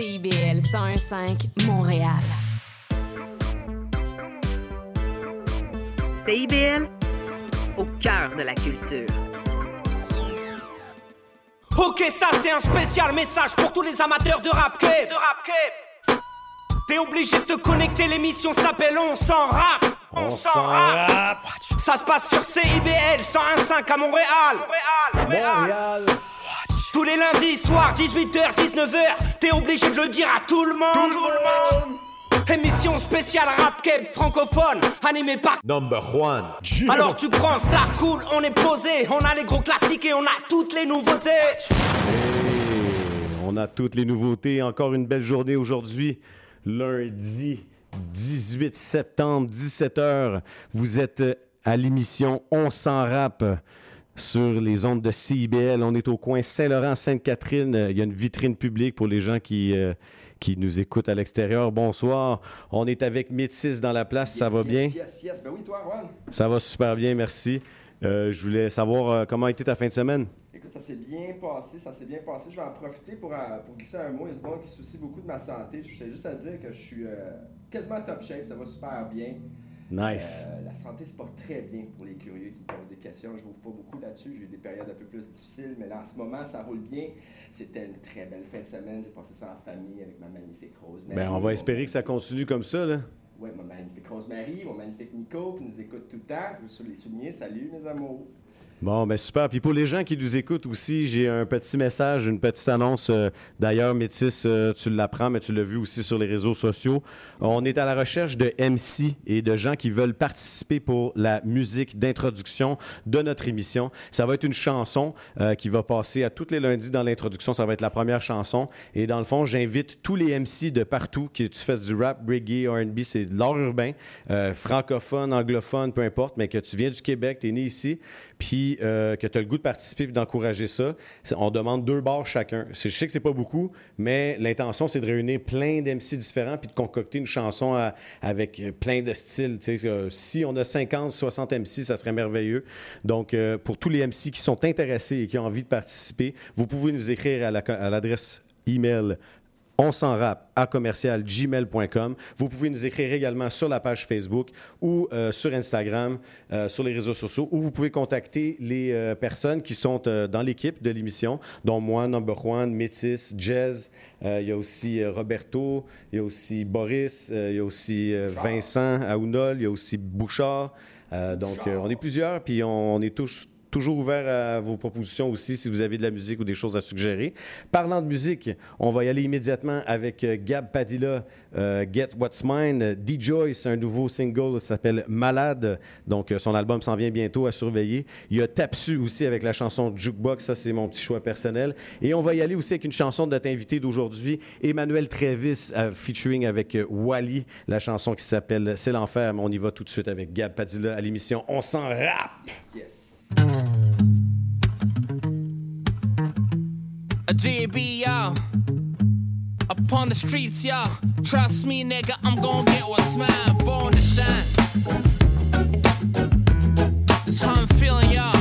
CIBL 101.5 Montréal. CIBL, au cœur de la culture. Ok, ça c'est un spécial message pour tous les amateurs de rap cape. De rap T'es obligé de te connecter, l'émission s'appelle On s'en rap. On s'en rap. Ça se passe sur CIBL 101.5 à Montréal. Montréal. Tous les lundis soirs, 18h, 19h, t'es obligé de le dire à tout le monde. Émission spéciale rap cape francophone, animée par. Number one. Alors tu prends ça cool, on est posé, on a les gros classiques et on a toutes les nouveautés. Hey, on a toutes les nouveautés. Encore une belle journée aujourd'hui, lundi 18 septembre, 17h. Vous êtes à l'émission On s'en rap sur les ondes de CIBL. On est au coin Saint-Laurent, Sainte-Catherine. Il y a une vitrine publique pour les gens qui, euh, qui nous écoutent à l'extérieur. Bonsoir. On est avec Métis dans la place. Ça va bien? Yes, yes. Ben oui, toi, Juan. Ça va super bien, merci. Euh, je voulais savoir euh, comment a été ta fin de semaine? Écoute, ça s'est bien passé, ça s'est bien passé. Je vais en profiter pour, euh, pour glisser un mot. Il y a du monde qui se soucie beaucoup de ma santé. Je tiens juste à dire que je suis euh, quasiment top shape, ça va super bien. Nice. Euh, la santé, c'est pas très bien pour les curieux qui me posent des questions. Je m'ouvre pas beaucoup là-dessus. J'ai eu des périodes un peu plus difficiles, mais là, en ce moment, ça roule bien. C'était une très belle fin de semaine. J'ai passé ça en famille avec ma magnifique Rose. Ben, on va espérer que ça continue comme ça, là. Oui, ma magnifique Rosemary, mon magnifique Nico qui nous écoute tout le temps. Je veux les souligner. Salut, mes amours. Bon, ben super. Puis pour les gens qui nous écoutent aussi, j'ai un petit message, une petite annonce. euh, D'ailleurs, Métis, euh, tu l'apprends, mais tu l'as vu aussi sur les réseaux sociaux. On est à la recherche de MC et de gens qui veulent participer pour la musique d'introduction de notre émission. Ça va être une chanson euh, qui va passer à tous les lundis dans l'introduction. Ça va être la première chanson. Et dans le fond, j'invite tous les MC de partout, que tu fasses du rap, reggae, R&B, c'est de l'art urbain, francophone, anglophone, peu importe, mais que tu viens du Québec, tu es né ici, puis euh, que tu as le goût de participer et d'encourager ça. On demande deux bars chacun. Je sais que c'est pas beaucoup, mais l'intention, c'est de réunir plein d'MC différents puis de concocter une chanson avec euh, plein de styles. Euh, si on a 50, 60 MC, ça serait merveilleux. Donc, pour tous les MC qui sont intéressés et qui ont envie de participer, vous pouvez nous écrire à la- à l'adresse email on s'en rap à commercial gmail.com. Vous pouvez nous écrire également sur la page Facebook ou euh, sur Instagram, euh, sur les réseaux sociaux, ou vous pouvez contacter les euh, personnes qui sont dans l'équipe de l'émission, dont moi, Number One, Métis, Jazz, il y a aussi Roberto, il y a aussi Boris, il y a aussi Vincent Aounol, il y a aussi Bouchard. Donc, on est plusieurs, puis on, on est tous toujours ouvert à vos propositions aussi si vous avez de la musique ou des choses à suggérer. Parlant de musique, on va y aller immédiatement avec euh, Gab Padilla, euh, Get What's Mine. D-Joyce, un nouveau single s'appelle Malade. Donc, euh, son album s'en vient bientôt à surveiller. Il y a Tapsu aussi avec la chanson Jukebox. Ça, c'est mon petit choix personnel. Et on va y aller aussi avec une chanson de notre invité d'aujourd'hui, Emmanuel Trevis, featuring avec Wally, la chanson qui s'appelle C'est l'enfer. On y va tout de suite avec Gab Padilla à l'émission On s'en rap. Yes. A JB, y'all. Upon the streets, y'all. Trust me, nigga, I'm gon' get what's mine. Born to shine. This how I'm feeling, y'all.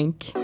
Frank.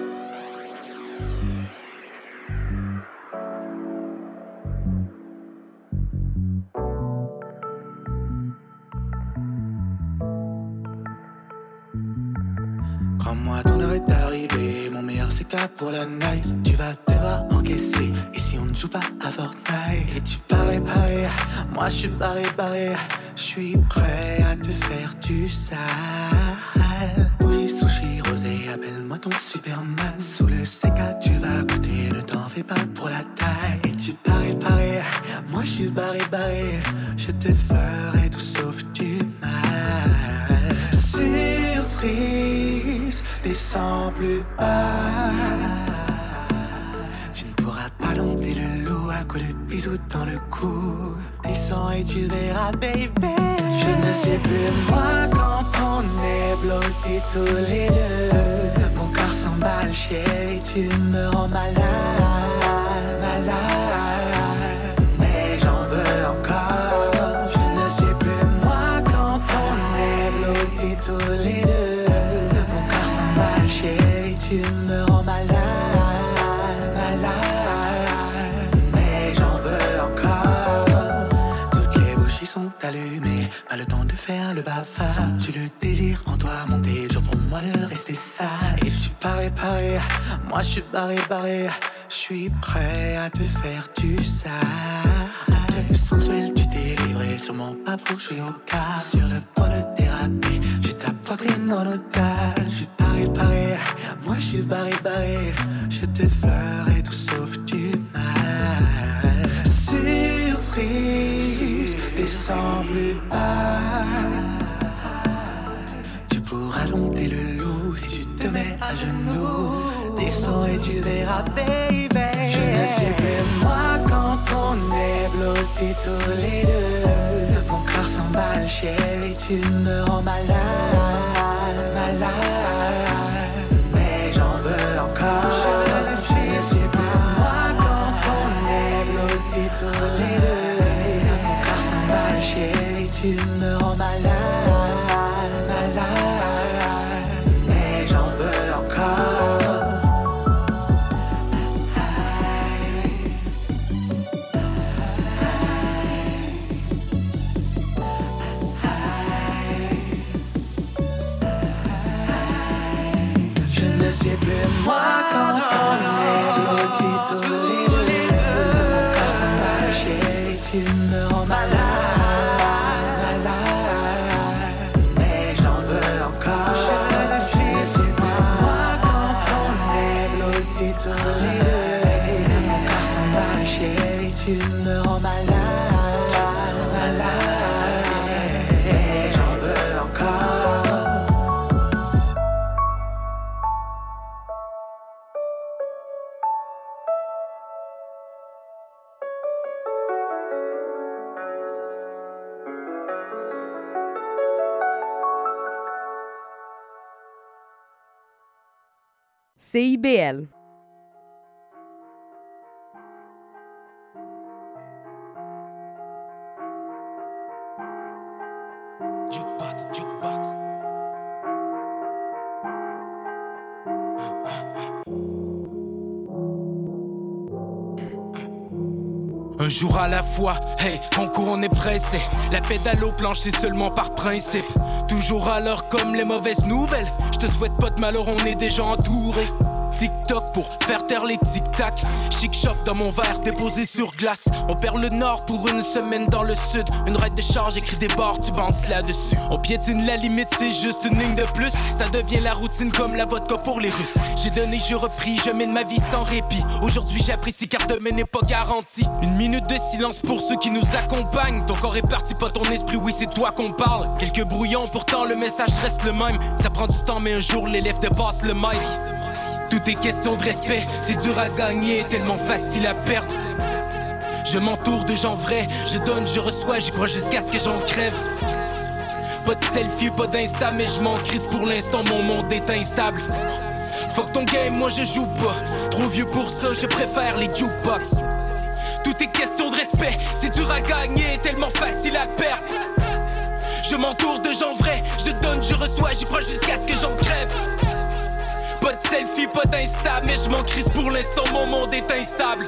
Tu me rends malade, malade. Mais j'en veux encore. Toutes les bougies sont allumées. Pas le temps de faire le bafard. Tu le désir en toi monter? Jour pour moi de rester sale. Et tu parais, parais. Moi je suis barré, barré. Je suis prêt à te faire du sale. De sensuel, tu t'es livré. Sûrement pas pour au cas. Sur le point de thérapie, J'ai ta poitrine en otage. Moi, je suis barré, barré. Je te fleurs et tout sauf du mal. Surprise, descends plus bas. Tu pourras dompter le loup si tu te mets à genoux. Descends et tu verras, baby. Je ne sais plus moi quand on est blotti tous les deux. Mon corps s'emballe, chérie, tu me rends malade, malade. kill CIBL. Un jour à la fois, hey, on court, on est pressé. La pédale au planche, c'est seulement par principe. Toujours à l'heure comme les mauvaises nouvelles. Je te souhaite pas de malheur, on est déjà entouré. TikTok pour faire taire les tic-tac. Chic choc dans mon verre déposé sur glace. On perd le nord pour une semaine dans le sud. Une raide de charge, écrit des bords, tu penses là-dessus. On piétine la limite, c'est juste une ligne de plus. Ça devient la routine comme la vodka pour les Russes. J'ai donné, j'ai repris, je mène ma vie sans répit. Aujourd'hui, j'apprécie car demain n'est pas garanti. Une minute de silence pour ceux qui nous accompagnent. Ton corps est parti, pas ton esprit, oui, c'est toi qu'on parle. Quelques brouillons, pourtant le message reste le même. Ça prend du temps, mais un jour l'élève dépasse le mic. Tout est question de respect, c'est dur à gagner, tellement facile à perdre. Je m'entoure de gens vrais, je donne, je reçois, j'y crois jusqu'à ce que j'en crève. Pas de selfie, pas d'insta, mais je m'en crise pour l'instant, mon monde est instable. Fuck ton game, moi je joue pas. Trop vieux pour ça, je préfère les jukebox. Tout est question de respect, c'est dur à gagner, tellement facile à perdre. Je m'entoure de gens vrais, je donne, je reçois, j'y crois jusqu'à ce que j'en crève. Pas de selfie, pas d'insta, mais je m'en crise pour l'instant, mon monde est instable.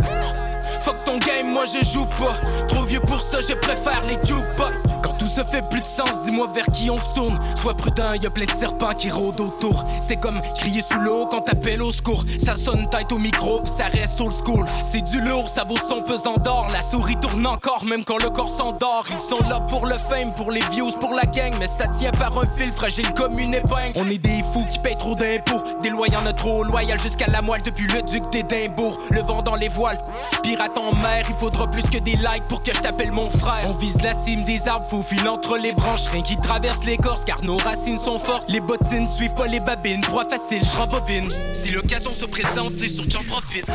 Fuck ton game, moi je joue pas. Trop vieux pour ça, je préfère les jukebox. Se fait plus de sens, dis-moi vers qui on se tourne. Sois prudent, y a plein de serpents qui rôdent autour. C'est comme crier sous l'eau quand t'appelles au secours. Ça sonne tête au micro, ça reste old school. C'est du lourd, ça vaut son pesant d'or. La souris tourne encore, même quand le corps s'endort. Ils sont là pour le fame, pour les views, pour la gang. Mais ça tient par un fil fragile comme une épingle. On est des fous qui payent trop d'impôts. Des loyaux a trop, loyal jusqu'à la moelle depuis le duc d'Édimbourg. Le vent dans les voiles, pirate en mer. Il faudra plus que des likes pour que je t'appelle mon frère. On vise la cime des arbres, faut filer entre les branches. Rien qui traverse l'écorce, car nos racines sont fortes. Les bottines suivent pas les babines. Proie facile, je rembobine. Si l'occasion se présente, c'est sûr que j'en profite.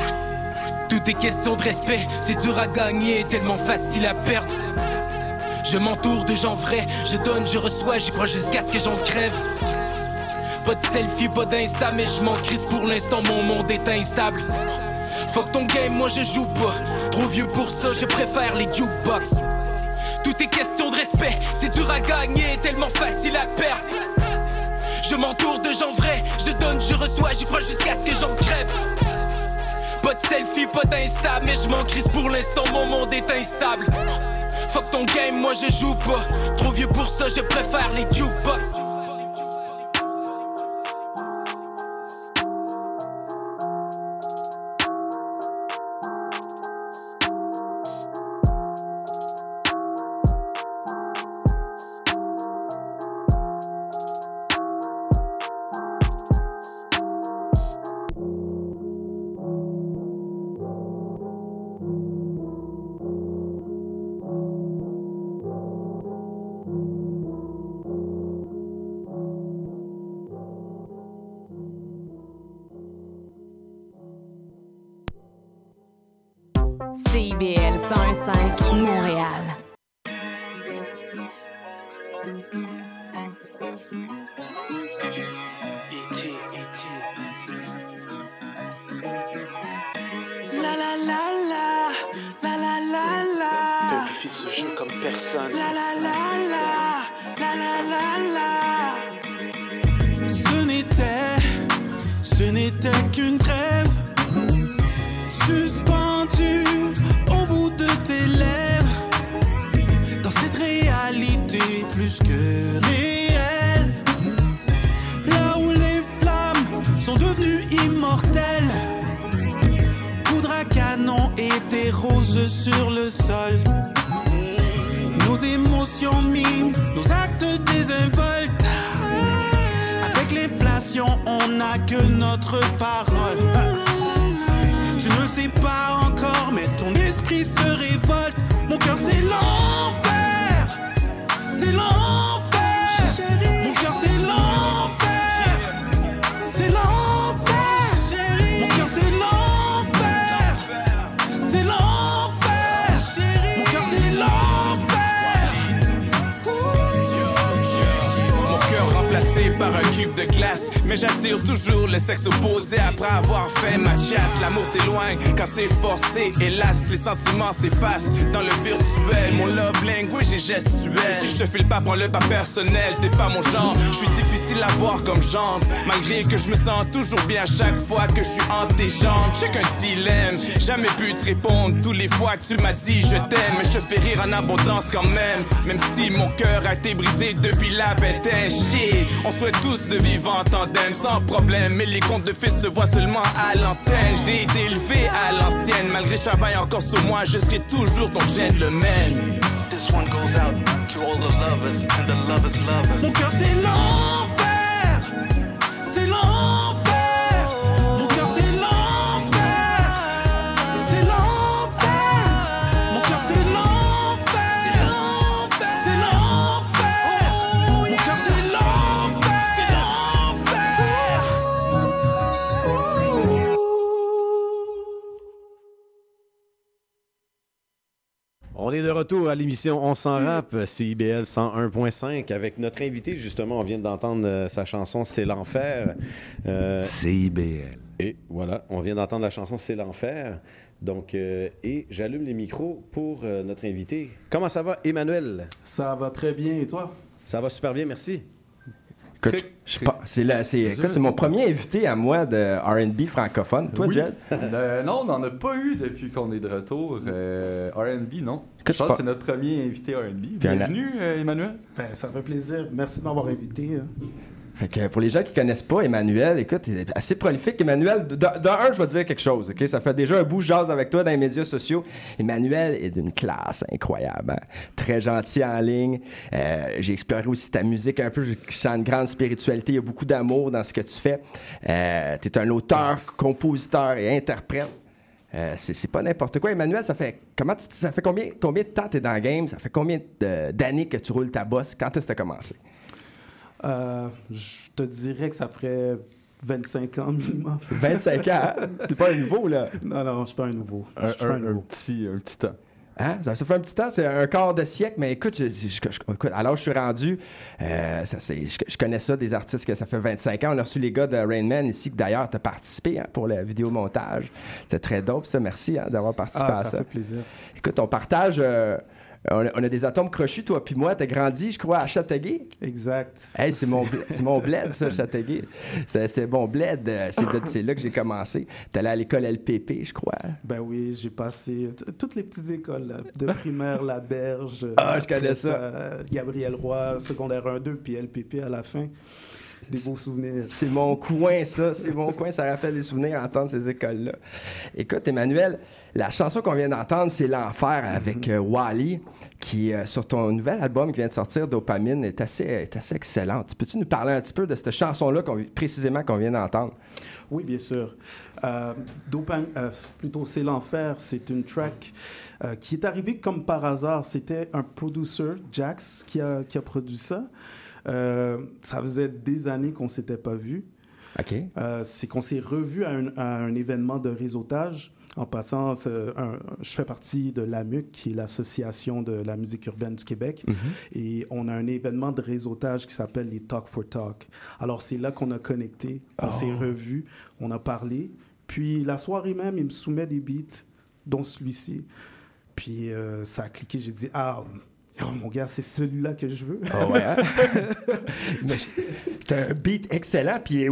Tout est question de respect, c'est dur à gagner, tellement facile à perdre. Je m'entoure de gens vrais, je donne, je reçois, j'y crois jusqu'à ce que j'en crève. Pas de selfie, pas d'insta, mais je m'en crise pour l'instant, mon monde est instable. Fuck ton game, moi je joue pas. Trop vieux pour ça, je préfère les jukebox. Tout est question de respect, c'est dur à gagner, tellement facile à perdre. Je m'entoure de gens vrais, je donne, je reçois, j'y crois jusqu'à ce que j'en crève. Pas de selfie, pas d'insta, mais je m'en crise pour l'instant, mon monde est instable. Fuck ton game, moi je joue pas. Trop vieux pour ça, je préfère les jukebox. Montréal. Sur le sol. Nos émotions miment, nos actes désinvoltes. Avec l'inflation, on n'a que notre parole. Tu ne sais pas encore, mais ton esprit se révolte. Mon cœur, c'est l'enfer. C'est l'enfer. De glace. Mais j'attire toujours le sexe opposé après avoir fait ma chasse. L'amour s'éloigne quand c'est forcé, hélas, les sentiments s'effacent dans le virtuel. Mon love language est gestuel. Si je te file pas, prends-le pas personnel, t'es pas mon genre. Je suis difficile à voir comme genre, malgré que je me sens toujours bien chaque fois que je suis entre tes jambes. J'ai qu'un dilemme, jamais pu te répondre tous les fois que tu m'as dit je t'aime. Je te fais rire en abondance quand même, même si mon cœur a été brisé depuis la vingtaine. Shit, on souhaite tous de vivre en tandem sans problème, mais les contes de fils se voient seulement à l'antenne. J'ai été élevé à l'ancienne, malgré travaille encore sur moi, je serai toujours ton gentleman. This one goes out to all the lovers and the lovers lovers. Mon cœur c'est l'enfer, c'est l'enfer. On est de retour à l'émission On s'en rap, CIBL 101.5, avec notre invité, justement, on vient d'entendre euh, sa chanson C'est l'enfer. Euh, CIBL. Et voilà, on vient d'entendre la chanson C'est l'enfer. Donc, euh, et j'allume les micros pour euh, notre invité. Comment ça va, Emmanuel? Ça va très bien, et toi? Ça va super bien, merci. C'est la- c'est- écoute, c'est mon premier invité à moi de R&B francophone. Toi, Oui. Jazz? Euh, non, on n'en a pas eu depuis qu'on est de retour. Euh, R&B, non. Écoute, je pense que c'est notre premier invité R&B. Bienvenue, euh, Emmanuel. Ben, ça fait plaisir. Merci de m'avoir invité. hein. Fait que pour les gens qui connaissent pas Emmanuel, écoute, il est assez prolifique. Emmanuel, de, de un, je vais te dire quelque chose, OK? Ça fait déjà un bout je jase avec toi dans les médias sociaux. Emmanuel est d'une classe incroyable, hein? Très gentil en ligne. Euh, J'ai exploré aussi ta musique un peu. Je sens une grande spiritualité. Il y a beaucoup d'amour dans ce que tu fais. Euh, tu es un auteur, compositeur et interprète. Euh, c'est pas n'importe quoi. Emmanuel, ça fait comment tu- ça fait combien, combien de temps tu es dans le game? Ça fait combien d'années que tu roules ta bosse? Quand est-ce que tu as commencé? Euh, je te dirais que ça ferait 25 ans minimum. 25 ans? T'es pas un nouveau, là? Non, non, je suis pas un nouveau. Un, Je suis pas un- un nouveau. petit, un petit temps. Hein? Ça, ça fait un petit temps, c'est un quart de siècle, mais écoute, je, je- je- écoute, alors je suis rendu, euh, ça, je, connais ça des artistes que ça fait 25 ans. On a reçu les gars de Rain Man ici, que d'ailleurs, tu as participé hein, pour le vidéomontage. C'était très dope, ça. Merci hein, d'avoir participé Ah, à ça ça. fait plaisir. Écoute, on partage. euh, on, a, on a des atomes crochus, toi puis moi. T'as grandi, je crois, à Châteauguay. Exact. Hey, c'est mon, mon bled, ça, Châteauguay. C'est, mon bled. C'est, là que j'ai commencé. Allé à l'école LPP, je crois. Ben oui, j'ai passé toutes les petites écoles, là, de primaire, La Berge. Ah, je connais ça. Gabriel Roy, secondaire 1-2, puis LPP à la fin. Des beaux souvenirs. C'est mon coin, ça. C'est mon coin. Ça rappelle des souvenirs à entendre ces écoles-là. Écoute, Emmanuel, la chanson qu'on vient d'entendre, c'est L'Enfer avec euh, Wally, qui, euh, sur ton nouvel album qui vient de sortir, Dopamine, est assez, est assez excellente. Peux-tu nous parler un petit peu de cette chanson-là, précisément, qu'on vient d'entendre? Oui, bien sûr. Euh, Dopam- euh, plutôt, c'est l'enfer. C'est une track qui est arrivée comme par hasard. C'était un producer, Jax, qui a, qui a produit ça. Euh, ça faisait des années qu'on s'était pas vus. OK. Euh, c'est qu'on s'est revus à un, à un événement de réseautage. En passant, un- je fais partie de l'AMUC, qui est l'Association de la musique urbaine du Québec. Et on a un événement de réseautage qui s'appelle les Talk for Talk. Alors, c'est là qu'on a connecté, on s'est revus, on a parlé. Puis, la soirée même, il me soumet des beats, dont celui-ci. Puis, euh, ça a cliqué. J'ai dit, ah, oh, mon gars, c'est celui-là que je veux. Ah ouais, hein? C'est un beat excellent. Puis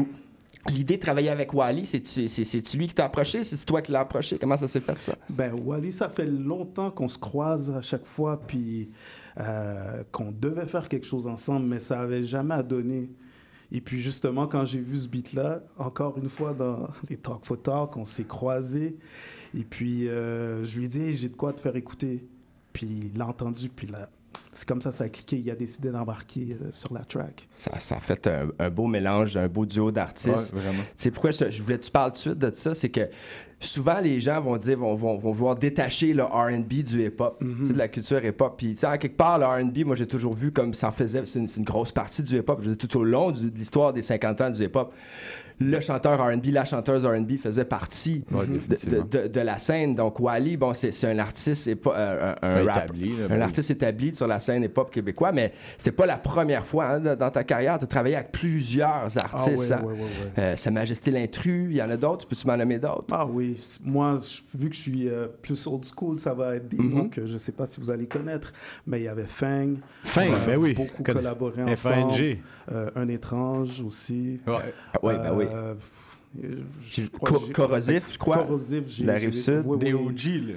l'idée de travailler avec Wally, c'est- lui qui t'a approché? C'est toi qui l'as approché? Comment ça s'est fait, ça? Ben, Wally, ça fait longtemps qu'on se croise à chaque fois, puis euh, qu'on devait faire quelque chose ensemble, mais ça avait jamais à donner. Et puis, justement, quand j'ai vu ce beat-là, encore une fois, dans les Talk for Talk, on s'est croisés. Et puis, euh, je lui ai dit, j'ai de quoi te faire écouter. Puis, il l'a entendu, puis là, c'est comme ça, ça a cliqué. Il a décidé d'embarquer euh, sur la track. Ça, ça a fait un, un beau mélange, un beau duo d'artistes. Ouais, vraiment. C'est pourquoi je, je voulais que tu parles tout de suite de ça, c'est que souvent les gens vont dire, vont, vont, vont vouloir détacher le R&B du hip-hop, sais, de la culture hip-hop. Puis, tu quelque part, le R&B, moi, j'ai toujours vu comme ça en faisait, c'est une, grosse partie du hip-hop. Je veux dire, tout au long du- de l'histoire des 50 ans du hip-hop. Le chanteur R&B, la chanteuse R&B faisait partie Ouais, de, la scène. Donc Wally, bon, c'est un artiste, c'est pas euh, un, un Ouais, rap- établi, là, un oui. artiste établi sur la scène hip-hop québécois, mais c'était pas la première fois hein, dans ta carrière. Tu as travaillé avec plusieurs artistes. ouais, hein. ouais, ouais, ouais. Euh, Sa Majesté l'intrus, il y en a d'autres. Peux-tu m'en nommer d'autres? Ah oui, moi, vu que je suis euh, plus old school, ça va être des Mhm. noms que je ne sais pas si vous allez connaître, mais il y avait Fang. Fang, ben oui. Beaucoup collaboré ensemble. Euh, un étrange aussi. Ah ouais, ben oui. Euh, je crois corrosif, je crois. Corrosif, j'ai- La Des ouais. OG, là.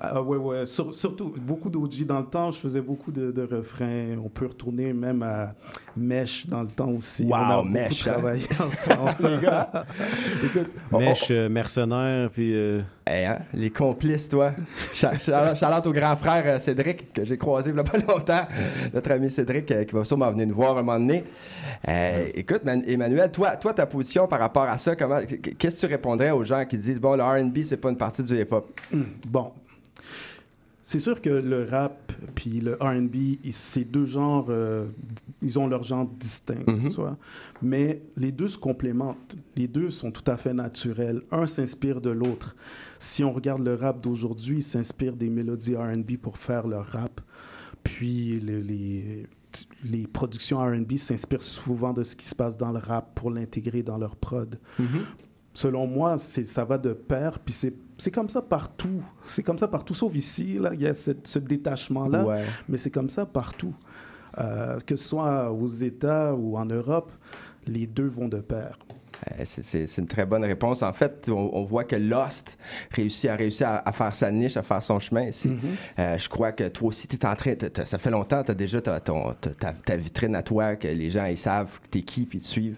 Ah ouais, ouais. Sur- surtout, beaucoup d'OG dans le temps. Je faisais beaucoup de, de refrains. On peut retourner même à Mesh dans le temps aussi. Wow, On a beaucoup Mesh, hein? travaillé ensemble. Écoute, Oh, Mèche, euh, mercenaire, puis. euh, Hey, hein, Les complices, toi. Cha- cha- Charlotte au grand frère euh, Cédric, que j'ai croisé il y a pas longtemps. Notre ami Cédric, euh, qui va sûrement venir nous voir un moment donné. Euh, Écoute, Man- Emmanuel, toi, toi, ta position par rapport à ça, comment, qu'est-ce que tu répondrais aux gens qui disent, bon, le RB, c'est pas une partie du hip-hop? Bon. C'est sûr que le rap puis le R&B, c'est deux genres, euh, ils ont leur genre distinct, Mhm. tu vois. Mais les deux se complémentent. Les deux sont tout à fait naturels. Un s'inspire de l'autre. Si on regarde le rap d'aujourd'hui, ils s'inspirent des mélodies R&B pour faire leur rap. Puis les, les, les productions R&B s'inspirent souvent de ce qui se passe dans le rap pour l'intégrer dans leur prod selon moi, ça va de pair. Puis c'est, c'est comme ça partout. C'est comme ça partout, sauf ici. Là, il y a cette- ce détachement-là. Ouais. Mais c'est comme ça partout. Euh, que ce soit aux États ou en Europe, les deux vont de pair. Euh, c'est- une très bonne réponse. En fait, on, on voit que Lost réussit à réussir à, à faire sa niche, à faire son chemin ici. Euh, je crois que toi aussi, tu es en train. ça fait longtemps, tu as déjà ta, ton- ta- ta- ta vitrine à toi, que les gens ils savent que tu es qui, puis ils te suivent.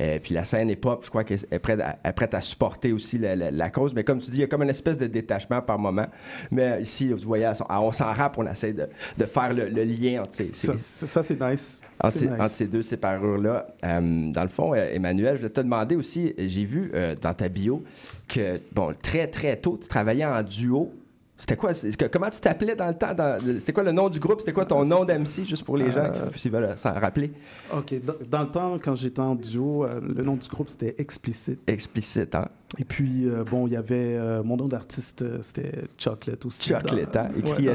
Euh, puis la scène hip-hop, je crois qu'elle est prête à, est prête à supporter aussi la, la- la cause. Mais comme tu dis, il y a comme une espèce de détachement par moment. Mais ici, vous voyez, on s'en rappe, on essaie de, de faire le, le lien entre ces, Ça, ces- ça, ça, c'est nice. Entre ces, nice. entre ces deux séparures-là. Euh, dans le fond, euh, Emmanuel, je voulais te demander aussi, j'ai vu euh, dans ta bio que, bon, très, très tôt, tu travaillais en duo. C'était quoi? que- comment tu t'appelais dans le temps? C'était quoi le nom du groupe? C'était quoi ton nom d'MC, juste pour les gens qui veulent s'en rappeler? OK. Dans, le temps, quand j'étais en duo, le nom du groupe, c'était Explicit. Explicite, hein? Et puis, euh, bon, il y avait... euh, mon nom d'artiste, euh, c'était Chocolate aussi. Chocolate, hein? ouais, Écrit dans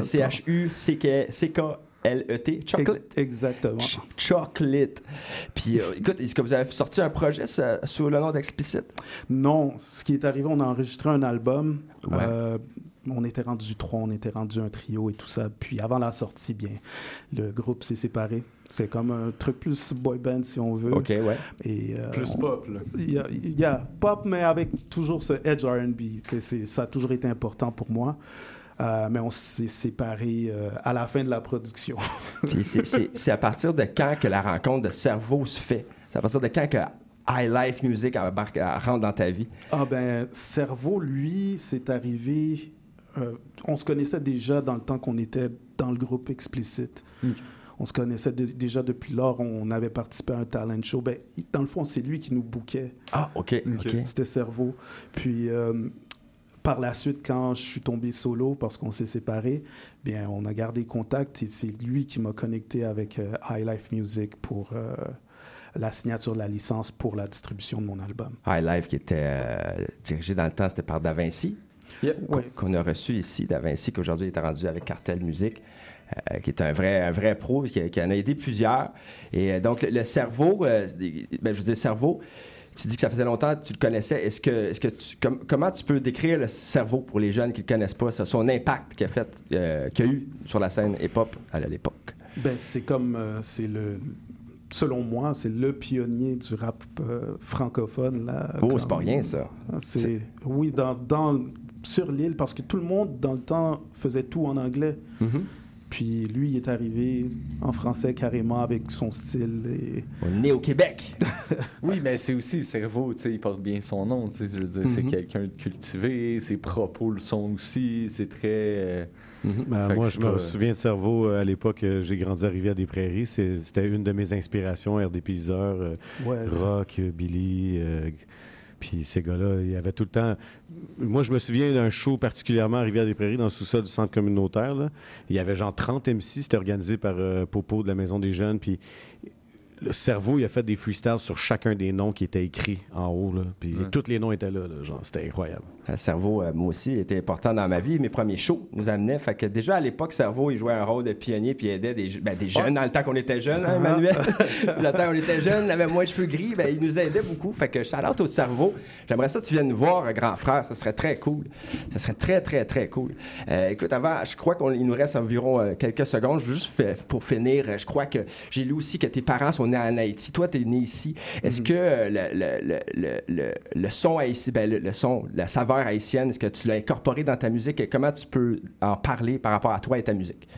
euh, le temps. C-H-U-C-K-L-E-T. Chocolate. Ex- Exactement. Ch- Chocolate. Puis, euh, écoute, est-ce que vous avez sorti un projet ça, sous le nom d'Explicite? Non, ce qui est arrivé, on a enregistré un album. Ouais. Euh, on était rendu trois, on était rendu un trio et tout ça. Puis avant la sortie, bien, le groupe s'est séparé. C'est comme un truc plus boy band, si on veut. OK, ouais. Et, euh, Plus on- pop, là. Il y, a, il y a pop, mais avec toujours ce edge R&B. Ça a toujours été important pour moi. Euh, mais on s'est séparés euh, à la fin de la production. Puis c'est- à partir de quand que la rencontre de cerveau se fait? C'est à partir de quand que High Life Music embarque- euh, rentre dans ta vie? Ah ben, Cerveau, lui, c'est arrivé... euh, on se connaissait déjà dans le temps qu'on était dans le groupe Explicite. On se connaissait dé- déjà depuis lors. On avait participé à un talent show. Ben, dans le fond, c'est lui qui nous bouquait. Ah, OK. OK. C'était Cerveau. Puis, euh, par la suite, quand je suis tombé solo parce qu'on s'est séparés, bien, on a gardé contact et c'est lui qui m'a connecté avec euh, High Life Music pour euh, la signature de la licence pour la distribution de mon album. High Life qui était euh, dirigé dans le temps, c'était par Da Vinci. qu'on- Ouais. Qu'on a reçu ici, Da Vinci, qui aujourd'hui est rendu avec Cartel Music. euh, qui est un vrai, un vrai pro, qui, qui en a aidé plusieurs. Et euh, donc, le, le cerveau, euh, ben, je veux dire, cerveau, tu dis que ça faisait longtemps que tu le connaissais. Est-ce que, est-ce que tu, com- comment tu peux décrire le cerveau pour les jeunes qui ne le connaissent pas, ça, son impact qu'il a, fait, euh, qu'il a eu sur la scène hip-hop à l'époque? Ben, c'est comme, euh, c'est le, selon moi, c'est le pionnier du rap euh, francophone. Là, Oh, c'est pas rien, ça. C'est, C'est- oui, dans, dans, sur l'île, parce que tout le monde, dans le temps, faisait tout en anglais. Mm-hmm. Puis lui, il est arrivé en français carrément avec son style. Et... On est né au Québec. Oui, mais c'est aussi le cerveau, tu sais, il porte bien son nom, tu sais, je veux dire, c'est Mhm. quelqu'un de cultivé, ses propos le sont aussi, c'est très... euh, Ben, fait que moi, je me souviens de Cerveau euh, à l'époque. euh, J'ai grandi à Rivière-des-Prairies. C'est- C'était une de mes inspirations, RDPiseur, euh, Ouais. Rock, Billy. euh, puis ces gars-là, il y avait tout le temps. Moi, je me souviens d'un show particulièrement à Rivière-des-Prairies, dans le sous-sol du centre communautaire. là. Il y avait genre 30 MC. C'était organisé par euh, Popo de la Maison des Jeunes. Puis le cerveau, il a fait des freestyles sur chacun des noms qui étaient écrits en haut. Là. Puis tous les noms étaient là. là, genre, c'était incroyable. Euh, Cerveau, euh, moi aussi, était important dans ma vie. Mes premiers shows nous amenaient. Fait que déjà à l'époque, Cerveau, il jouait un rôle de pionnier puis il aidait des, je- ben, des jeunes dans le temps qu'on était jeunes, hein, Emmanuel? le temps qu'on était jeunes, il avait moins de cheveux gris, ben, il nous aidait beaucoup. Fait que shout out au Cerveau. J'aimerais ça que tu viennes nous voir, euh, grand frère. Ça serait très cool. Ça serait très, très, très cool. Euh, écoute, avant, je crois qu'il nous reste environ euh, quelques secondes. Juste fait- pour finir, euh, je crois que j'ai lu aussi que tes parents sont nés en Haïti. Toi, tu es né ici. Est-ce que euh, le, le, le, le, le- le son haïtien, ben, le, le son, la saveur haïtienne, est-ce que tu l'as incorporé dans ta musique et comment tu peux en parler par rapport à toi et ta musique?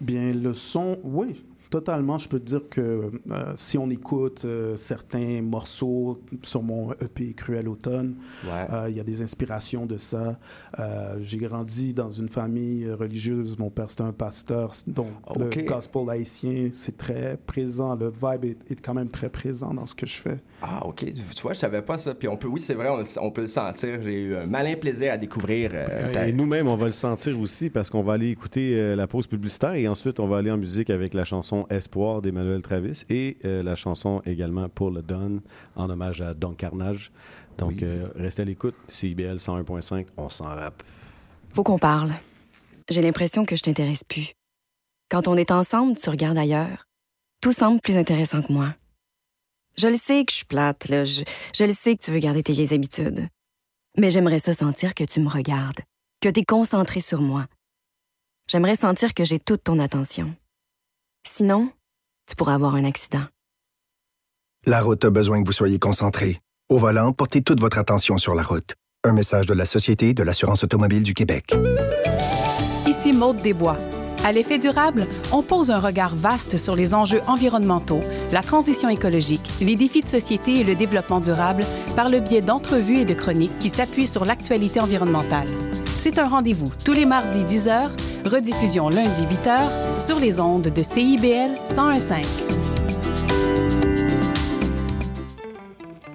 Bien, le son, oui, totalement. Je peux te dire que euh, si on écoute euh, certains morceaux sur mon EP Cruel Automne, euh, il y a des inspirations de ça. Euh, J'ai grandi dans une famille religieuse. Mon père, c'était un pasteur. Donc, Ok. le gospel haïtien, c'est très présent. Le vibe est, est quand même très présent dans ce que je fais. Ah, OK. Tu vois, je savais pas ça. Puis on peut, oui, c'est vrai, on, peut le sentir. J'ai eu un malin plaisir à découvrir. euh, ta- Et nous-mêmes, on va le sentir aussi parce qu'on va aller écouter euh, la pause publicitaire et ensuite, on va aller en musique avec la chanson Espoir d'Emmanuel Travis et euh, la chanson également pour le Don en hommage à Don Carnage. Donc, euh, restez à l'écoute. CIBL 101.5, on s'en rappe. Faut qu'on parle. J'ai l'impression que je t'intéresse plus. Quand on est ensemble, tu regardes ailleurs. Tout semble plus intéressant que moi. Je le sais que je suis plate, là. Je, je le sais que tu veux garder tes vieilles habitudes. Mais j'aimerais ça sentir que tu me regardes, que tu es concentré sur moi. J'aimerais sentir que j'ai toute ton attention. Sinon, tu pourrais avoir un accident. La route a besoin que vous soyez concentré. Au volant, portez toute votre attention sur la route. Un message de la Société de l'assurance automobile du Québec. Ici Maude Desbois. À l'effet durable, on pose un regard vaste sur les enjeux environnementaux, la transition écologique, les défis de société et le développement durable par le biais d'entrevues et de chroniques qui s'appuient sur l'actualité environnementale. C'est un rendez-vous tous les mardis 10h, rediffusion lundi 8h sur les ondes de CIBL 1015.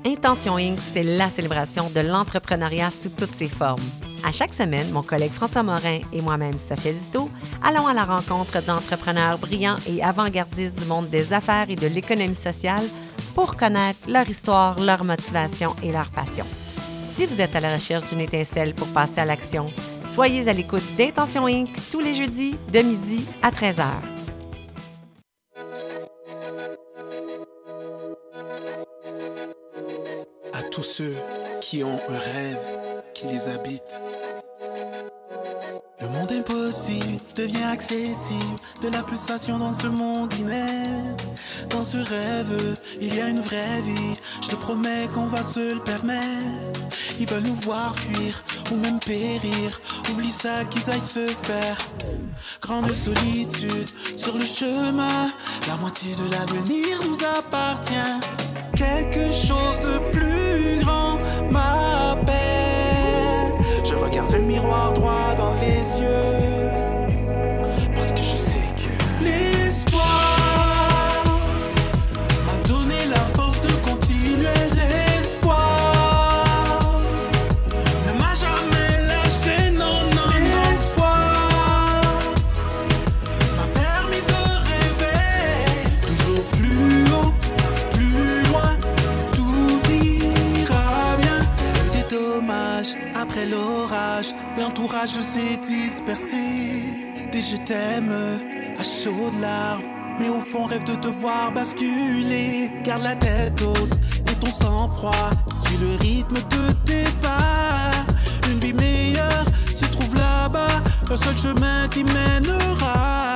Intention Inc., c'est la célébration de l'entrepreneuriat sous toutes ses formes. À chaque semaine, mon collègue François Morin et moi-même, Sophia Disto, allons à la rencontre d'entrepreneurs brillants et avant-gardistes du monde des affaires et de l'économie sociale pour connaître leur histoire, leur motivation et leur passion. Si vous êtes à la recherche d'une étincelle pour passer à l'action, soyez à l'écoute d'Intention Inc. tous les jeudis de midi à 13h. à tous ceux qui ont un rêve qui les habite. Le monde impossible devient accessible, de la pulsation dans ce monde inerte. Dans ce rêve, il y a une vraie vie, je te promets qu'on va se le permettre. Ils veulent nous voir fuir ou même périr, oublie ça qu'ils aillent se faire. Grande solitude sur le chemin, la moitié de l'avenir nous appartient. Quelque chose de plus grand m'appelle. Le miroir droit dans les yeux. L'entourage s'est dispersé. Des je t'aime à chaudes larmes. Mais au fond, rêve de te voir basculer. Garde la tête haute et ton sang-froid. Suis le rythme de tes pas. Une vie meilleure se trouve là-bas. Un seul chemin qui mènera.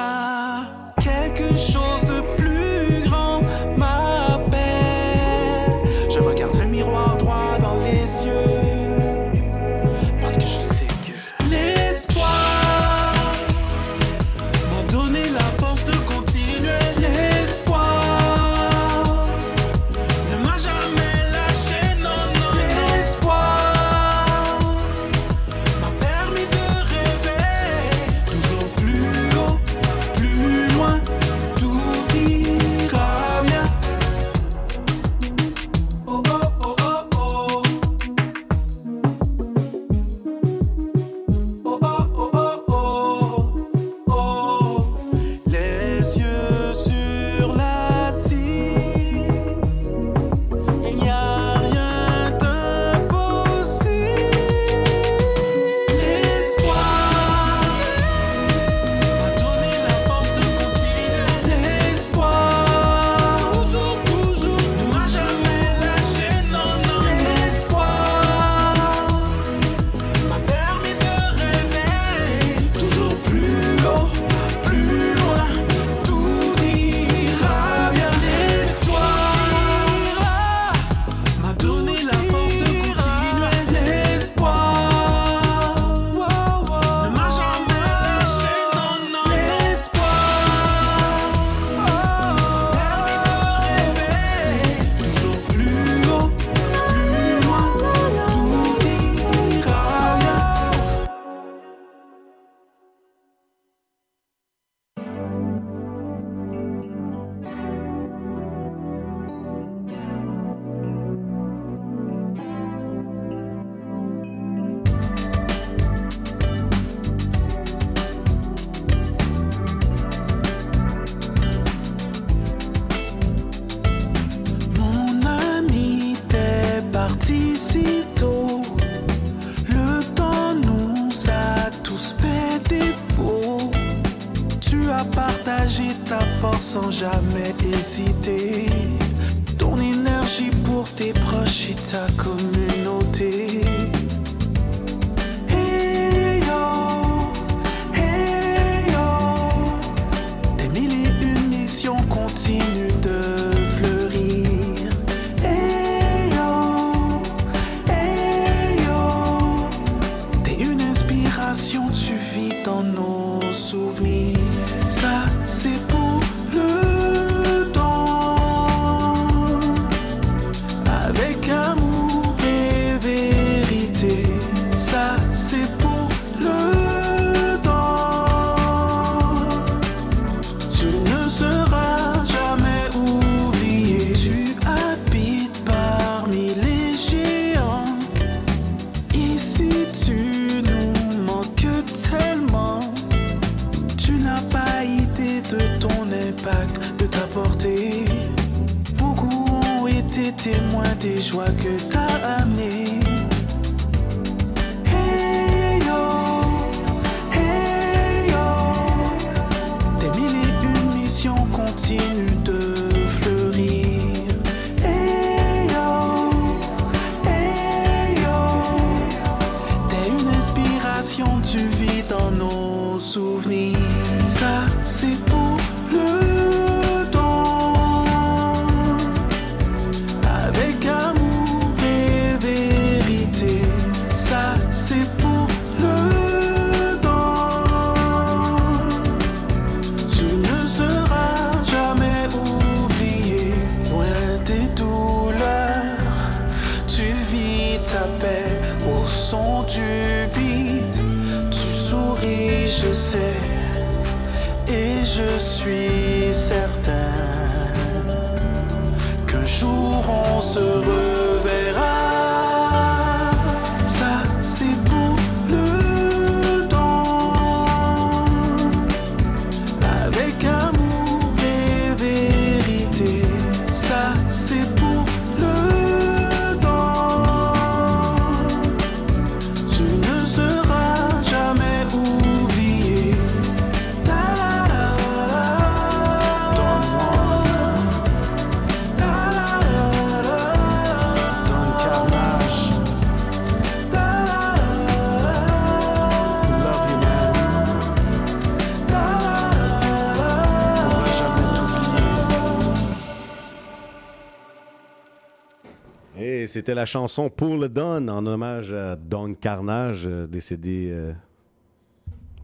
C'était la chanson Pour le Don en hommage à Don Carnage, euh, décédé euh,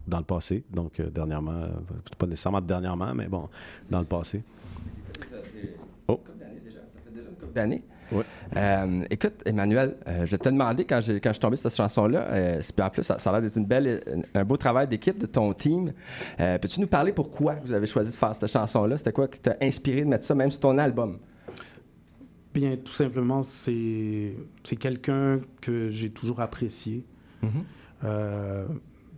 dans le passé. Donc, euh, dernièrement, pas nécessairement dernièrement, mais bon, dans le passé. Oh. d'années. Ouais. Euh, écoute, Emmanuel, je te demandais quand, quand je suis tombé sur cette chanson-là, euh, en plus, ça, ça a l'air d'être une belle, un beau travail d'équipe de ton team. Peux-tu nous parler pourquoi vous avez choisi de faire cette chanson-là? C'était quoi qui t'a inspiré de mettre ça même sur ton album? Bien, tout simplement, c'est c'est quelqu'un que j'ai toujours apprécié. Euh,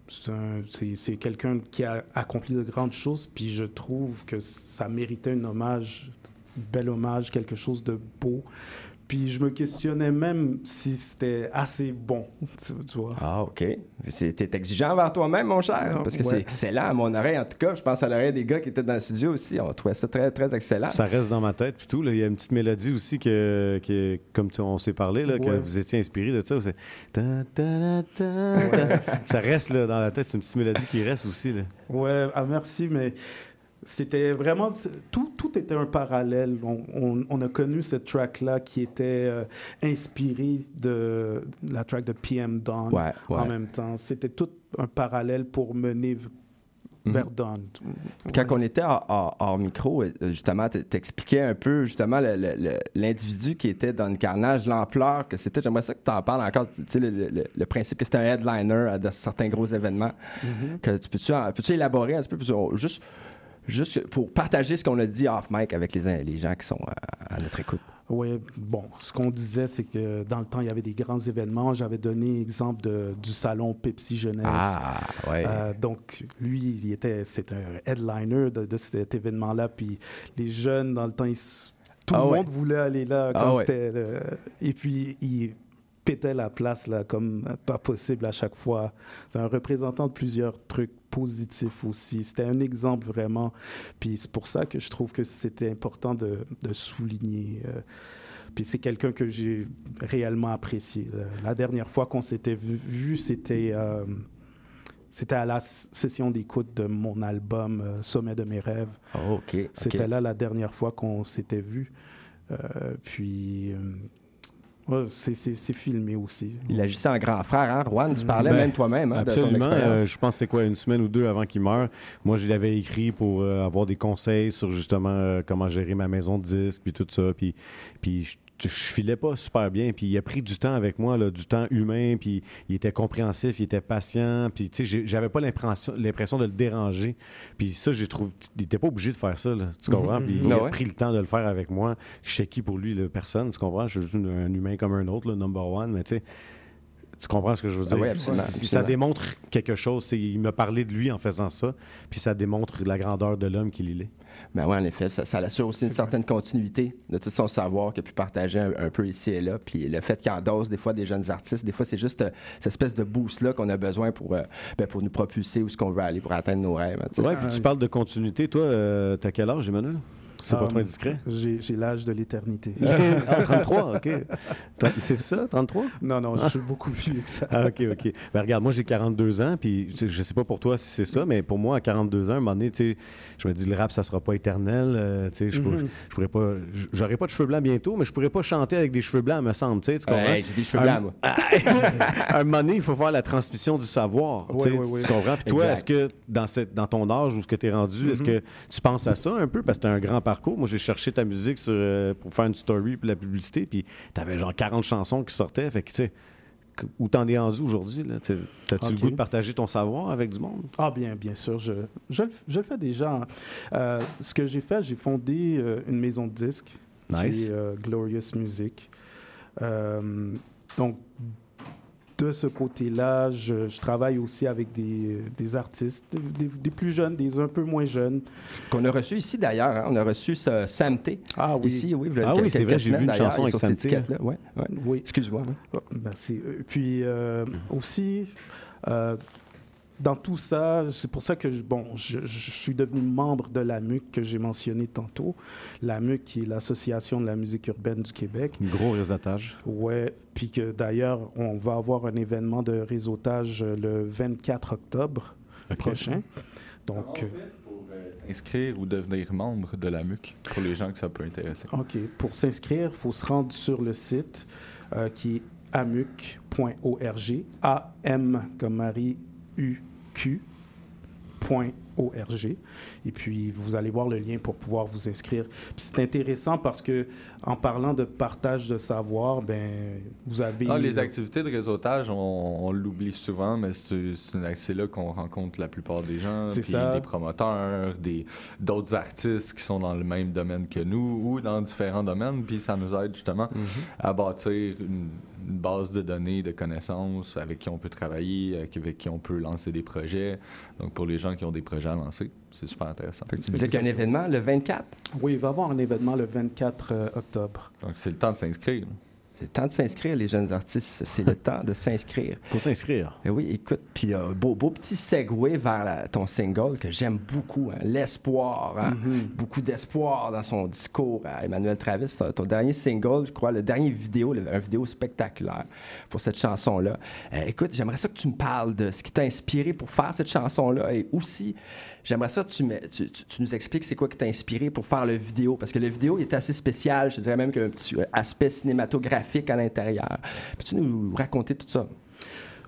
c'est un- c'est c'est quelqu'un qui a accompli de grandes choses, puis je trouve que ça méritait un hommage, un bel hommage, quelque chose de beau. Puis je me questionnais même si c'était assez bon, tu, tu vois. Ah, OK. T'es exigeant envers toi-même, mon cher, Ah, parce que ouais. c'est excellent à mon oreille, en tout cas. Je pense à l'oreille des gars qui étaient dans le studio aussi. On trouvait ça très, très excellent. Ça reste dans ma tête, puis tout. là. Il y a une petite mélodie aussi que, que comme tu- on s'est parlé, là, que vous étiez inspiré de ça. c'est ta, ta, ta, ta. Ça reste là, dans la tête. C'est une petite mélodie qui reste aussi. Là. Ouais, ah, merci, mais c'était vraiment. Tout, tout était un parallèle. On, on- on a connu cette track-là qui était euh, inspirée de la track de PM Dawn Ouais, ouais. en même temps. C'était tout un parallèle pour mener vers Dawn. Quand on était hors, micro, euh, justement, t'expliquais un peu justement l'individu qui était dans le carnage, l'ampleur que c'était. J'aimerais ça que tu en parles encore. Tu sais, le, le- le principe que c'était un headliner à de certains gros événements. Mhm. Que tu peux-tu en- peux-tu élaborer un petit peu juste, juste pour partager ce qu'on a dit off mic avec les, les gens qui sont à, à notre écoute. Oui, bon, ce qu'on disait, c'est que dans le temps, il y avait des grands événements. J'avais donné exemple de- du salon Pepsi Jeunesse. Ah, ouais. Euh, donc, lui, il était, c'est un headliner de, de cet événement-là. Puis les jeunes, dans le temps, ils tout Ah le ouais. monde voulait aller là. Ah Quand ouais. c'était, euh, et puis, il, pétait la place là, comme pas possible à chaque fois. C'est un représentant de plusieurs trucs positifs aussi. C'était un exemple vraiment. Puis c'est pour ça que je trouve que c'était important de, de souligner. euh, puis c'est quelqu'un que j'ai réellement apprécié. Euh, La dernière fois qu'on s'était vu, vu, c'était euh, c'était à la session d'écoute de mon album euh, Sommet de mes rêves. Oh. C'était là la dernière fois qu'on s'était vu. Euh, puis euh, ouais, c'est- filmé aussi. Il agissait en grand frère, hein? Juan, tu parlais Ben, même toi-même hein, de ton Absolument. Euh, je pense que c'est quoi, une semaine ou deux avant qu'il meure. Moi, je l'avais écrit pour euh, avoir des conseils sur justement euh, comment gérer ma maison de disques, puis tout ça. Puis, puis je, je filais pas super bien. Puis il a pris du temps avec moi, là, du temps humain. Puis il était compréhensif, il était patient. Puis tu sais, j'avais pas l'impression de le déranger. Puis ça, j'ai trouvé. Il était pas obligé de faire ça, là, tu comprends? Mhm. Puis il Ah a pris le temps de le faire avec moi. Je sais qui pour lui, là, personne, tu comprends? Je suis un, humain comme un autre, là, number one. Mais tu sais, tu comprends ce que je veux Ah dire? oui, absolument, absolument. ça démontre quelque chose. c'est- Il m'a parlé de lui en faisant ça, puis ça démontre la grandeur de l'homme qu'il est. Ben oui, en effet, ça, ça assure aussi une certaine continuité de tout son savoir qu'il a pu partager un, un peu ici et là. Puis le fait qu'il endosse des fois des jeunes artistes, des fois c'est juste euh, cette espèce de boost-là qu'on a besoin pour, euh, ben, pour nous propulser où ce qu'on veut aller pour atteindre nos rêves. hein, puis tu parles de continuité. Toi, euh, t'as quel âge, Emmanuel? C'est pas Euh, trop indiscret? J'ai j'ai l'âge de l'éternité. ah, 33, OK. C'est ça, 33? Non, non, je suis beaucoup plus vieux que ça. Ah, OK, OK. Ben, regarde, moi, j'ai 42 ans, puis je sais pas pour toi si c'est ça, mais pour moi, à 42 ans, à un moment donné, tu sais, je me dis, le rap, ça sera pas éternel. euh, tu sais, je, pourrais- Mhm. je pourrais pas... J'aurais pas de cheveux blancs bientôt, mais je pourrais pas chanter avec des cheveux blancs, me semble. Tu sais, tu comprends? Hey, j'ai des cheveux Un- blancs, moi. à un moment donné, il faut faire la transmission du savoir. tu Ouais, sais, ouais, tu- ouais. Tu comprends? Puis toi, Exact. est-ce que dans, cette, dans ton âge ou ce que tu es rendu, est-ce Mhm. que tu penses à ça un peu? Parce que tu as un grand parcours. Moi, j'ai cherché ta musique sur, euh, pour faire une story puis la publicité, puis tu avais genre 40 chansons qui sortaient. Fait que, tu sais, où t'en es rendu aujourd'hui? T'as-tu le goût de partager ton savoir avec du monde? Ah bien, bien sûr, je, je, le- je le fais déjà. Euh, ce que j'ai fait, j'ai fondé euh, une maison de disques, Nice. qui est euh, Glorious Music. Donc, de ce côté-là, je, je travaille aussi avec des, des artistes, des, des plus jeunes, des un peu moins jeunes. Qu'on a reçu ici d'ailleurs. hein. On a reçu ce Sam T. Ah oui. Ici, oui. Ah oui, c'est vrai, j'ai vu une chanson avec sur Sam cette T. étiquette-là. Ouais, ouais. Oui. Excuse-moi. ouais. Oh, merci. Euh, Puis euh, aussi, euh, dans tout ça, c'est pour ça que je, bon, je, je suis devenu membre de la MUC que j'ai mentionné tantôt. La MUC, qui est l'Association de la musique urbaine du Québec. Gros réseautage. Ouais, puis que d'ailleurs, on va avoir un événement de réseautage euh, le 24 octobre prochain. Donc, euh, Inscrire ou devenir membre de la MUC pour les gens que ça peut intéresser? OK. Pour s'inscrire, il faut se rendre sur le site euh, qui est amuc.org. A-M comme Marie, U-Q. Et puis vous allez voir le lien pour pouvoir vous inscrire. C'est intéressant parce que en parlant de partage de savoir, ben vous avez Ah, les activités de réseautage, on, on l'oublie souvent, mais c'est là qu'on rencontre la plupart des gens. C'est. Des promoteurs, des d'autres artistes qui sont dans le même domaine que nous ou dans différents domaines. Puis ça nous aide justement à bâtir une, une base de données, de connaissances avec qui on peut travailler, avec qui on peut lancer des projets. Donc pour les gens qui ont des projets à lancer, c'est super intéressant. Tu disais qu'il y a un événement le 24. Oui, il va y avoir un événement le 24 euh, octobre. Donc c'est le temps de s'inscrire. C'est le temps de s'inscrire, les jeunes artistes. C'est le temps de s'inscrire. Faut s'inscrire. Eh oui, écoute, puis euh, beau, beau petit segue vers la- ton single que j'aime beaucoup, hein, l'espoir. hein. Beaucoup d'espoir dans son discours à Emmanuel Travis. Ton, ton dernier single, je crois, le dernier vidéo, le- un vidéo spectaculaire pour cette chanson-là. Euh, écoute, j'aimerais ça que tu me parles de ce qui t'a inspiré pour faire cette chanson-là et aussi, j'aimerais ça que tu, me- tu, tu- tu nous expliques c'est quoi qui t'a inspiré pour faire le vidéo parce que le vidéo il est assez spécial, je dirais même qu'il y a un petit euh, aspect cinématographique à l'intérieur. Peux-tu nous raconter tout ça?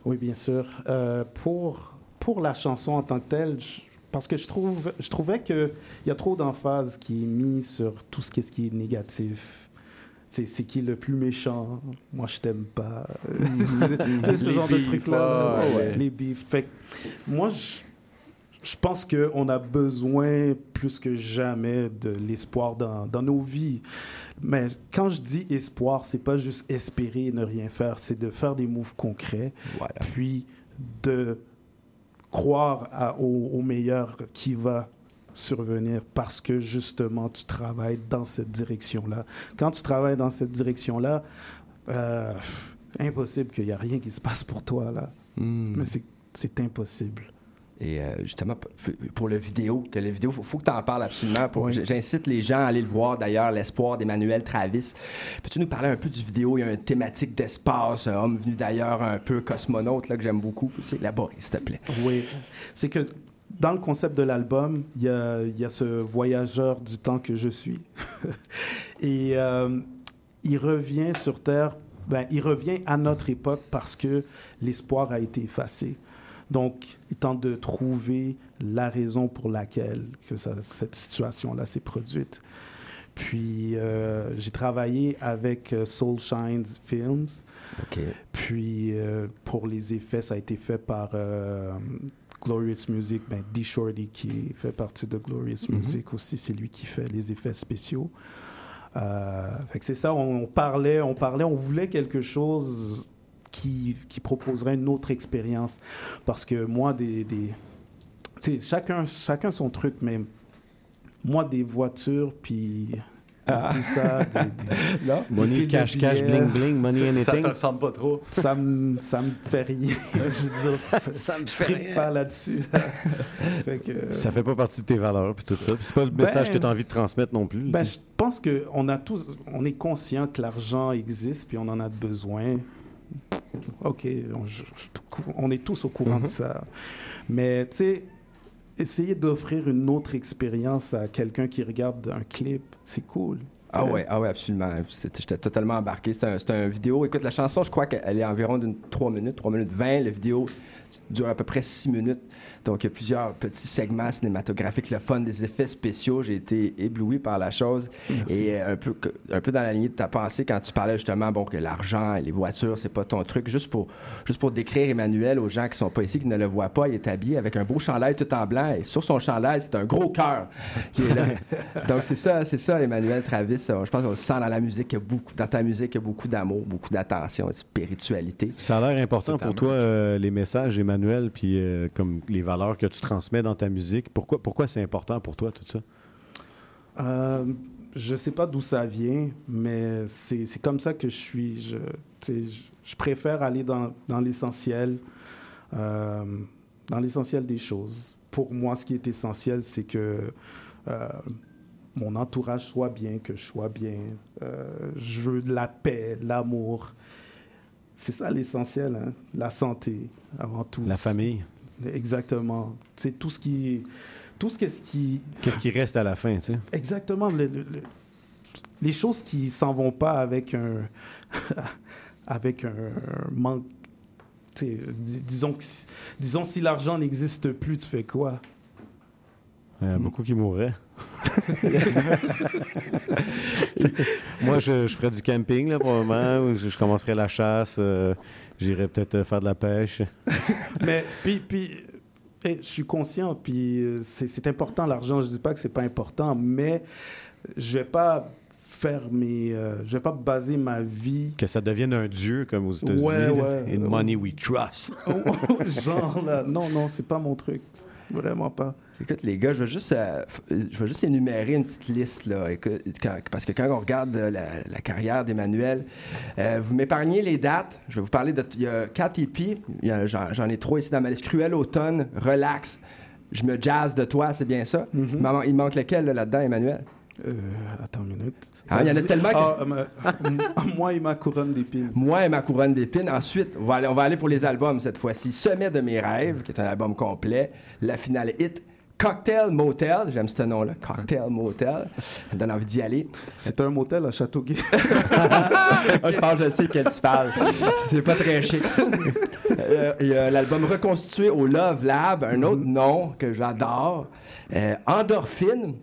Oui, bien sûr. Euh, pour, pour la chanson en tant que telle, je- parce que je, trouve, je trouvais qu'il y a trop d'emphase qui est mise sur tout ce qui est, ce qui est négatif. C'est qui le plus méchant? Moi, je t'aime pas. tu sais, ce Les genre de Ouais, ouais. Les beefs. Fait que moi, je, je pense qu'on a besoin plus que jamais de l'espoir dans, dans nos vies. Mais quand je dis espoir, c'est pas juste espérer et ne rien faire, c'est de faire des moves concrets, puis de croire à- au, au meilleur qui va survenir parce que justement tu travailles dans cette direction-là. Quand tu travailles dans cette direction-là, euh, impossible qu'il n'y a rien qui se passe pour toi, là. Hmm. Mais c'est impossible. Et euh, justement, pour le vidéo, que le vidéo, faut, faut que tu en parles absolument. Pour- J'incite les gens à aller le voir d'ailleurs, L'espoir d'Emmanuel Travis. Peux-tu nous parler un peu du vidéo? Il y a une thématique d'espace, un homme venu d'ailleurs, un peu cosmonaute, là, que j'aime beaucoup. C'est élaboré, s'il te plaît. Oui. C'est que dans le concept de l'album, il y a, il y a ce voyageur du temps que je suis. Et euh, il revient sur Terre, ben, il revient à notre époque parce que l'espoir a été effacé. Donc, il tente de trouver la raison pour laquelle que ça- cette situation-là s'est produite. Puis, euh, j'ai travaillé avec euh, Soul Shines Films. Puis, euh, pour les effets, ça a été fait par euh, Glorious Music, ben, D. Shorty, qui fait partie de Glorious Mhm. Music aussi, c'est lui qui fait les effets spéciaux. Euh, c'est ça, on parlait, on parlait, on voulait quelque chose qui, qui proposerait une autre expérience. Parce que moi, des, des tu sais, chacun, chacun son truc, mais moi, des voitures, puis Ah. tout ça, des, des- Non? des Money, cash, cash, bling, bling, money, anything. Ça te ressemble pas trop. Ça me, ça me fait rien. Je veux dire, ça, Ça me fait pas là-dessus. Que, Ça fait pas partie de tes valeurs puis tout ça. Puis c'est pas le message Ben- que tu as envie de transmettre non plus. Ben, je pense qu'on a tous, on est conscient que l'argent existe puis on en a besoin. Ok, on, je- je- on est tous au courant de Mhm. ça. Mais tu sais, essayer d'offrir une autre expérience à quelqu'un qui regarde un clip, c'est cool. Ah ouais, ah ouais, absolument. C'était- J'étais totalement embarqué. C'est un, vidéo. Écoute, la chanson, je crois qu'elle est environ d'une 3 minutes, 3 minutes 20. Le vidéo dure à peu près 6 minutes. Donc, il y a plusieurs petits segments cinématographiques, le fun, des effets spéciaux. J'ai été ébloui par la chose. Et euh, un peu, un peu dans la lignée de ta pensée, quand tu parlais justement bon, que l'argent et les voitures, c'est pas ton truc. Juste pour, juste pour décrire Emmanuel aux gens qui sont pas ici, qui ne le voient pas, il est habillé avec un beau chandail tout en blanc. Et sur son chandail, c'est un gros cœur qui est là. Donc, c'est ça, c'est ça, Emmanuel Travis. Euh, Je pense qu'on le sent dans la musique. Il y a beaucoup, dans ta musique, il y a beaucoup d'amour, beaucoup d'attention, de spiritualité. Ça a l'air important pour toi, euh, les messages, Emmanuel, puis euh, comme les valeurs que tu transmets dans ta musique? Pourquoi, pourquoi c'est important pour toi, tout ça? Euh, je sais pas d'où ça vient, mais c'est c'est comme ça que je suis. Je, préfère aller dans, dans l'essentiel, euh, dans l'essentiel des choses. Pour moi, ce qui est essentiel, c'est que euh, mon entourage soit bien, que je sois bien. Euh, je veux de la paix, de l'amour. C'est ça l'essentiel, hein? la santé avant tout. La famille? Exactement. C'est tout ce qui, tout ce qu'est-ce qui, Qu'est-ce qui reste à la fin, tu sais? Exactement. le- le- le- les choses qui s'en vont pas avec un, avec un manque. dis- disons, disons, si l'argent n'existe plus, tu fais quoi? Il y a beaucoup qui mourraient. Moi, je, je ferais du camping, là, probablement. ou Je, je commencerais la chasse. euh, J'irais peut-être euh, faire de la pêche. Mais puis, puis eh, je suis conscient, puis euh, c'est important l'argent. Je dis pas que c'est pas important, mais je vais pas faire mes, euh, je vais pas baser ma vie Que ça devienne un dieu, comme aux États-Unis. Ouais. In money we trust. genre là. Non, non, c'est pas mon truc, vraiment pas. Écoute, les gars, je vais juste, euh, je vais juste énumérer une petite liste, là. Écoute, quand- parce que quand on regarde euh, la, la carrière d'Emmanuel, euh, vous m'épargnez les dates. Je vais vous parler de. Il y a 4 épis. Il y a- J'en ai trois ici dans ma liste. Cruel automne, relax. Je me jazz de toi, c'est bien ça? il, m'en- il manque lequel là, là-dedans, Emmanuel? Euh, attends une minute. Ah, il y en a tellement que- Ah, euh, moi et ma couronne d'épines. Moi et ma couronne d'épines. Ensuite, on va, aller, on va aller pour les albums cette fois-ci. Sommet de mes rêves, qui est un album complet. La finale hit. Cocktail Motel, j'aime ce nom-là, Cocktail Motel, ça me donne envie d'y aller. C'est un motel à Châteauguay. Ah, je pense que je sais quel tu parles. C'est pas très chic. Euh, Il y a l'album reconstitué au Love Lab, un autre nom que j'adore. Euh, Endorphine.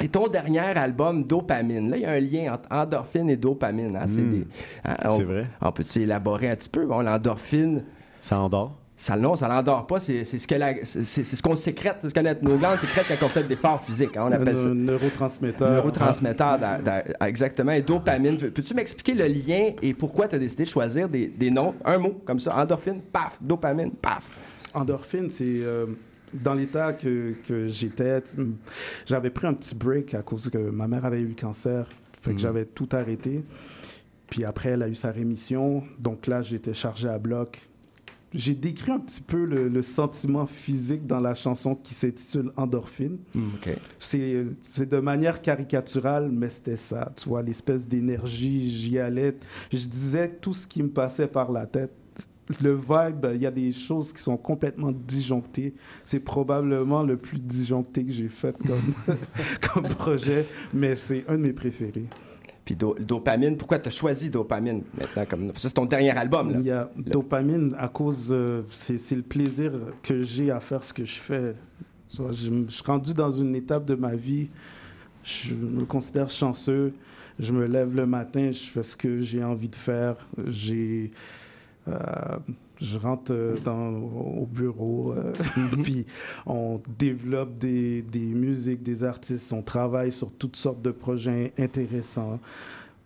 Et ton dernier album, Dopamine. Là, il y a un lien entre endorphine et dopamine. hein. C'est Mm. hein, vrai. On peut-tu élaborer un petit peu? Bon, l'endorphine. Ça endort? Ça, non, ça l'endort pas. C'est ce c'est ce qu'on sécrète, ce que nos glandes sécrètent quand on fait des efforts physiques. hein. on appelle ça. Un neurotransmetteur. Neurotransmetteur, exactement. Et dopamine. Peux-tu m'expliquer le lien et pourquoi tu as décidé de choisir des, des noms, un mot comme ça, endorphine, paf, dopamine, paf. Endorphine, c'est euh, dans l'état que, que j'étais. J'avais pris un petit break à cause que ma mère avait eu le cancer. Fait que Mhm. j'avais tout arrêté. Puis après, elle a eu sa rémission. Donc là, j'étais chargé à bloc. J'ai décrit un petit peu le, le sentiment physique dans la chanson qui s'intitule Endorphine. OK. C'est c'est de manière caricaturale, mais c'était ça. Tu vois, l'espèce d'énergie, j'y allais. Je disais tout ce qui me passait par la tête. Le vibe, il y a des choses qui sont complètement disjonctées. C'est probablement le plus disjoncté que j'ai fait comme, comme projet, mais c'est un de mes préférés. Puis Do- Dopamine, pourquoi tu as choisi Dopamine maintenant comme c'est ton dernier album là. Il y a dopamine à cause, euh, c'est le plaisir que j'ai à faire ce que je fais. Je, je suis rendu dans une étape de ma vie, je me considère chanceux. Je me lève le matin, je fais ce que j'ai envie de faire. J'ai, euh, je rentre euh, dans, au bureau, euh, puis on développe des, des musiques, des artistes, on travaille sur toutes sortes de projets intéressants.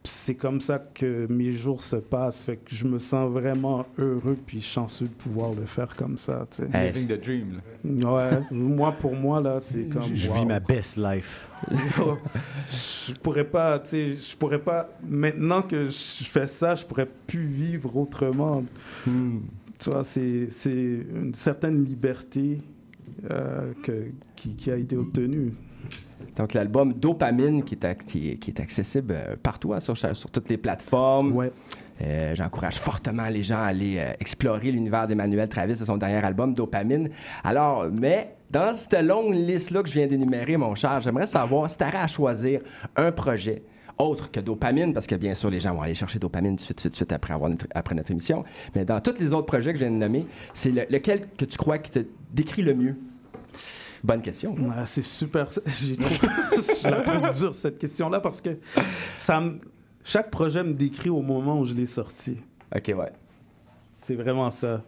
Puis C'est comme ça que mes jours se passent. Fait que je me sens vraiment heureux puis chanceux de pouvoir le faire comme ça. tu sais. Living the dream. là. Ouais, moi pour moi là, c'est comme. Je, je wow. vis ma best life. je pourrais pas, tu sais, je pourrais pas. Maintenant que je fais ça, je pourrais plus vivre autrement. Tu vois, c'est une certaine liberté euh, que, qui, qui a été obtenue. Donc l'album Dopamine qui est, ac- qui est, qui est accessible euh, partout hein, sur, toutes les plateformes. Euh, J'encourage fortement les gens à aller explorer l'univers d'Emmanuel Travis de son dernier album Dopamine. Alors, mais dans cette longue liste-là que je viens d'énumérer, mon cher, j'aimerais savoir si tu à choisir un projet autre que Dopamine, parce que bien sûr, les gens vont aller chercher Dopamine tout de suite, tout de suite après, avoir notre, après notre émission. Mais dans tous les autres projets que je viens de nommer, c'est le- lequel que tu crois qui te décrit le mieux? Bonne question. Ouais, c'est super. j'ai trouvé- je la trouve dure, cette question-là, parce que ça me- chaque projet me décrit au moment où je l'ai sorti. OK, ouais. C'est vraiment ça.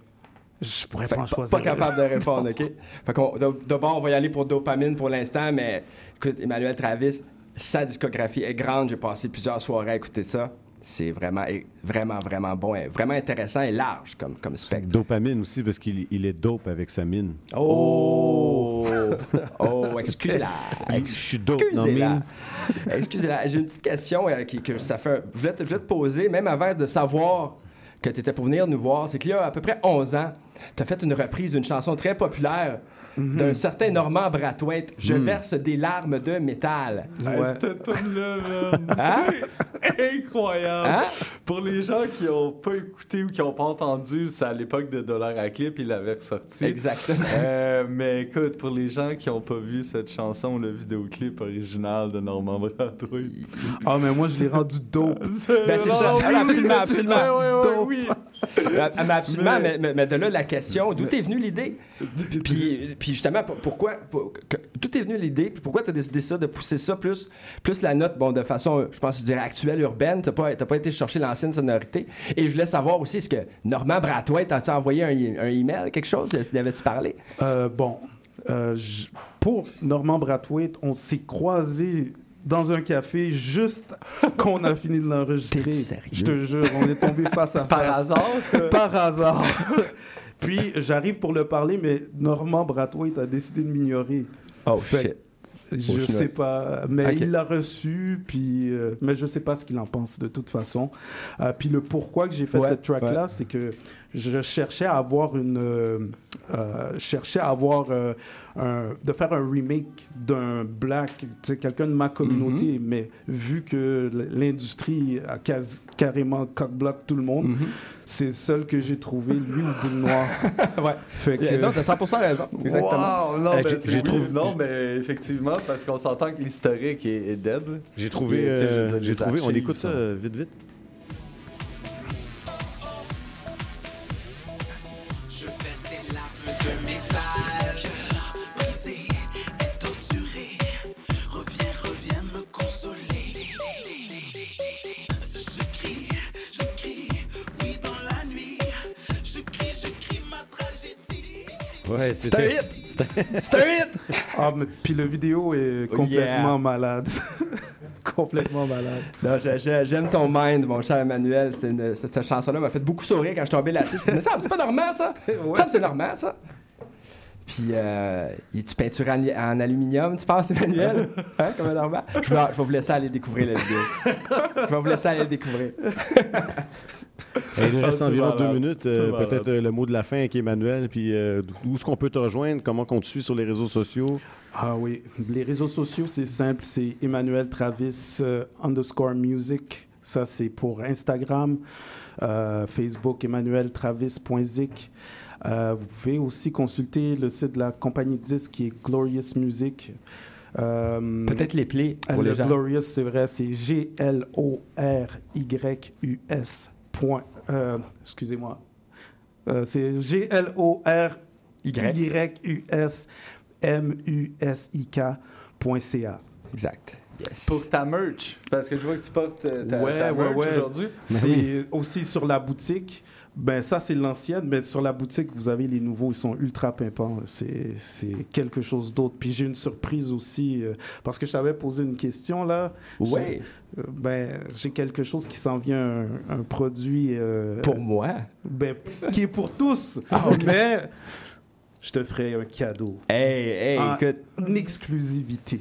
Je pourrais Fait pas en choisir. pas capable de répondre, OK? Fait qu'on, de- d'abord, on va y aller pour Dopamine pour l'instant, mais écoute, Emmanuel Travis, sa discographie est grande. J'ai passé plusieurs soirées à écouter ça. C'est vraiment, vraiment, vraiment bon, vraiment intéressant et large comme, comme spectre. Dopamine aussi, parce qu'il il est dope avec sa mine. Oh! oh, excusez-la. Je suis dope Excusez-la. Excusez-la. J'ai une petite question euh, qui, que ça fait. Je voulais, te, je voulais te poser, même avant de savoir que tu étais pour venir nous voir. C'est qu'il y a à peu près 11 ans, tu as fait une reprise d'une chanson très populaire d'un certain Normand Brathwaite. Je Mm. verse des larmes de métal. Hey, cette tune-là, Hein? incroyable. Hein? Pour les gens qui n'ont pas écouté ou qui n'ont pas entendu, c'est à l'époque de Dollar à Clip, il l'avait ressorti. Exactement. Euh, mais écoute, pour les gens qui n'ont pas vu cette chanson, le vidéoclip original de Normand Brathwaite. Ah, mais moi, je l'ai rendu dope. Ben, c'est ça. oui, Ah, absolument, oui, absolument. Ouais, ouais, dope. oui. Ah, absolument, Mais- mais, mais- mais de là la question, d'où t'es venue l'idée? Puis, puis justement, pour- pourquoi, pour- d'où t'es venue l'idée? Puis pourquoi t'as décidé ça, de pousser ça plus, plus la note, bon, de façon, je pense, je dirais actuelle, urbaine? T'as pas, t'as pas été chercher l'ancienne sonorité? Et je voulais savoir aussi, est-ce que Normand Brathwaite, as-tu envoyé un, un email, quelque chose? Lui avais-tu parlé? Euh, bon, euh, pour Normand Brathwaite, on s'est croisés dans un café juste qu'on a fini de l'enregistrer. Je te jure, on est tombé face à face. Par hasard? Par hasard. Puis j'arrive pour le parler, mais Normand Brathwaite a décidé de m'ignorer. Oh, Fait shit. que Je Oh, sais pas, mais il l'a reçu, puis euh, mais je sais pas ce qu'il en pense de toute façon. Euh, puis le pourquoi que j'ai fait Ouais, cette track là, ouais. c'est que je cherchais à avoir une, euh, euh, je cherchais à avoir euh, un, de faire un remake d'un black, quelqu'un de ma communauté, Mm-hmm. mais vu que l'industrie a quasi- carrément cock-block tout le monde, Mm-hmm. c'est le seul que j'ai trouvé, lui ou Boule Noire. ouais. Fait que, Non, t'as 100% raison. Exactement. Wow, non, Euh, ben, j'ai- c'est oui, trouvé- Non, mais effectivement, parce qu'on s'entend que l'historique est, est dead. J'ai trouvé, euh, j'ai trouvé, on écoute ça vite, vite. Ouais, C'est un hit! C'est un- hit! Ah, mais puis le vidéo est Oh, complètement yeah. malade. complètement malade. J'aime ton mind, mon cher Emmanuel. C'était une- cette, cette chanson-là m'a fait beaucoup sourire quand je suis tombé là-dessus. Mais ça, c'est pas normal, ça? Ça, c'est normal, ça? Puis, euh, tu peinture en, en aluminium, tu penses, Emmanuel? Hein, comme un normal? Je vais, je vais vous laisser aller découvrir la vidéo. je vais vous laisser aller le découvrir. Il nous reste Ah, c'est environ malade. deux minutes. Euh. Peut-être euh, le mot de la fin avec Emmanuel. Puis euh, où est-ce qu'on peut te rejoindre? Comment on te suit sur les réseaux sociaux? Ah oui, les réseaux sociaux, c'est simple, c'est Emmanuel Travis euh, underscore music. Ça, c'est pour Instagram, euh, Facebook, emmanueltravis.zik. Euh, vous pouvez aussi consulter le site de la compagnie de disques qui est Glorious Music. Euh, Peut-être les plaies pour le les gens. Glorious, c'est vrai, c'est G-L-O-R-Y-U-S. Point- euh, Excusez-moi. Euh, c'est G-L-O-R-Y-U-S. M-U-S-I-K.ca. Exact. Pour ta merch, parce que je vois que tu portes euh, ta, ouais, ta merch ouais. aujourd'hui. C'est aussi sur la boutique. Ben ça c'est l'ancienne, mais sur la boutique vous avez les nouveaux, ils sont ultra pimpants. C'est c'est quelque chose d'autre. Puis j'ai une surprise aussi euh, parce que je t'avais posé une question là. Ouais. J'ai- euh, ben j'ai quelque chose qui s'en vient, un, un produit euh, Pour moi? Ben qui est pour tous. Mais je te ferai un cadeau. Hey, hey, En écoute. exclusivité.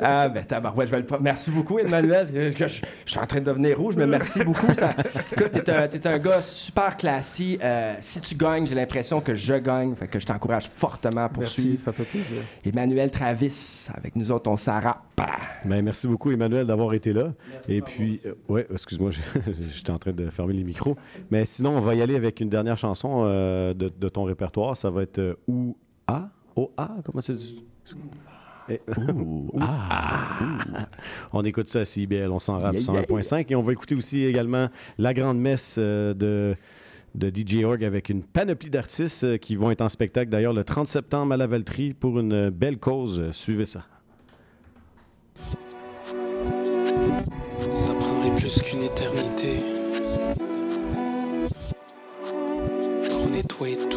Ah, ben, tabarouette, je vais le pas. Merci beaucoup, Emmanuel. Je, je suis en train de devenir rouge, mais merci beaucoup. Ça... Écoute, t'es un, t'es un gars super classique. Euh, si tu gagnes, j'ai l'impression que je gagne. Fait que je t'encourage fortement à Merci, poursuivre. ça fait plaisir. Emmanuel Travis, avec nous autres, on s'arrape. Ben, merci beaucoup, Emmanuel, d'avoir été là. Et puis, euh, ouais, excuse-moi, je- j'étais en train de fermer les micros. Mais sinon, on va y aller avec une dernière chanson euh, de, de ton répertoire. Ça va être euh, Ou A? O A? Comment tu dis Eh, Ouh, ah. On écoute ça à CIBL, on s'en rappe Yeah, yeah, 101.5 et on va écouter aussi également la grande messe euh, de de DJ Org avec une panoplie d'artistes euh, qui vont être en spectacle d'ailleurs le 30 septembre à la Valtrie pour une belle cause. Suivez ça. Ça prendrait plus qu'une éternité. Pour nettoyer toutes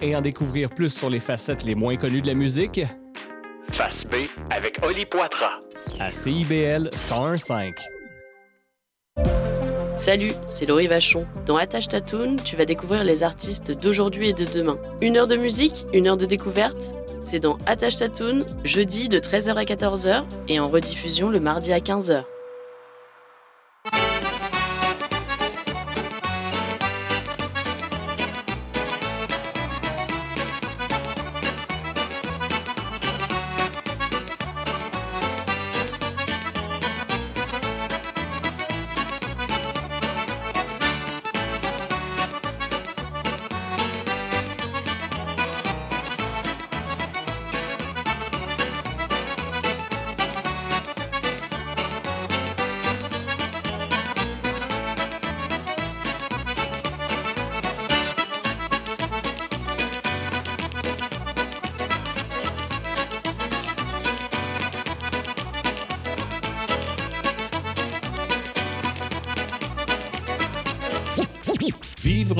et en découvrir plus sur les facettes les moins connues de la musique? Face B avec Oli Poitras. À CIBL 1015. Salut, c'est Laurie Vachon. Dans Attache Tatoon, tu vas découvrir les artistes d'aujourd'hui et de demain. Une heure de musique, une heure de découverte? C'est dans Attache Tatoon, jeudi de 13h à 14h et en rediffusion le mardi à 15h.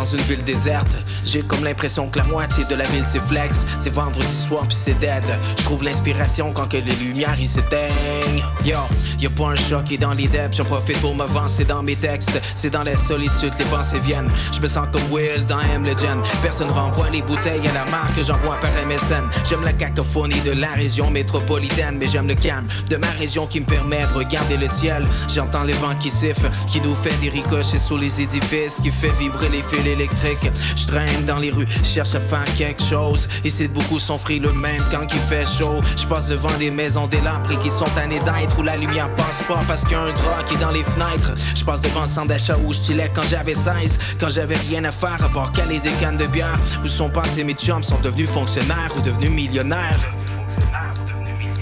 dans une ville déserte. J'ai comme l'impression que la moitié de la ville c'est flex. C'est vendredi soir puis c'est dead. Je trouve l'inspiration quand que les lumières ils s'éteignent. Yo, y'a pas un chat qui est dans les. J'en profite pour m'avancer dans mes textes. C'est dans la solitude les pensées viennent. Je me sens comme Will dans M Legend. Personne renvoie les bouteilles à la marque que j'envoie par MSN. J'aime la cacophonie de la région métropolitaine, mais j'aime le calme de ma région qui me permet de regarder le ciel. J'entends les vents qui sifflent, qui nous fait des ricochets sous les édifices, qui fait vibrer les fils Je traîne dans les rues, cherche à faire quelque chose. Ici, beaucoup sont frileux même quand il fait chaud. Je passe devant des maisons délabrées qui sont tannées d'être où la lumière passe pas parce qu'il y a un drap qui est dans les fenêtres. Je passe devant un centre d'achat où je quand j'avais 16, quand j'avais rien à faire à part caler des cannes de bière. Où sont passés mes chums, sont devenus fonctionnaires ou devenus millionnaires.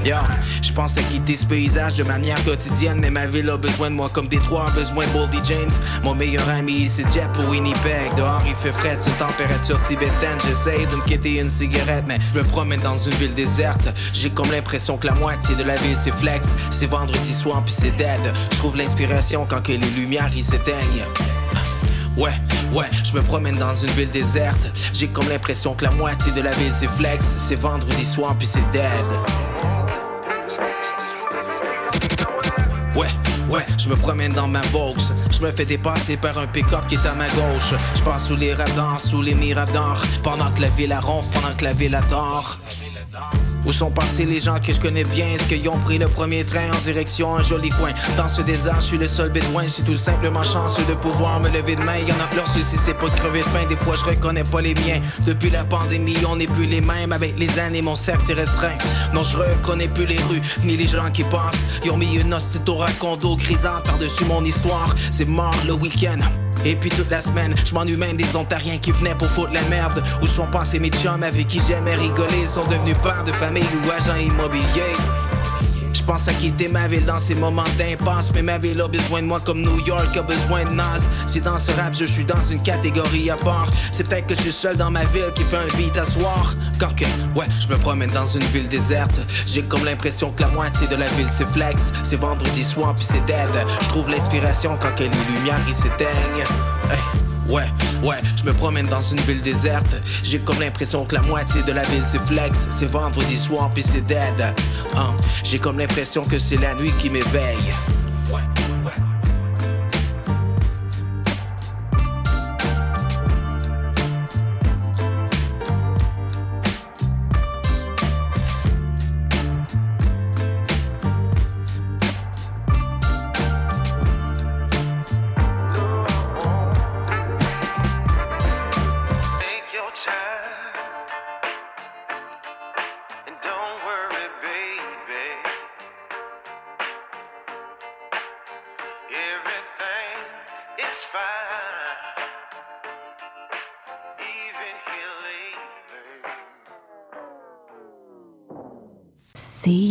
Yo, je pense à quitter ce paysage de manière quotidienne, mais ma ville a besoin de moi comme Détroit a besoin de Boldy James. Mon meilleur ami, c'est Jet pour Winnipeg. Dehors, il fait frais, c'est température tibétaine. J'essaye de me quitter une cigarette, mais je me promène dans une ville déserte. J'ai comme l'impression que la moitié de la ville c'est flex. C'est vendredi soir, puis c'est dead. Je trouve l'inspiration quand que les lumières ils s'éteignent. Ouais, ouais, je me promène dans une ville déserte. J'ai comme l'impression que la moitié de la ville c'est flex. C'est vendredi soir, puis c'est dead. Ouais, je me promène dans ma Vaux. Je me fais dépasser par un pick-up qui est à ma gauche. Je passe sous les radars, sous les miradors. Pendant que la ville a ronfle, pendant que la ville adore. Où sont passés les gens que je connais bien? Est-ce qu'ils ont pris le premier train en direction un joli coin? Dans ce désert, je suis le seul bédouin. Je suis tout simplement chanceux de pouvoir me lever de main. Y'en a leur souci, c'est pas de crever de faim. Des fois, je reconnais pas les miens. Depuis la pandémie, on n'est plus les mêmes. Avec les années, mon cercle s'est restreint. Non, je reconnais plus les rues, ni les gens qui passent. Ils ont mis une hostie au racondo grisant par-dessus mon histoire. C'est mort le week-end. Et puis toute la semaine, je m'ennuie des Ontariens qui venaient pour foutre la merde. Où sont passés mes chums avec qui j'aimais rigoler? Sont devenus pères de famille ou agents immobiliers. Je pense à quitter ma ville dans ces moments d'impasse. Mais ma ville a besoin de moi comme New York a besoin de Nas. Si dans ce rap je suis dans une catégorie à part. C'est peut-être que je suis seul dans ma ville qui fait un beat à soir. Quand que, ouais, je me promène dans une ville déserte. J'ai comme l'impression que la moitié de la ville c'est flex C'est vendredi soir puis c'est dead. Je trouve l'inspiration quand que les lumières ils s'éteignent. Ouais, ouais, je me promène dans une ville déserte. J'ai comme l'impression que la moitié de la ville c'est flex. C'est vendredi soir puis c'est dead. Hein, J'ai comme l'impression que c'est la nuit qui m'éveille.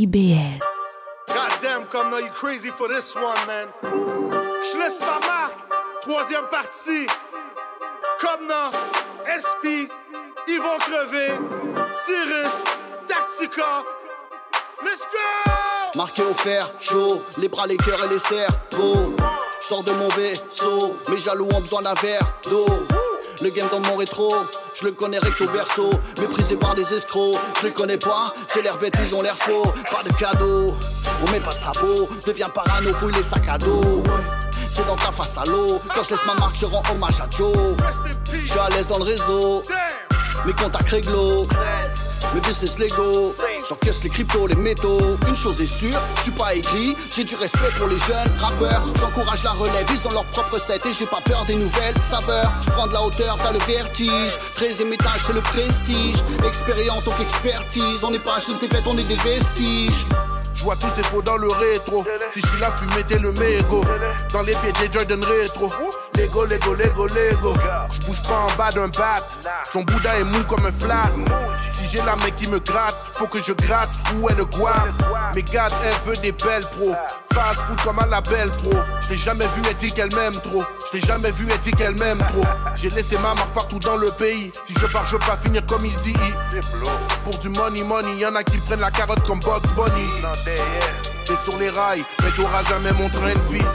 CIBL. Goddamn, comme now you crazy for this one, man. Je laisse ma marque. Troisième partie. Comme now, SP, ils vont crever. Cyrus, Tactica. Let's go! Marqué au fer, chaud, les bras, les cœurs et les cerveaux. Je sors de mon vaisseau, mes jaloux ont besoin d'un verre d'eau. Le game dans mon rétro, je le connais recto verso. Méprisé par des escrocs, je les connais pas, c'est l'air bête, ils ont l'air faux. Pas de cadeau, on met pas de sabot. Deviens parano, fouille les sacs à dos. C'est dans ta face à l'eau, quand je laisse ma marque, je rends hommage à Joe. Je suis à l'aise dans le réseau, mes contacts réglo. Mes business légaux, j'encaisse les cryptos, les métaux. Une chose est sûre, je suis pas aigri, j'ai du respect pour les jeunes rappeurs. J'encourage la relève, ils ont leur propre set et j'ai pas peur des nouvelles saveurs. Je prends de la hauteur, t'as le vertige. 13 étage, c'est le prestige. Expérience donc expertise, on n'est pas juste des fêtes, on est des vestiges. Vois tous ces faux dans le rétro. Si je suis là, fumez t'es le mégot. Dans les pieds des Jordan rétro. Lego, Lego, Lego, Lego. Je bouge pas en bas d'un bat. Son Bouddha est mou comme un flat. Si j'ai la mec qui me gratte, faut que je gratte. Où est le guam? Mais garde, elle veut des belles pros. Fast food comme à la belle pro. Je l'ai jamais vu, elle dit qu'elle m'aime trop. Je l'ai jamais vu, elle dit qu'elle m'aime trop. J'ai laissé ma marque partout dans le pays. Si je pars, je veux pas finir comme Easy. Pour du money, money, y'en a qui prennent la carotte comme Bugs Bunny. T'es sur les rails, mais t'auras jamais mon train de vie.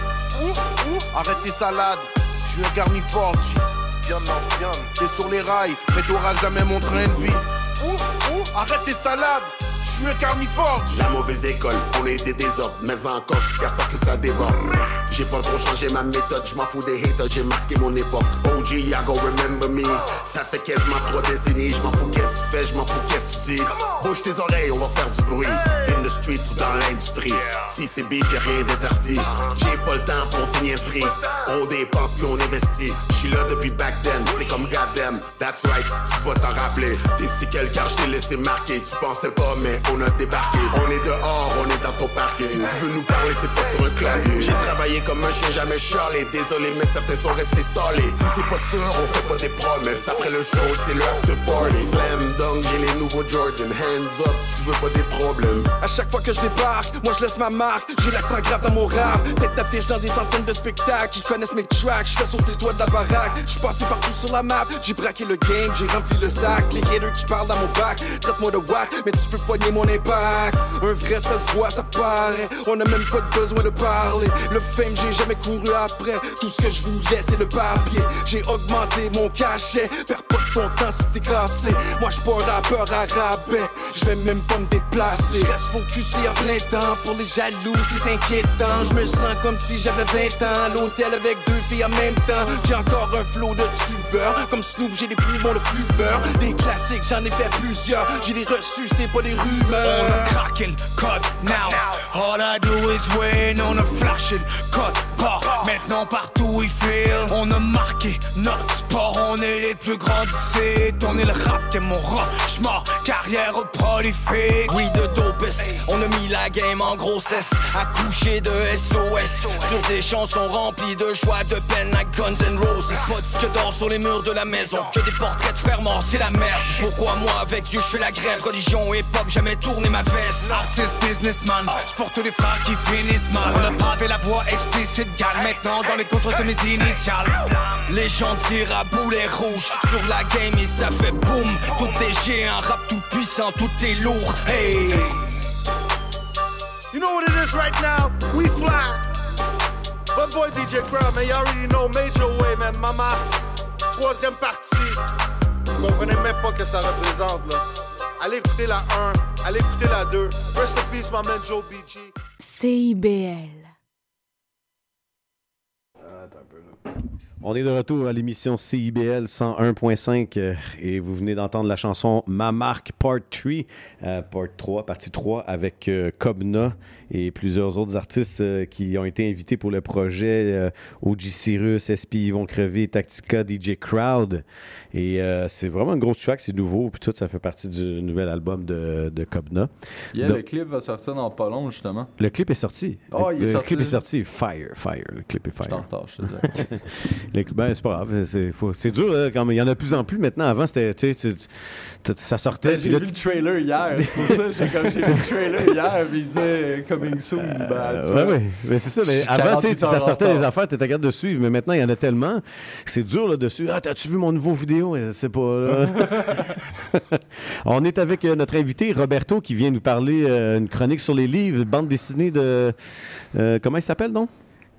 Arrête tes salades, je suis un garnivore. G. T'es sur les rails, mais t'auras jamais mon train de vie. Arrête tes salades, je suis un carnivore. La mauvaise école, on est des désordres, mais encore jusqu'à temps que ça déborde. J'ai pas trop changé ma méthode, je m'en fous des haters, j'ai marqué mon époque. OG, ya go remember me. Ça fait quasiment trois décennies, je m'en fous qu'est-ce que tu fais, je m'en fous qu'est-ce que tu dis. Bouge tes oreilles, on va faire du bruit. In the streets ou dans l'industrie. Si c'est beef, y'a rien d'interdit. J'ai pas le temps pour tes niaiseries. On dépense puis on investit. J'suis là depuis back then, t'es comme goddamn. That's right, tu vas t'en rappeler. T'es si quelqu'un, je t'ai laissé marquer. Tu pensais pas, mais on a débarqué. On est dehors, on est dans ton parking. Si tu veux nous parler, c'est pas sur un clavier. J'ai travaillé comme un chien, jamais charlé. Désolé, mais certains sont restés stallés. Si c'est pas sûr, on fait pas des promesses. Après le show, c'est le after party. Slam dunk, j'ai les nouveaux Jordan. Hands up, tu veux pas des problèmes. À chaque fois que je débarque, moi je laisse ma marque. J'ai l'accent grave dans mon rap. Tête d'affiche dans des centaines de spectacles. Ils connaissent mes tracks. Je fais sauter le toit de la baraque. Je passé partout sur la map. J'ai braqué le game, j'ai rempli le sac. Les haters qui parlent dans mon bac. Traite-moi de whack, mais tu peux mon impact. Un vrai, ça se voit, ça paraît. On a même pas besoin de parler. Le fame, j'ai jamais couru après. Tout ce que je voulais, c'est le papier. J'ai augmenté mon cachet. Perds pas ton temps t'es classé. Moi, je pas un rappeur à rabais. Je vais même pas me déplacer. Je reste focusé à plein temps. Pour les jaloux, c'est inquiétant. Je me sens comme si j'avais 20 ans. L'hôtel avec deux filles en même temps. J'ai encore un flow de tubeur. Comme Snoop, j'ai des poumons de fumeur. Des classiques, j'en ai fait plusieurs. J'ai des reçus, c'est pas des rumeurs. On a code now. All I do is win on a flashing code Maintenant partout il feel. On a marqué notre sport. On est les plus grands d'ici. On est le rap qui est mon. Carrière prolifique. Oui, de dopest. On a mis la game en grossesse. Accouché de SOS. Sur des chansons remplies de joie, de peine à Guns N' Roses. Pas de disque d'or sur les murs de la maison. Que des portraits de frères morts, c'est la merde. Pourquoi moi avec Dieu je fais la grève? Religion, époque, jamais tourné ma veste. Artist, businessman. Sport tous les frères qui finissent mal. On a bravé la voix explicite, gale. Maintenant dans les contres, c'est mes initiales. Les gens tirent à boulet rouge sur la game et ça fait boum. Tout est géant, rap tout puissant, tout est lourd. Hey! You know what it is right now? We fly. But boy DJ Crowd, man, you already know Major Way, man. Mama, troisième partie. Vous comprenez même pas que ça représente, là. Allez écouter la 1, allez écouter la 2. Rest in peace, my man Joe BG. CIBL. On est de retour à l'émission CIBL 101.5 euh, et vous venez d'entendre la chanson Ma marque Part 3, euh, Part 3, partie 3 avec euh, Cobna et plusieurs autres artistes euh, qui ont été invités pour le projet euh, OG Cyrus, SP Ils vont crever, Tactica, DJ Crowd. Et euh, c'est vraiment un gros track, c'est nouveau, puis tout ça fait partie du nouvel album de, de Cobna. Yeah, Donc, le clip va sortir dans pas long, justement. le clip est sorti. Oh, le, il est le sorti clip est sorti. Fire, fire. Le clip est fire. Je suis en retard, je sais. Les cl- ben, c'est pas grave. c'est- C'est c'est dur, hein, quand même. Il y en a de plus en plus maintenant. Avant, c'était. tu tu- tu- ça sortait. Ben, J'ai vu le trailer hier, c'est pour ça j'ai vu le trailer hier, puis il disait euh, Coming soon. Ben, tu Euh, vois. ouais. Mais c'est ça. Mais avant, tu sais, 48 ça sortait les affaires, tu étais capable de suivre. Mais maintenant, il y en a tellement. C'est dur là, dessus. Ah, t'as-tu vu mon nouveau vidéo? Sais pas. là. On est avec euh, notre invité, Roberto, qui vient nous parler euh, une chronique sur les livres, bande dessinée de. euh, comment il s'appelle, donc?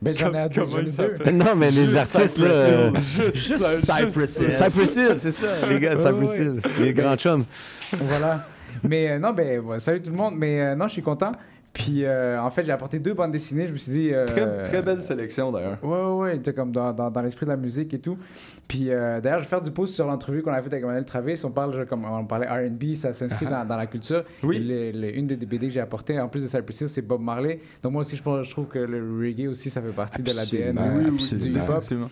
Ben, j'en ai, il deux. Non, mais les artistes, là. Cypress Hill. Juste Cypress ça. Hill. Cypress Hill, c'est ça, les gars, Cypress. Hill, les grands chums. voilà. Mais euh, non, ben, ouais, salut tout le monde. Mais euh, non, je suis content. Puis euh, en fait, j'ai apporté deux bandes dessinées. Je me suis dit. euh, Très, très belle sélection d'ailleurs. Ouais, ouais, ouais, comme dans, dans, dans l'esprit de la musique et tout. Puis euh, d'ailleurs, je vais faire du pouce sur l'entrevue qu'on a faite avec Emmanuel Travis. On parle, comme on parlait RB, ça s'inscrit dans, dans la culture. Oui. Et le- le- une des BD que j'ai apportées, en plus de Cypress Hill, c'est Bob Marley. Donc moi aussi, je, trouve que le reggae aussi, ça fait partie de l'ADN Absolument, euh, du absolument. hip-hop. Absolument.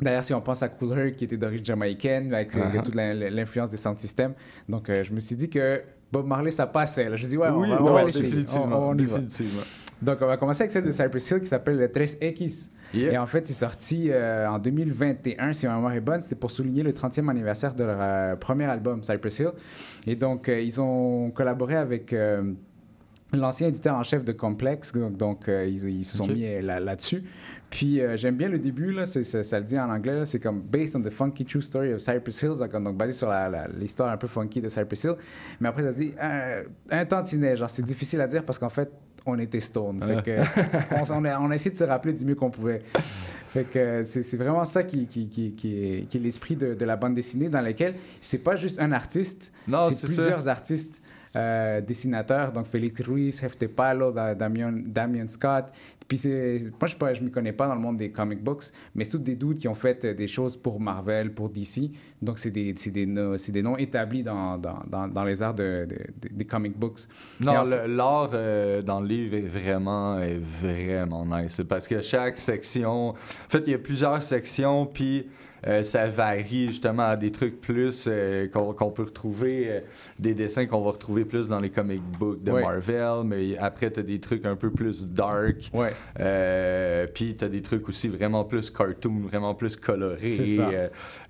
D'ailleurs, si on pense à Cool Herc, qui était d'origine jamaïcaine, avec Uh-huh. toute l'influence des sound systems. Donc, euh, je me suis dit que Bob Marley, ça passait. là. Je dit, ouais, Oui, on va ouais, définitivement. On- va. Donc, on va commencer avec celle de Cypress Hill qui s'appelle le 13X. Yeah. Et en fait, c'est sorti euh, en 2021, si ma mémoire est bonne. C'était pour souligner le 30e anniversaire de leur euh, premier album, Cypress Hill. Et donc, euh, ils ont collaboré avec l'ancien éditeur en chef de Complex. Donc, donc, euh, ils, ils se sont mis euh, là- là-dessus. Puis, euh, j'aime bien le début, là, c'est- ça le dit en anglais, c'est comme Based on the funky true story of Cypress Hill, donc, donc basé sur l'histoire un peu funky de Cypress Hill. Mais après, ça se dit euh, un tantinet, genre, c'est difficile à dire parce qu'en fait, on était stone. Fait que, on, on a, on a essayé de se rappeler du mieux qu'on pouvait. Fait que c'est vraiment ça qui, qui, qui, qui est, l'esprit de, de la bande dessinée dans laquelle c'est pas juste un artiste, c'est c'est plusieurs ça. artistes euh, dessinateurs, donc Félix Ruiz, Hefte Palo, Da- Damien, Damien Scott. Puis moi, je ne m'y connais pas dans le monde des comic books, mais c'est tous des doutes qui ont fait euh, des choses pour Marvel, pour DC. Donc c'est des, des, no- des noms établis dans, dans, dans, dans les arts de, de- de- des comic books. Non, l'art euh, dans le livre est vraiment, est vraiment nice. Parce que chaque section. En fait, il y a plusieurs sections, puis euh, ça varie justement à des trucs plus euh, qu'on peut retrouver, euh, des dessins qu'on va retrouver plus dans les comic books de Ouais. Marvel, mais après, tu as des trucs un peu plus dark. Ouais. Puis tu as des trucs aussi vraiment plus cartoon, vraiment plus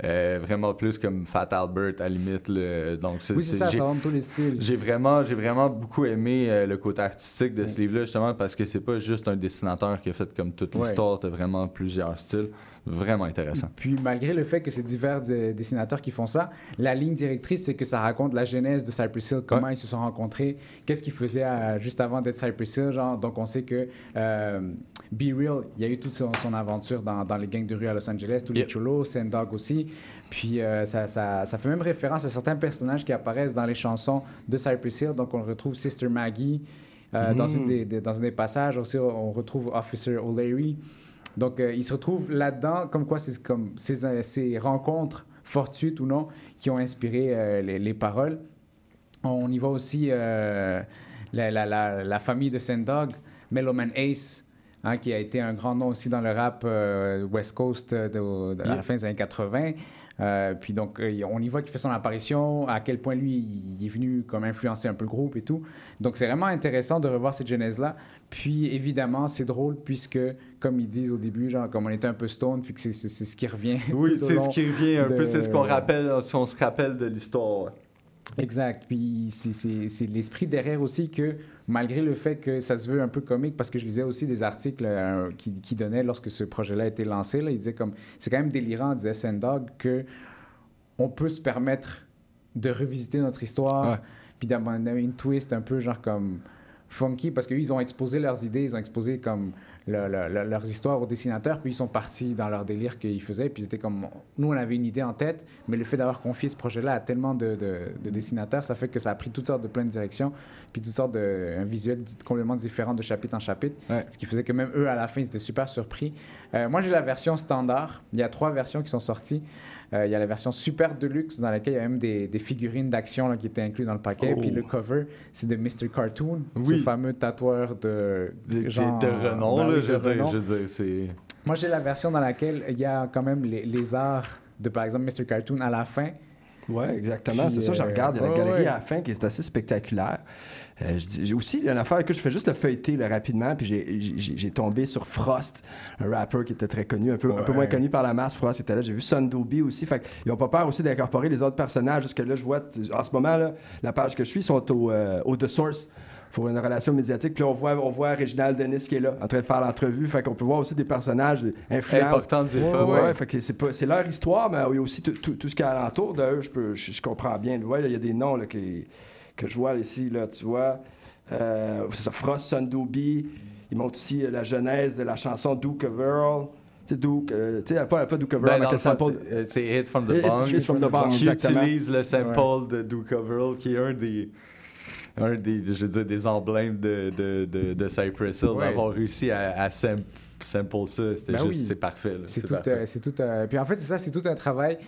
euh, vraiment plus comme Fat Albert à la limite. là. Donc, Oui, c'est ça, j'ai- ça rentre tous les styles. j'ai vraiment, j'ai vraiment beaucoup aimé le côté artistique de ce livre-là, justement, parce que c'est pas juste un dessinateur qui a fait comme toute l'histoire, t'as vraiment plusieurs styles. Vraiment intéressant. Puis malgré le fait que c'est divers de- dessinateurs qui font ça, la ligne directrice, c'est que ça raconte la genèse de Cypress Hill, comment ils se sont rencontrés, qu'est-ce qu'ils faisaient euh, juste avant d'être Cypress Hill. Genre, donc on sait que euh, Be Real, il y a eu toute son, son aventure dans, dans les gangs de rue à Los Angeles, tous les cholos, Sendog aussi. Puis euh, ça, ça, ça fait même référence à certains personnages qui apparaissent dans les chansons de Cypress Hill. Donc on retrouve Sister Maggie. euh, dans, Mm. une des, des- dans un des passages aussi, on retrouve Officer O'Leary. Donc, euh, il se retrouve là-dedans, comme quoi c'est comme ces, euh, ces rencontres fortuites ou non qui ont inspiré euh, les, les paroles. On y voit aussi euh, la, la- la- la famille de Sendog, Meloman Ace, hein, qui a été un grand nom aussi dans le rap West Coast de, de- à la fin des années 80. Euh, puis donc, euh, on y voit qu'il fait son apparition, à quel point lui, il est venu comme influencer un peu le groupe et tout. Donc, c'est vraiment intéressant de revoir cette genèse-là. Puis, évidemment, c'est drôle puisque, comme ils disent au début, genre, comme on était un peu stone, puis que c'est ce qui revient. Oui, c'est ce qui revient un de- peu, c'est ce qu'on rappelle, si on se rappelle de l'histoire. Exact. Puis c'est- l'esprit derrière aussi que, malgré le fait que ça se veut un peu comique, parce que je lisais aussi des articles euh, qui, qui donnaient lorsque ce projet-là a été lancé, là, ils disaient comme c'est quand même délirant, disait Sendog, que on peut se permettre de revisiter notre histoire, puis d'amener une twist un peu genre comme funky, parce qu'ils ont exposé leurs idées, ils ont exposé comme le- le- le- leurs histoires aux dessinateurs, puis ils sont partis dans leur délire qu'ils faisaient, puis c'était comme, nous on avait une idée en tête, mais le fait d'avoir confié ce projet-là à tellement de, de- de dessinateurs, ça fait que ça a pris toutes sortes de plein de directions, puis toutes sortes de, un visuel complètement différent de chapitre en chapitre, ce qui faisait que même eux, à la fin, ils étaient super surpris. Euh, moi, j'ai la version standard, il y a trois versions qui sont sorties. Euh, il y a la version super deluxe dans laquelle il y a même des, des figurines d'action qui étaient inclus dans le paquet. Oh. Puis le cover, c'est de Mr. Cartoon, Oui. ce fameux tatoueur de, De, genre- de renom, là, oui, je, veux dire, renom. je veux dire, c'est. Moi, j'ai la version dans laquelle il y a quand même les, les arts de, par exemple, Mr. Cartoon à la fin. Ouais, exactement. C'est ça, je euh, regarde. Il y a la galerie à la fin qui est assez spectaculaire. Euh, je j'ai aussi, il y a une affaire que je fais juste le feuilleter là, rapidement, puis j'ai- tombé sur Frost, un rappeur qui était très connu, un peu, un peu moins connu par la masse. Frost était là. J'ai vu Sundoobie aussi. Fait ils ont pas peur aussi d'incorporer les autres personnages. Jusque là, je vois, en ce moment, là, la page que je suis, ils sont au, euh, au The Source pour une relation médiatique. Puis là, on voit, on voit Réginald Denis qui est là, en train de faire l'entrevue. Fait qu'on peut voir aussi des personnages influents. Importants du ouais, ouais, ouais. fait que c'est- c'est pas- c'est leur histoire, mais il y a aussi tout, tout- tout ce qu'il y a alentour d'eux. Je, peux- je, je comprends bien. Ouais, il y a des noms là, qui- que je vois ici, là, tu vois. Euh, c'est ça, Frost Sundoobie. Ils montrent aussi euh, la genèse de la chanson Duke of Earl. Tu sais, Duke, euh, pas, pas Duke of Earl, Ben, mais le sample- c'est- euh, c'est Hit from the Bong. Hit from the Bong, Qui utilise le sample de Duke of Earl, qui est un des, un des, je veux dire, des emblèmes de, de, de, de Cypress Hill, Ouais. d'avoir réussi à, à sam- sample ça. C'était Ben juste, oui. c'est parfait. C'est tout, parfait. euh, c'est tout. euh, puis en fait, c'est ça, c'est tout un travail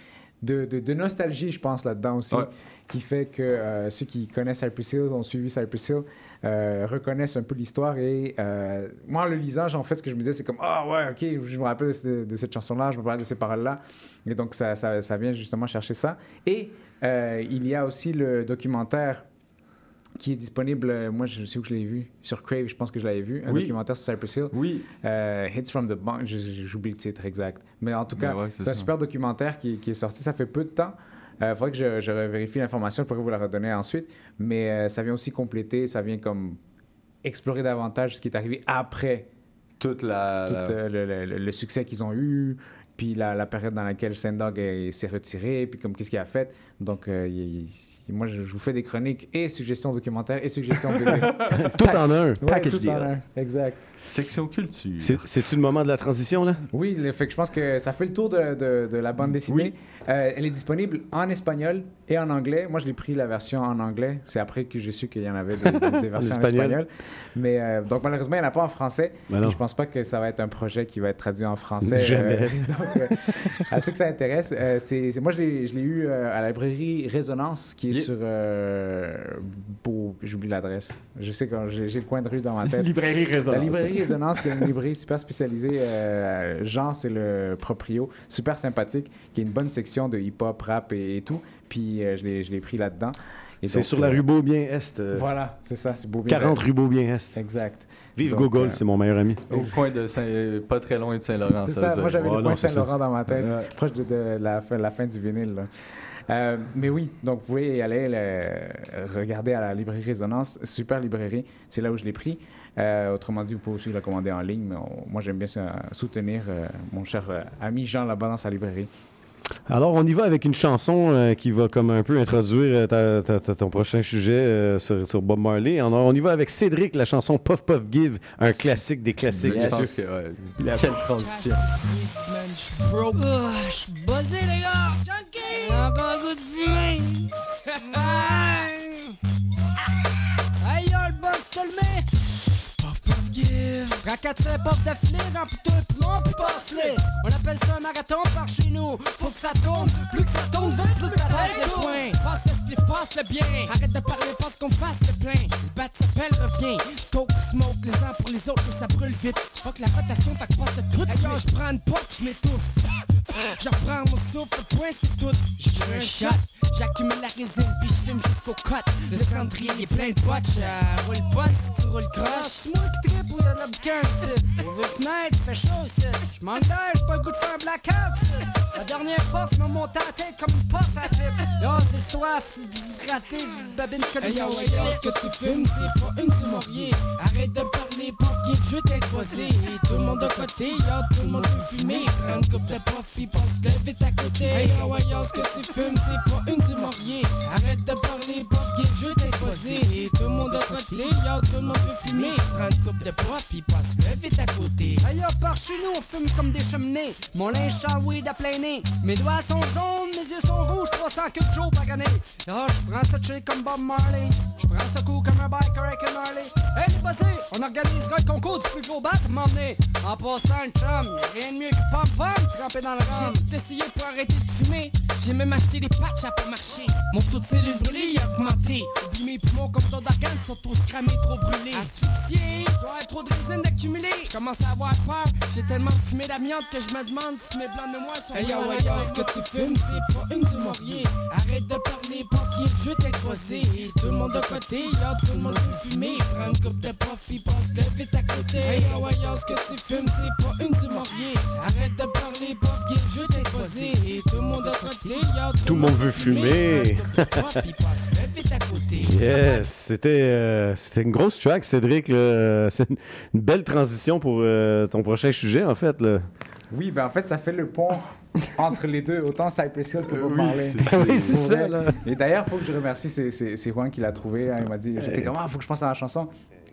de, de- de nostalgie, je pense, là-dedans aussi, Ouais. qui fait que euh, ceux qui connaissent Cypress Hill, ont suivi Cypress Hill, euh, reconnaissent un peu l'histoire. Et euh, moi, en le lisant, en fait, ce que je me disais, c'est comme Ah ouais, ok, je me rappelle de, de cette chanson-là, je me rappelle de ces paroles-là. Et donc, ça, ça, ça vient justement chercher ça. Et il y a aussi le documentaire qui est disponible, euh, moi je sais où je l'ai vu, sur Crave, je pense que je l'avais vu, un Oui. documentaire sur Cypress Hill. Oui. Euh, Hits from the je- j'oublie le titre exact. Mais en tout cas, Mais ouais, c'est un super documentaire qui, qui est sorti, ça fait peu de temps. Il faudrait que je, je vérifie l'information, je pourrais vous la redonner ensuite. Mais euh, ça vient aussi compléter, ça vient comme explorer davantage ce qui est arrivé après toute la, tout, la- euh, le, le- le- le succès qu'ils ont eu, puis la, la période dans laquelle Sendog est- s'est retiré, puis comme qu'est-ce qu'il a fait. Donc, euh, il- moi, je, je vous fais des chroniques et suggestions documentaires et suggestions BD. Tout en un. Ouais, Package tout deal. en un. Exact. Section culture. C'est- C'est-tu le moment de la transition, là? Oui, le fait que je pense que ça fait le tour de, de- de la bande dessinée. Euh, elle est disponible en espagnol et en anglais. Moi, je l'ai pris la version en anglais. C'est après que j'ai su qu'il y en avait des, versions en espagnol. espagnol. Mais euh, donc, malheureusement, il n'y en a pas en français. Ben je pense pas que ça va être un projet qui va être traduit en français. Jamais. Euh, donc, euh, à ceux que ça intéresse, euh, c'est moi, je l'ai je l'ai eu euh, à la librairie Résonance, qui est Yeah. sur. euh, Beau- J'oublie l'adresse. Je sais quand j'ai j'ai le coin de rue dans ma tête. Librairie Résonance. La librairie Résonance, qui est une librairie super spécialisée. euh, Jean, c'est le proprio, super sympathique, qui a une bonne section de hip-hop, rap et, et tout. Puis euh, je l'ai je l'ai pris là-dedans. Et C'est donc, sur la euh, rue Beaubien-Est. euh, Voilà, c'est ça, c'est beau bien. 40 rue Beaubien-Est. Exact. Vive Donc, Gogol, euh, c'est mon meilleur ami. Au coin de Saint... pas très loin de Saint-Laurent, C'est ça, moi j'avais Oh, le ça. Saint-Laurent dans ma tête, Ouais. proche de, de la, fin, la fin du vinyle. là. Euh, mais oui, donc vous pouvez y aller le- regarder à la librairie Résonance, super librairie, c'est là où je l'ai pris. Euh, autrement dit, vous pouvez aussi le commander en ligne, mais on- moi j'aime bien soutenir euh, mon cher euh, ami Jean là-bas dans sa librairie. Alors, on y va avec une chanson euh, qui va comme un peu introduire euh, ta- ta- ta- ton prochain sujet euh, sur, sur Bob Marley. Alors, on y va avec Cédric, la chanson Puff Puff Give, un classique des classiques. Yes. pense que, ouais, Il a- Quelle transition. Man, j'suis broke. J'suis buzzé, les gars. Junkie. Encore un goût de fumée. Hey, yo, le boss, te le met. Prends 4 puffs d'affilée, remplis-toi un poumon, puis passe-les. On appelle ça un marathon par chez nous. Faut que ça tourne. Plus que ça tourne, vite, plus que ta tête le foin. Passe le passe le bien. Arrête de parler, passe qu'on fasse le plein. Le bat s'appelle, revient. Coke, smoke, les uns pour les autres, ça brûle vite. Faut que la rotation, fait que passe le tout. Hey, yo, j'prends une j'm'étouffe. Je reprends mon souffle, le point c'est tout. J'ai tué un shot, j'accumule la résine, puis je fume jusqu'au cut. Le cendrier est plein de euh, roule pas si tu roules croche. Qui de la boucan, ici. Ouvre les fenêtres, fait chaud ici. D'air, j'ai pas le goût de faire un blackout. La dernière puff m'a monté à la tête comme une puff à pipe. Yo, c'est le soir, c'est une babine comme Hey, yo, ce que tu fumes, c'est pas une timorier. Arrête de parler, bien, je vais t'être posé. Tout le monde à côté, yo, tout le monde peut fumer. Prends une coupe de puff, puis passe le vite à côté. Hey, yo, ce que tu fumes, c'est parler, une de pas, puis passe le vite à côté. Ailleurs par chez nous, on fume comme des cheminées. Mon linge weed à plein nez. Mes doigts sont jaunes, mes yeux sont rouges, 300 que Joe pagané. Oh, je prends ça chill comme Bob Marley. Je prends ça coup comme un biker avec un Harley. Hey, les bossés, on organisera le concours du plus gros bat m'emmener. En passant le chum, rien de mieux que Pom Pom trempé dans le rhum. J'ai tout essayé pour arrêter de fumer. J'ai même acheté des patchs à pas marcher. Mon taux de cellules brûlées a augmenté. Oublie mes poumons comme ton d'organes sont tous cramés, trop brûlés. Asphyxié, être trop de résine d'accumuler. Je commence à avoir peur. J'ai tellement fumé d'amiante que je me demande si mes blancs de mémoire sont Hey yo, hey yo, ce que tu fumes, c'est pas une du Maurier. Arrête de parler, papier, je veux t'exposer. Tout le monde de côté, y'a tout le monde veut fumer. Prends une coupe de puis passe le vite à côté. Hey yo, hey yo, ce que tu fumes, c'est pas une du Maurier. Arrête de parler, papier, je veux t'exposer. Tout le monde de côté, y'a Tout le monde veut fumer. yes, c'était euh, c'était une grosse track, Cédric. là. C'est une, belle transition pour euh, ton prochain sujet, en fait. Là. Oui, ben en fait, ça fait le pont entre les deux, autant Cypress Hill que Bob Marley. Oui, c'est ça, là. Et d'ailleurs, il faut que je remercie, c'est- c'est c'est Juan qui l'a trouvé. hein, il m'a dit, j'étais comme, ah, faut que je pense à la chanson.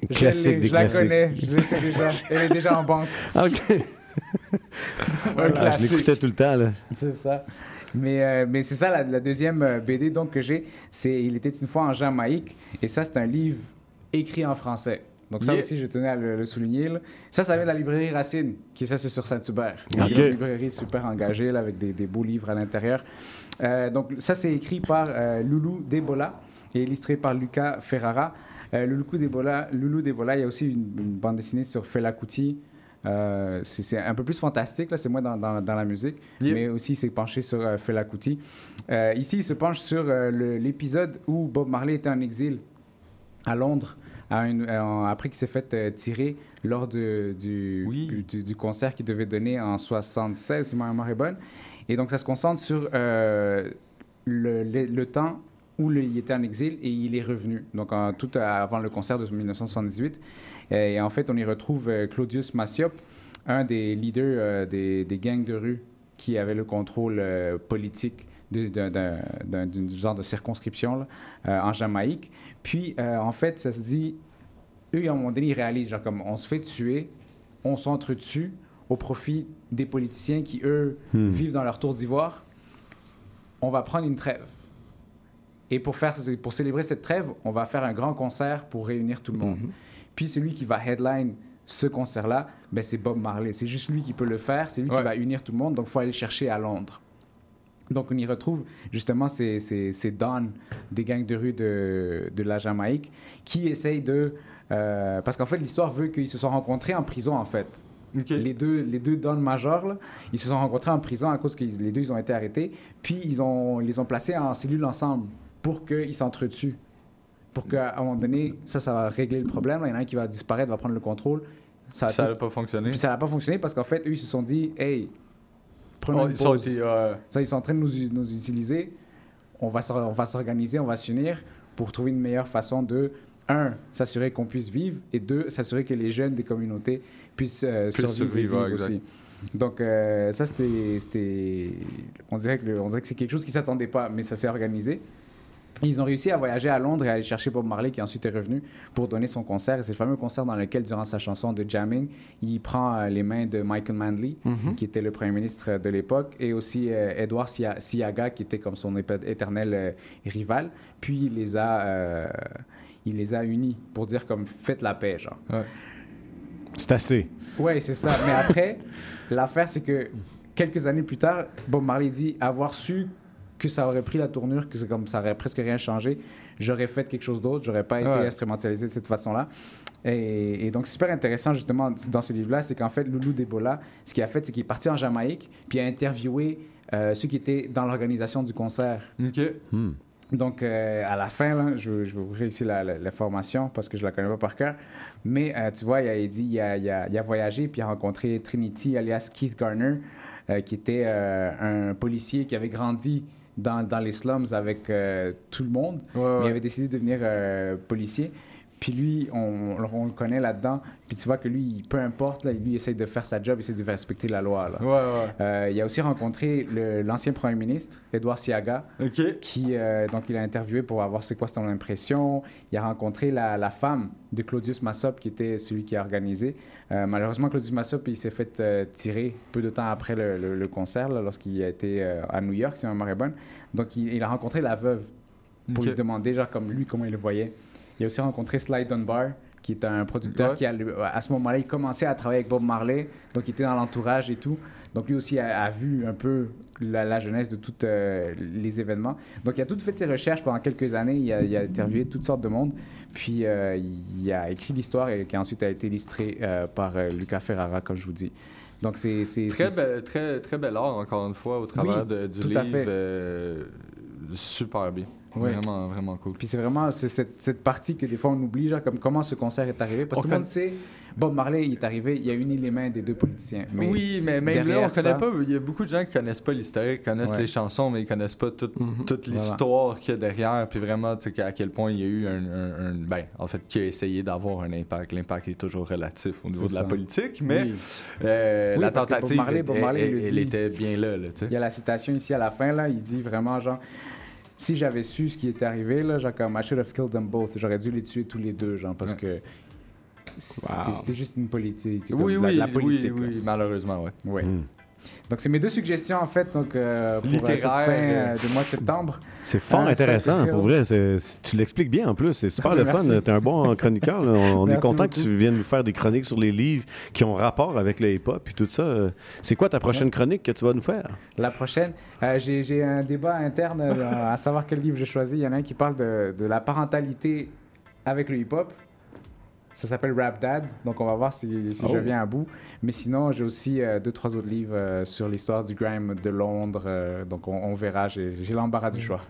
Je Classique l'ai, des Je la classiques. connais, je le sais déjà. Elle est déjà en banque. OK. Un je classique. l'écoutais tout le temps. Là. C'est ça. Mais, euh, mais c'est ça, la, la deuxième euh, BD donc, que j'ai, c'est Il était une fois en Jamaïque. Et ça, c'est un livre écrit en français. Donc ça Yeah. aussi, je tenais à le, le souligner. là. Ça, ça vient de la librairie Racine, qui est ça, c'est sur Saint-Hubert. Ok. Il y a Une librairie super engagée, là, avec des, des beaux livres à l'intérieur. Euh, donc ça, c'est écrit par euh, Loulou Debola et illustré par Lucas Ferrara. Euh, Loulou Debola, Loulou Debola, il y a aussi une, une bande dessinée sur Fela Kuti. Euh, c'est un peu plus fantastique, là, c'est moins dans, dans- dans la musique, mais aussi il s'est penché sur euh, Fela Kuti. Ici, il se penche sur l'épisode où Bob Marley était en exil à Londres, à une- euh, après qu'il s'est fait euh, tirer lors de- du, du, du concert qu'il devait donner en 76, si ma mémoire est bonne. Et donc, ça se concentre sur euh, le, le- le temps où le- il était en exil et il est revenu, donc en- tout avant le concert de 1978. Et en fait, on y retrouve euh, Claudius Massiop, un des leaders euh, des, des gangs de rue qui avait le contrôle euh, politique d'un- genre de circonscription là, en Jamaïque. Puis, euh, en fait, ça se dit, eux, à un moment donné, ils réalisent, genre, comme on se fait tuer, on s'entretue au profit des politiciens qui, eux, Hmm. vivent dans leur tour d'ivoire. On va prendre une trêve. Et pour, faire, pour célébrer cette trêve, on va faire un grand concert pour réunir tout le monde. Puis celui qui va headline ce concert-là, ben, c'est Bob Marley. C'est juste lui qui peut le faire, c'est lui Ouais. qui va unir tout le monde, donc il faut aller le chercher à Londres. Donc on y retrouve justement ces, ces, ces dons des gangs de rue de, de la Jamaïque qui essayent de... euh, parce qu'en fait, l'histoire veut qu'ils se sont rencontrés en prison, en fait. Les deux, les deux dons là, ils se sont rencontrés en prison à cause que les deux, ils ont été arrêtés. Puis ils, ont, ils les ont placés en cellule ensemble pour qu'ils s'entretuent. Pour qu'à un moment donné, ça, ça va régler le problème. Il y en a un qui va disparaître, va prendre le contrôle. Ça tout- n'a pas fonctionné. puis ça n'a pas fonctionné parce qu'en fait, eux, ils se sont dit, hey, prenons Oh, une pause. ouais. Ça, ils sont en train de nous, nous utiliser. On va, on va s'organiser, on va s'unir pour trouver une meilleure façon de, un, s'assurer qu'on puisse vivre et deux, s'assurer que les jeunes des communautés puissent, euh, Puissent survivre, aussi. Donc, euh, ça, c'était. c'était- On dirait que, le- on dirait que c'est quelque chose qui ne s'attendait pas, mais ça s'est organisé. Ils ont réussi à voyager à Londres et à aller chercher Bob Marley, qui ensuite est revenu pour donner son concert. Et c'est le fameux concert dans lequel, durant sa chanson de Jamming, il prend euh, les mains de Michael Manley, Mhm. qui était le premier ministre de l'époque, et aussi euh, Edward Sia- Siaga, qui était comme son éternel euh, rival. Puis il les a, euh, il les a unis pour dire comme faites la paix, genre. C'est assez. Ouais, c'est ça. Mais après, l'affaire, c'est que quelques années plus tard, Bob Marley dit avoir su que ça aurait pris la tournure, que c'est comme ça aurait presque rien changé, j'aurais fait quelque chose d'autre, j'aurais pas été Ouais. instrumentalisé de cette façon-là. Et, et donc, c'est super intéressant, justement, dans ce livre-là, c'est qu'en fait, Loulou Debola, ce qu'il a fait, c'est qu'il est parti en Jamaïque, puis il a interviewé euh, ceux qui étaient dans l'organisation du concert. OK. Donc, euh, à la fin, là, je, je vais ouvrir ici la, la- l'information parce que je la connais pas par cœur. Mais euh, tu vois, il a dit il a, il a- il a voyagé puis il a rencontré Trinity, alias Keith Garner, euh, qui était euh, un policier qui avait grandi dans, dans les slums avec euh, tout le monde. Mais il avait décidé de devenir euh, policier. Puis lui, on, on le connaît là-dedans. Puis tu vois que lui, peu importe, là, lui, il essaye de faire sa job, il essaie de respecter la loi. Là. Ouais, ouais. Euh, il a aussi rencontré l'ancien premier ministre, Edouard Siaga, qui euh, donc il a interviewé pour avoir c'est quoi son impression. Il a rencontré la, la femme de Claudius Massop, qui était celui qui a organisé. Euh, malheureusement, Claudius Massop, il s'est fait euh, tirer peu de temps après le, le- le concert, lorsqu'il a été euh, à New York, si ma mémoire est bonne. Donc il, il a rencontré la veuve pour lui demander, genre, comme lui, comment il le voyait. Il a aussi rencontré Sly Dunbar, qui est un producteur Ouais. qui, a, à ce moment-là, il commençait à travailler avec Bob Marley, donc il était dans l'entourage et tout. Donc lui aussi a, a vu un peu la, la jeunesse de tous les événements. Donc il a tout fait ses recherches pendant quelques années, il a, il a interviewé toutes sortes de monde, puis euh, il a écrit l'histoire et qui ensuite a été illustrée euh, par euh, Lucas Ferrara, comme je vous dis. Donc c'est... Très, be- très, très bel art, encore une fois, au travers Oui, de- du tout livre. à fait. euh, super bien. Ouais. Vraiment, vraiment cool. Puis c'est vraiment c'est cette, cette partie que des fois on oublie, genre comme comment ce concert est arrivé. Parce que tout le monde sait, Bob Marley il est arrivé, il a uni les mains des deux politiciens. Mais oui, mais même là, on derrière connaît ça- pas. Il y a beaucoup de gens qui connaissent pas l'historique, connaissent Ouais. les chansons, mais ils connaissent pas toute, Mhm. toute l'histoire qu'il y a derrière. Puis vraiment, tu sais, à quel point il y a eu un. un- un- ben, en fait, qui a essayé d'avoir un impact. L'impact est toujours relatif au niveau de la ça. politique, mais Oui. euh, Oui, la Bob tentative, Marley- Bob Marley elle, le elle dit. était bien là. là tu sais. Il y a la citation ici à la fin, là, il dit vraiment genre si j'avais su ce qui était arrivé, là, genre comme I should have killed them both, j'aurais dû les tuer tous les deux, genre, parce que c'était c'était juste une politique. Oui, la, oui, la oui, politique. oui, là. malheureusement, ouais. Ouais. Donc, c'est mes deux suggestions, en fait, donc, euh, pour euh, cette fin euh, euh, de mois de septembre. C'est fort Hein, intéressant, pour vrai. C'est- c'est- tu l'expliques bien en plus. C'est super le fun. Tu es un bon chroniqueur. là. On, on est content que tu viennes nous faire des chroniques sur les livres qui ont rapport avec le hip-hop et tout ça. C'est quoi ta prochaine chronique que tu vas nous faire? La prochaine, euh, j'ai j'ai un débat interne euh, à savoir quel livre j'ai choisi. Il y en a un qui parle de, de la parentalité avec le hip-hop. Ça s'appelle Rap Dad, donc on va voir si, si Oh. je viens à bout. Mais sinon, j'ai aussi euh, deux, trois autres livres euh, sur l'histoire du grime de Londres. euh, donc on, on verra, j'ai j'ai l'embarras du choix.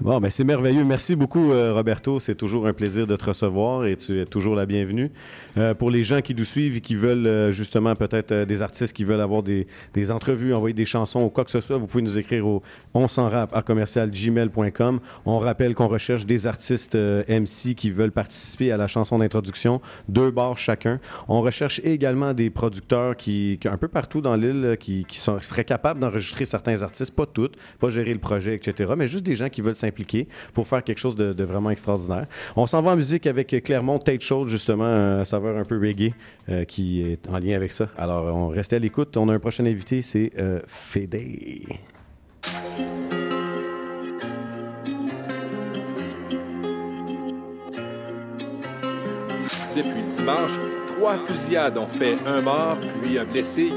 Bon, ben c'est merveilleux. Merci beaucoup, euh, Roberto. C'est toujours un plaisir de te recevoir et tu es toujours la bienvenue. Euh, pour les gens qui nous suivent et qui veulent euh, justement peut-être des artistes qui veulent avoir des, des entrevues, envoyer des chansons ou quoi que ce soit, vous pouvez nous écrire au on s'en rap à commercial gmail.com. On rappelle qu'on recherche des artistes MC qui veulent participer à la chanson d'introduction, deux bars chacun. On recherche également des producteurs qui, un peu partout dans l'île qui, qui seraient capables d'enregistrer certains artistes, pas toutes, pas gérer le projet, etc., mais juste des gens qui veulent s'impliquer pour faire quelque chose de, vraiment extraordinaire. On s'en va en musique avec Clermont Tate Show, justement, euh, à saveur un peu reggae, euh, qui est en lien avec ça. Alors, on reste à l'écoute. On a un prochain invité, c'est euh, Fede. Depuis dimanche, trois fusillades ont fait un mort puis un blessé.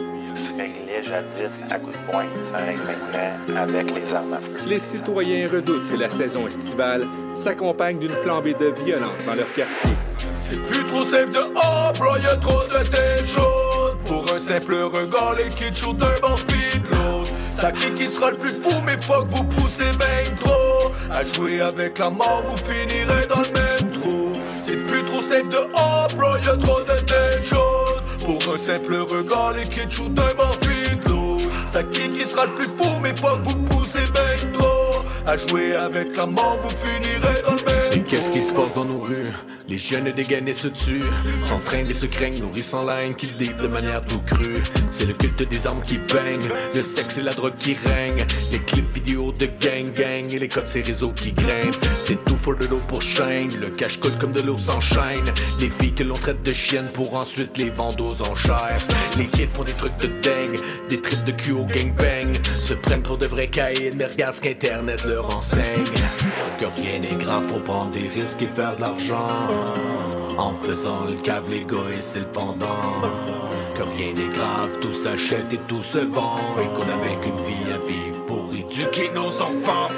Ça réglait jadis à coups de poing. Ça règle maintenant avec les armes à feu. Les citoyens redoutent que la saison estivale s'accompagne d'une flambée de violence dans leur quartier. C'est plus trop safe de oh bro, y'a trop de tête chaude Pour un simple regard, les kids shoot d'un bord pis de l'autre C'est qui qui sera le plus fou, mais fuck vous poussez ben trop À jouer avec la mort, vous finirez dans le même trou C'est plus trop safe de oh bro, y'a trop de tête chaude Pour un simple regard, les kids shoot d'un bord C'est qui qui sera le plus fou, mais fuck vous poussez ben trop À jouer avec la mort, vous finirez dans le Et qu'est-ce qui se passe dans nos rues? Les jeunes dégainés se tuent, s'entraînent et se craignent, nourrissant la haine qu'ils disent de manière tout crue. C'est le culte des armes qui baignent, le sexe et la drogue qui règnent, les clips vidéo de gang gang et les codes ces réseaux qui grimpent. C'est tout for de l'eau pour chaîne, le cash coule comme de l'eau s'enchaîne. Les filles que l'on traite de chiennes pour ensuite les vendre aux enchères. Les kids font des trucs de dingue, des trips de cul au gangbang, se prennent pour de vrais caïds, mais regarde ce qu'internet leur enseigne. Que rien n'est grave, faut prendre des risques et faire de l'argent. En faisant le cave, gars, et c'est le fendant. Que rien n'est grave, tout s'achète et tout se vend. Et qu'on avait qu'une vie à vivre pour éduquer nos enfants.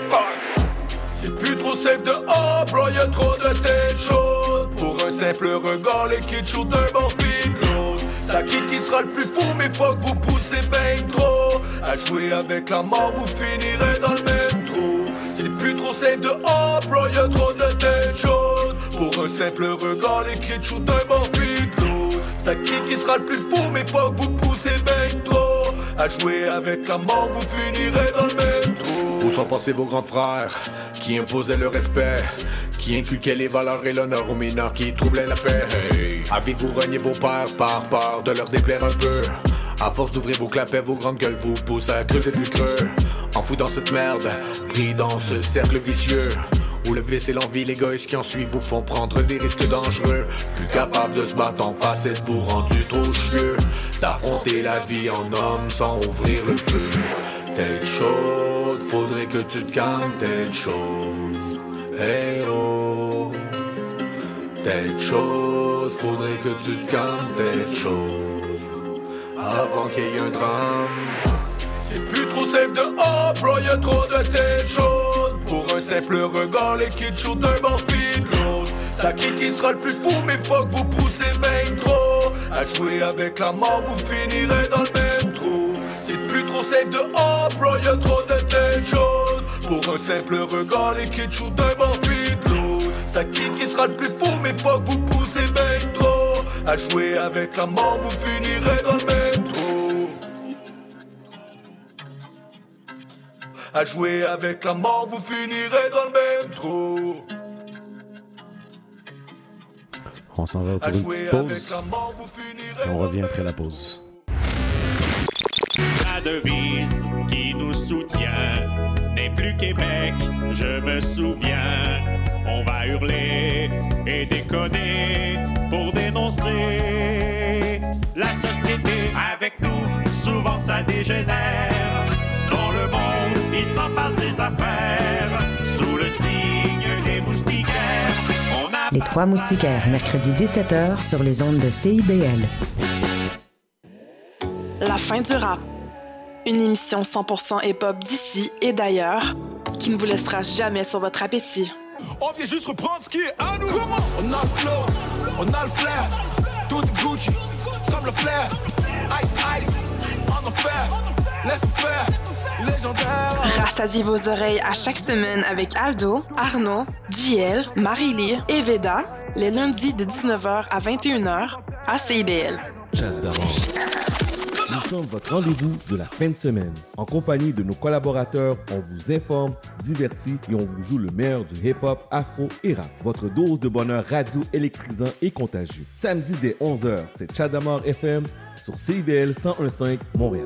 C'est plus trop safe de oh bro, y'a trop de tête chaude Pour un simple regard, les kids shoot d'un bord pis de l'autre C'est qui sera le plus fou, mais fuck vous poussez ben trop À jouer avec la mort, vous finirez dans le même trou C'est plus trop safe de oh bro, y'a trop de tête chaude Pour un simple regard, les kids shoot d'un bord pis de l'autre C'est qui qui sera le plus fou, mais fuck vous poussez ben trop À jouer avec la mort, vous finirez dans le même trou Où sont passés vos grands frères qui imposaient le respect, qui inculquait les valeurs et l'honneur aux mineurs qui troublaient la paix? Avez-vous renié vos pères par peur de leur déplaire un peu? À force d'ouvrir vos clapets, vos grandes gueules vous poussent à creuser plus creux. Enfou dans cette merde, pris dans ce cercle vicieux. Où le vice et l'envie, l'égoïsme qui en suivent vous font prendre des risques dangereux. Plus capable de se battre en face, êtes-vous rendu trop chieux d'affronter la vie en homme sans ouvrir le feu. Tête chaude, faudrait que tu te calmes, tête chaude. Hey oh. Tête chaude, faudrait que tu te calmes, tête chaude. Avant qu'il y ait un drame. C'est plus trop safe dehors, bro, y'a trop de tête chaude Pour un simple regard, les kids shoot d'un pis de l'autre Ça qui qui sera le plus fou, mais que vous poussez ben trop À jouer avec la mort, vous finirez dans le même trou. C'est plus trop safe dehors, bro, y'a trop de tête chaude Pour un simple regard, les kids shoot d'un pis de l'autre Ça qui qui sera le plus fou, mais que vous poussez ben trop À jouer avec la mort, vous finirez dans le même À jouer avec la mort, vous finirez dans le même trou. On s'en va pour une petite pause. Et on revient après la pause. La devise qui nous soutient n'est plus Québec, je me souviens. On va hurler Trois Moustiquaires, mercredi 17h sur les ondes de CIBL. La fin du rap. Une émission 100% hip-hop d'ici et d'ailleurs qui ne vous laissera jamais sur votre appétit. On vient juste reprendre ce qui est à nous. on a le flow, on a le flair. Tout est Gucci, comme le flair. Ice, ice, en enfer. Laisse-nous faire. Rassasiez vos oreilles à chaque semaine avec Aldo, Arnaud, JL, Marie-Lee et Veda, les lundis de 19h à 21h à CIBL. J'adore. Nous sommes votre rendez-vous de la fin de semaine. En compagnie de nos collaborateurs, on vous informe, divertit et on vous joue le meilleur du hip-hop, afro et rap. Votre dose de bonheur radio électrisant et contagieux. Samedi dès 11h, c'est Chadamar FM sur CIVL 1015 Montréal.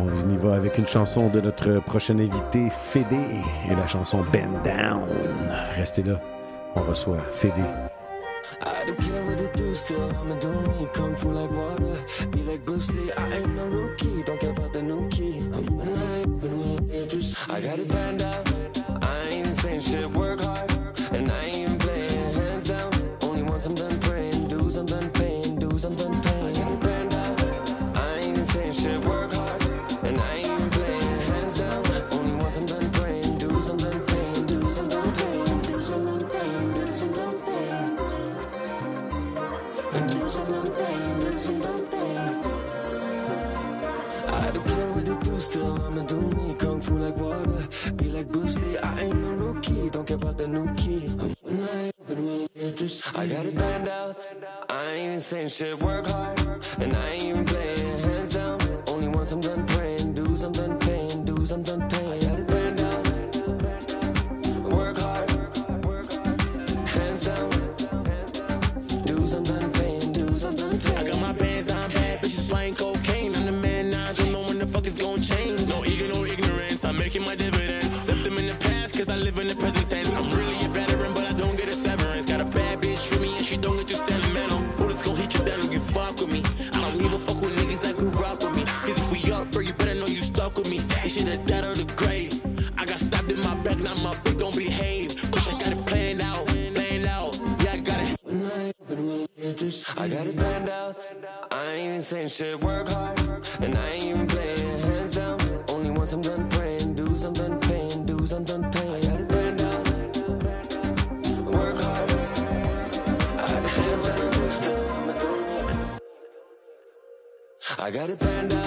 On y va avec une chanson de notre prochain invité, Fédé, et la chanson Bend Down. Restez là, on reçoit Fédé. I don't care what they do, still I'ma do me. Kung fu like water, be like Bruce Lee. I ain't no rookie, don't care about the new key. I'm when I when just I got it planned out. I ain't saying shit, work hard, the new key. When I open, when I just I got it planned out. I ain't even saying shit, work hard, and I ain't even playing hands down. Only once I'm done praying, do I'm dead or the grave. I got stabbed in my back, now my don't behave. Wish I got it planned out. Yeah, I got it. Planned out. I ain't even saying shit, work hard, and I ain't even playing hands down. Only once I'm done praying, I'm done I'm done. I got it planned out. Work hard. I got it planned out.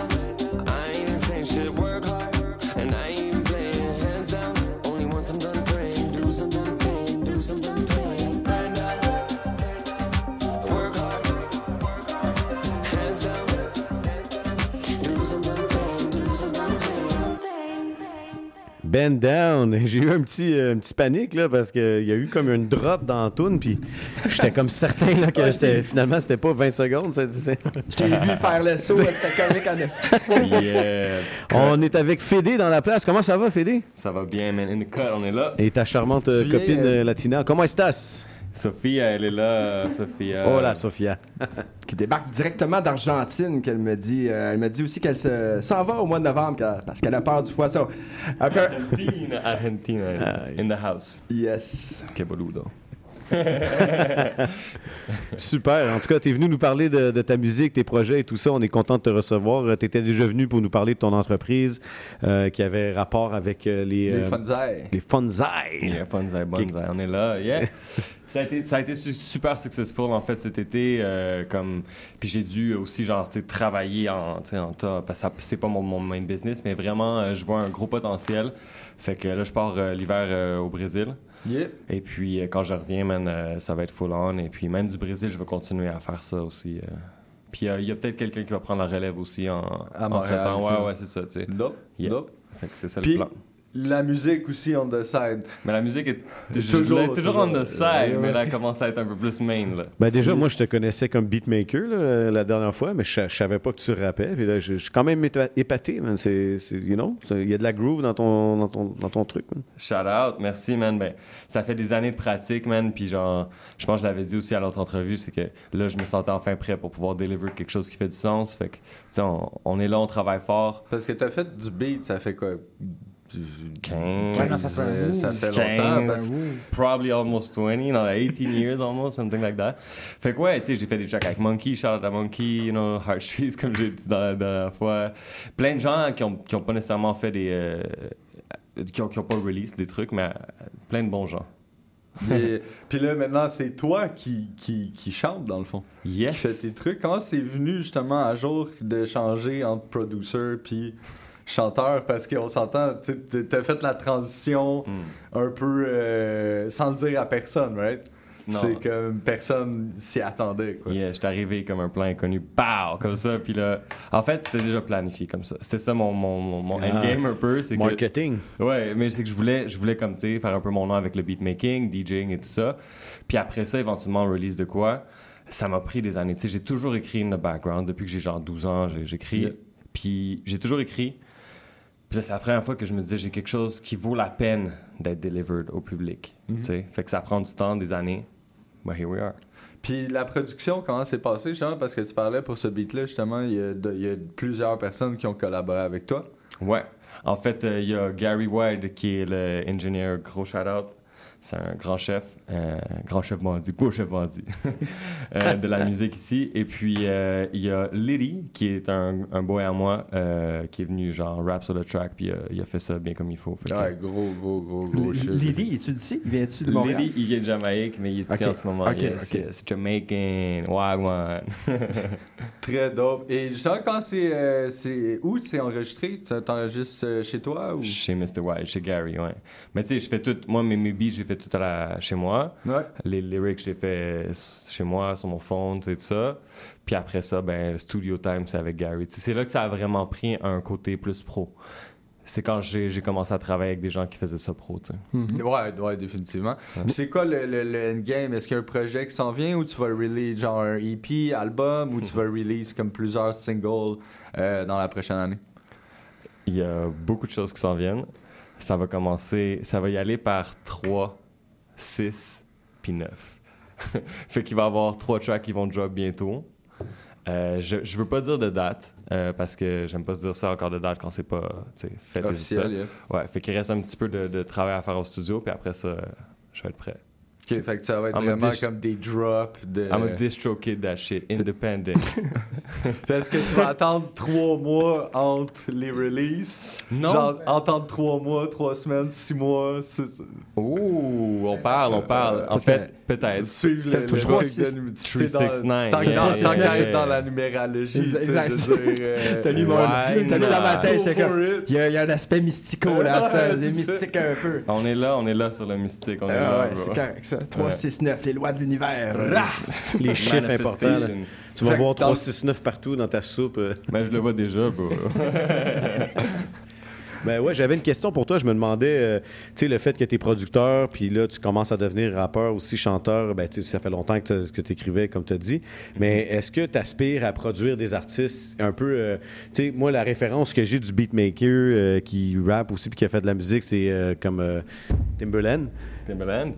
Bend Down. J'ai eu un petit, euh, un petit panique là, parce qu'il y a eu comme une drop dans la toune, puis j'étais comme certain là, que finalement c'était pas 20 secondes. Je t'ai vu faire le saut, t'es comique en. Yeah. On est avec Fédé dans la place. Comment ça va, Fédé? Ça va bien, man. In the cut, on est là. Et ta charmante euh, copine euh, euh, Latina. Comment estás? Sophie, elle est là. euh, euh, Oh là, Sophia. qui débarque directement d'Argentine, qu'elle me dit. Euh, elle me dit aussi qu'elle se- s'en va au mois de novembre parce qu'elle a peur du foisson. Après- Argentina, Argentina, in the house. Yes. Que boludo. Super. En tout cas, tu es venu nous parler de, de ta musique, tes projets et tout ça. On est content de te recevoir. Tu étais déjà venu pour nous parler de ton entreprise euh, qui avait rapport avec euh, les... Les euh, funzai. Les funzai. Yeah, funzai, bonzai, on est là, yeah. ça, a été, ça a été su- super successful en fait cet été, euh, comme puis j'ai dû aussi genre travailler en, en tas parce que c'est pas mon, mon main business, mais vraiment euh, je vois un gros potentiel. Fait que là je pars euh, l'hiver au Brésil. Et puis quand je reviens, man, ça va être full on. Et puis même du Brésil, je vais continuer à faire ça aussi. Puis il y a peut-être quelqu'un qui va prendre la relève aussi en, À entre temps. Ouais, ouais, c'est ça, tu sais. Nope, Yeah. nope. Fait que c'est ça le plan. La musique aussi on the side. Mais la musique est Toujours, toujours, toujours, toujours on the side, Ouais, mais là, elle commence à être un peu plus main. Là. Ben déjà, moi, je te connaissais comme beatmaker là, la dernière fois, mais je, je savais pas que tu rappais. Puis là, je, je suis quand même épa- épaté, man. C'est, you know, il y a de la groove dans ton, dans ton, dans ton truc, man. Shout out, merci, man. Ben, ça fait des années de pratique, man. Puis, genre, je pense que je l'avais dit aussi à l'autre entrevue, c'est que là, je me sentais enfin prêt pour pouvoir deliver quelque chose qui fait du sens. Fait que, tu sais, on, on est là, on travaille fort. Parce que t'as fait du beat, ça fait quoi? 15, Ouais, ça fait un bout. Ça fait longtemps, 15, parce que- probably almost 20, dans 18 years almost, something like that. Fait que ouais, tu sais, j'ai fait des tracks avec Monkey, shout out à Monkey, you know, Heart Streets, comme j'ai dit dans la dernière fois. Plein de gens qui ont, qui ont pas nécessairement fait des. euh, qui, ont, qui ont pas release des trucs, mais euh, plein de bons gens. Et- Puis là, maintenant, c'est toi qui, qui, qui chante, dans le fond. Yes. Qui fait tes trucs. Comment c'est venu, justement, à jour de changer entre producer puis chanteur? Parce qu'on s'entend, tu t'as fait la transition Hmm. un peu euh, sans le dire à personne, right? Non. C'est comme personne s'y attendait, quoi. Yeah, j'étais arrivé comme un plan inconnu, pow, comme ça, puis là, en fait, c'était déjà planifié comme ça. C'était ça mon, mon, mon, mon Ah. endgame un peu, c'est que... Marketing. Ouais, mais c'est que je voulais, je voulais comme, tu sais, faire un peu mon nom avec le beatmaking, DJing et tout ça. Puis après ça, éventuellement, release de quoi, ça m'a pris des années. Tu sais, j'ai toujours écrit in the background, depuis que j'ai genre 12 ans, j'ai- j'écris. Yeah. Puis j'ai toujours écrit. Puis là, c'est la première fois que je me disais, j'ai quelque chose qui vaut la peine d'être delivered au public. Tu sais, fait que ça prend du temps, des années. But here we are. Puis la production, comment c'est passé, justement? Parce que tu parlais pour ce beat-là, justement, il y, a de- il y a plusieurs personnes qui ont collaboré avec toi. Ouais. En fait, euh, il y a Gary Wide qui est l'ingénieur, gros shout-out. C'est un grand chef, euh, grand chef bandit, gros chef bandit euh, de la musique ici. Et puis, euh, il y a Liddy, qui est un, un boy à moi, euh, qui est venu genre rap sur le track, puis euh, il a fait ça bien comme il faut. Fait que- Ouais, gros, gros, gros, gros shit. Lydie, es-tu d'ici? Viens-tu de Montréal? Liddy, il vient de Jamaïque, mais il est ici en ce moment. Ok, yes, ok. yes. Jamaican, Wagwan. Très dope. Et justement, quand c'est. euh, c'est où c'est enregistré? Tu t'enregistres chez toi ou? Chez Mr. White, chez Gary, ouais. Mais tu sais, je fais tout. Moi, mes, mes beats, j'ai fait tout à la, chez moi. Ouais. Les lyrics, j'ai fait chez moi, sur mon phone, tu sais, tout ça. Puis après ça, ben, le studio time, c'est avec Gary. C'est là que ça a vraiment pris un côté plus pro. C'est quand j'ai j'ai commencé à travailler avec des gens qui faisaient ça pro, tu sais. Mhm. Ouais, ouais, définitivement. Puis c'est quoi le, le, le endgame Est-ce qu'il y a un projet qui s'en vient ou tu vas release genre un EP, album ou tu vas release comme plusieurs singles euh, dans la prochaine année? Il y a beaucoup de choses qui s'en viennent. Ça va commencer, ça va y aller par 3, 6, puis 9. fait qu'il va y avoir trois tracks qui vont drop bientôt. Euh, je, je veux pas dire de date, euh, parce que j'aime pas se dire ça encore de date quand c'est pas fait Officiel, yeah. Ouais, fait qu'il reste un petit peu de, de travail à faire au studio, puis après ça, je vais être prêt. Ok, fait que ça va être I'm a vraiment comme des drops de. I'm a distro kid, that shit. Independent. Est-ce que tu vas attendre trois mois entre les releases? Non. Genre, attendre trois mois, trois semaines, six mois. Ouh, on parle, on parle. En Parce fait, peut-être. Suivre le, le truc six- de numé- 369. Tant qu'à être dans la numérologie, Exact. euh, T'as mis dans ma tête, j'étais comme. Il y, a, un aspect mystico là, ça, mystique un peu. On est là, on est là sur le mystique. On est Ah là, ouais, c'est correct ça. 3, 6, 9, les lois de l'univers. Les chiffres importants. là. Tu vas Fait que voir dans- 3, 6, 9 partout dans ta soupe. euh. Ben, je le vois déjà, bro. Ben ouais, j'avais une question pour toi. Je me demandais, euh, tu sais, le fait que tu es producteur, puis là, tu commences à devenir rappeur, aussi chanteur, ben, tu sais, ça fait longtemps que tu écrivais, comme tu as dit. Mais est-ce que tu aspires à produire des artistes un peu. euh, tu sais, moi, la référence que j'ai du beatmaker euh, qui rappe aussi, puis qui a fait de la musique, c'est euh, comme euh, Timberland. Timberland?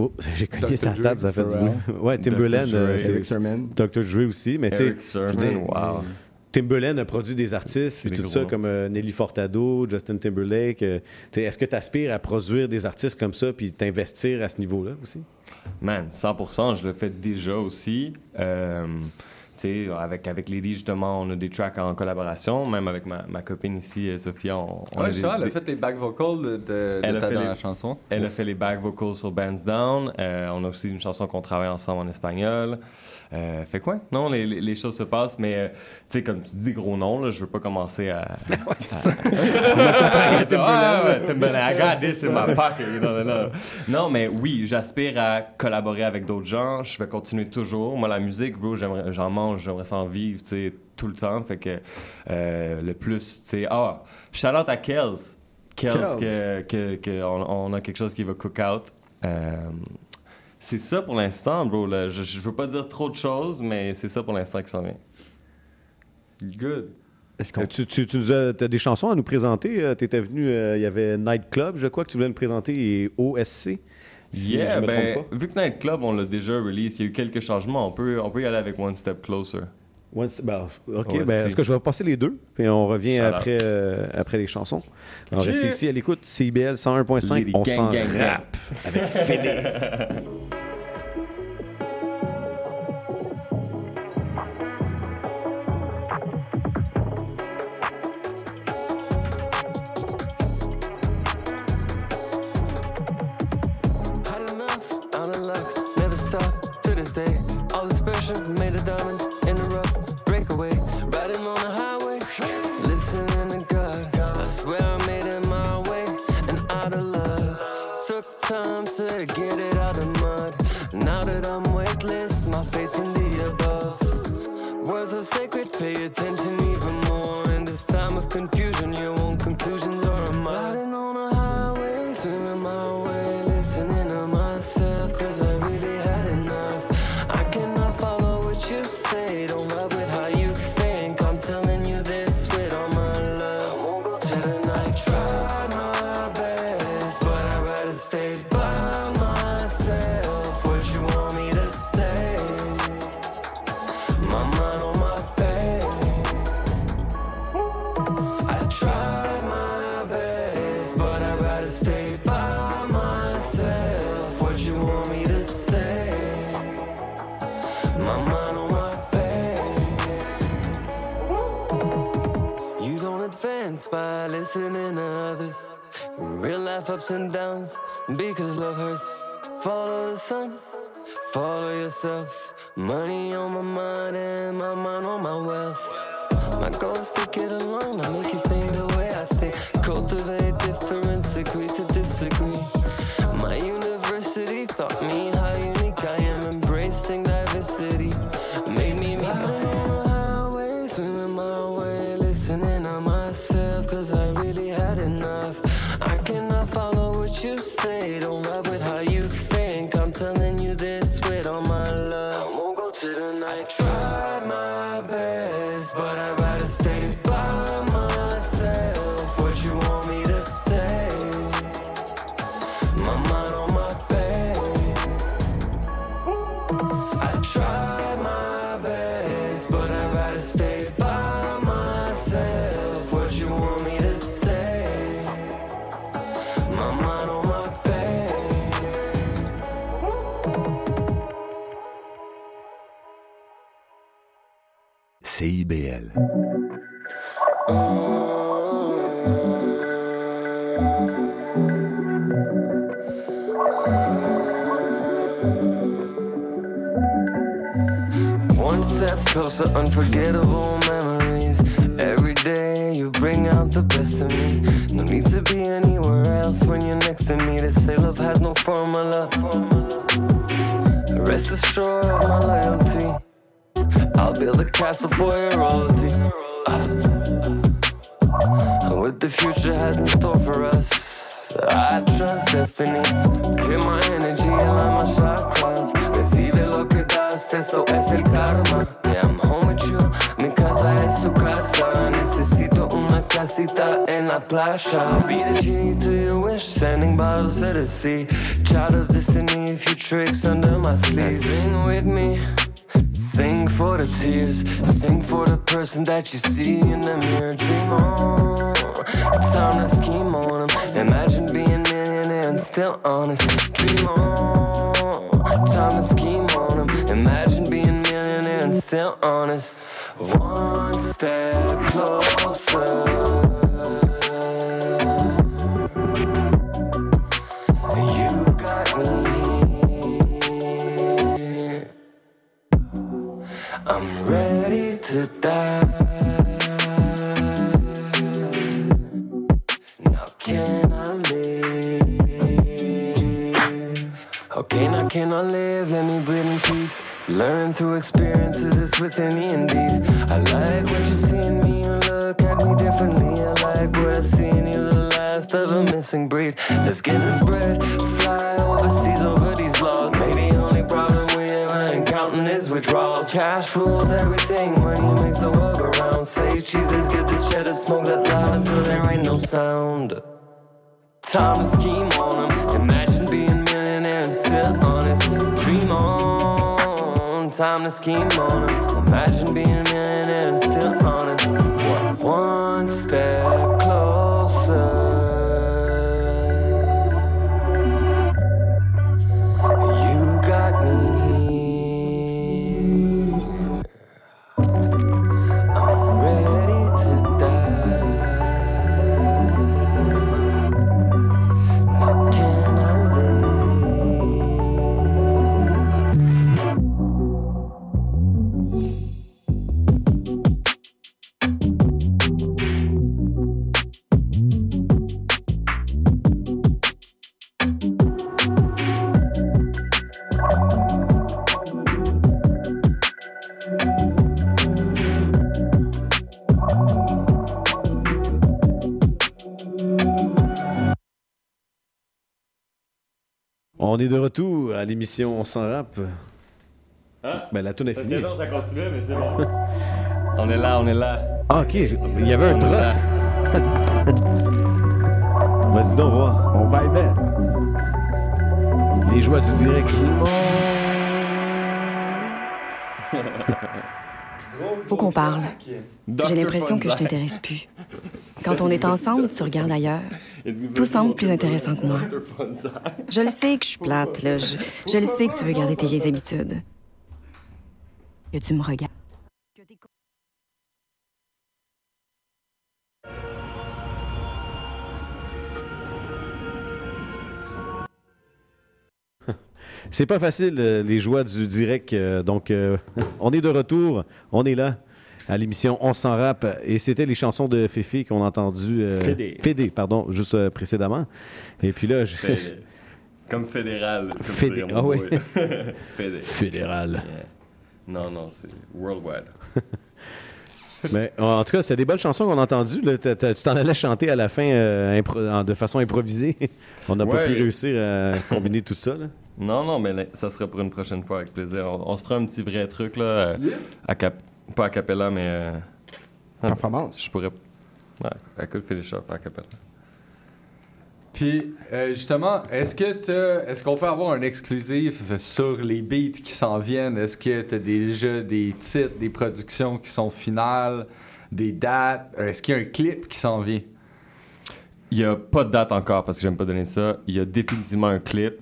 Oh, j'ai cogné sa table, ça fait du bruit. Ouais, Timberland. Dr. euh, Dre. c'est- Eric Sermon. Dr. Dre aussi, mais tu sais. Wow. Timberland a produit des artistes, puis tout gros ça, comme euh, Nelly Furtado, Justin Timberlake. euh, tu sais, Est-ce que tu aspires à produire des artistes comme ça, puis t'investir à ce niveau-là aussi? Man, 100%, je le fais déjà aussi. Euh, avec, avec Lady, justement, on a des tracks en collaboration. Même avec ma, ma copine ici, euh, Sophia, on, on a des- elle a fait les back vocals de, de, Elle de ta dernière les- chanson. Elle a fait les back vocals sur Bands Down. Euh, on a aussi une chanson qu'on travaille ensemble en espagnol. Euh, fait quoi? Non, les, choses se passent, mais euh, tu sais, comme tu dis, gros nom, là, je veux pas commencer à. ouais, c'est ça. I got this in my pocket. you know, non, non, mais oui, j'aspire à collaborer avec d'autres gens. Je vais continuer toujours. Moi, la musique, bro, j'en mange, j'aimerais s'en vivre, tu sais, tout le temps. Fait que euh, le plus, tu sais. Ah, shout out à Kels. Kels, Kels. que, que, que on, on a quelque chose qui va cook out. Euh, c'est ça pour l'instant, bro. là. Je, je veux pas dire trop de choses, mais c'est ça pour l'instant qui s'en vient. Good. Est-ce qu'on Euh, tu, tu, tu nous as, des chansons à nous présenter? tu étais venu, euh, il y avait Night Club, je crois que tu voulais nous présenter, et OSC. si yeah, je me ben, vu que Night Club, on l'a déjà release, il y a eu quelques changements. On peut, on peut y aller avec One Step Closer. One- ben, OK, ben, est-ce que je vais passer les deux, puis on revient Shout après, euh, après les chansons. Alors, Yeah. restez ici à l'écoute, CIBL 101.5, Lady on s'en rappe avec Fédé. get it out of mud. Now that I'm weightless, my fate's in the above. Words are sacred, pay attention even more. In this time of confusion, ups and downs, because love hurts. Follow the sun, follow yourself. Money on my mind and my mind on my wealth. My goal is to get along, I make you CIBL. One step closer, unforgettable memories. Every day you bring out the best of me. No need to be anywhere else when you're next to me. To say love has no formula. Rest assured of my loyalty. Build a castle for your royalty. Ah. What the future has in store for us. I trust destiny. Clear my energy, align my chakras. Recibe lo que das, eso es el karma. Yeah, I'm home with you. Mi casa es su casa. Necesito una casita en la playa. I'll be the genie to your wish, sending bottles to the sea. Child of destiny, a few tricks under my sleeve. Sing with me. Sing for the tears, sing for the person that you see in the mirror. Dream on, time to scheme on them. Imagine being millionaire and still honest. Dream on, time to scheme on them. Imagine being millionaire and still honest. One step closer. To die. Now can I live? Okay, now can I live? Let me breathe in peace. Learn through experiences, it's within me indeed. I like what you see in me, you look at me differently. I like what I see in you, the last of a missing breed. Let's get this bread, fly overseas over these withdrawals. Cash rules everything, money makes the world go round. Say cheeses, get this cheddar, smoke that loud until there ain't no sound. Time to scheme on them. Imagine being millionaire and still honest. Dream on. Time to scheme on them. Imagine being millionaire and still honest. One step On est de retour à l'émission On s'en rap. Hein? Ben, la tourne est finie. serait long, ça continuait, mais c'est bon. on est là, on est là. Ah, ok. Il y avait un On est drop. là. Vas-y donc voir. On va y vers. Les joies du direct. Faut qu'on parle. J'ai l'impression que je t'intéresse plus. Quand on est ensemble, tu regardes ailleurs. Tout semble plus intéressant que moi. Je le sais que je suis plate, je le sais que tu veux garder tes vieilles habitudes. Que tu me regardes. C'est pas facile, euh, les joies du direct. euh, donc, euh, on est de retour. On est là à l'émission On s'en rappe. Et c'était les chansons de Féfé qu'on a entendues. euh, Fédé. Fédé, pardon, juste euh, précédemment. Et puis là, je... Fédé. Comme fédéral. comme Fédé, ah oui. Fédé. Fédéral. Yeah. Non, non, c'est worldwide. Mais en tout cas, c'est des bonnes chansons qu'on a entendues. là. T'as- t'as- Tu t'en allais chanter à la fin euh, impro- de façon improvisée. On n'a pas pu réussir à combiner tout ça. là. Non, non, mais là, ça serait pour une prochaine fois avec plaisir. On, on se fera un petit vrai truc, là. euh, à cap- pas à capella, mais. Euh, Performance. Je pourrais. Ouais, I could finish up à capella. Puis, euh, justement, est-ce que t'as- est-ce qu'on peut avoir un exclusif sur les beats qui s'en viennent? Est-ce que tu as déjà des titres, des productions qui sont finales, des dates? Est-ce qu'il y a un clip qui s'en vient? Il n'y a pas de date encore parce que j'aime pas donner ça. Il y a définitivement un clip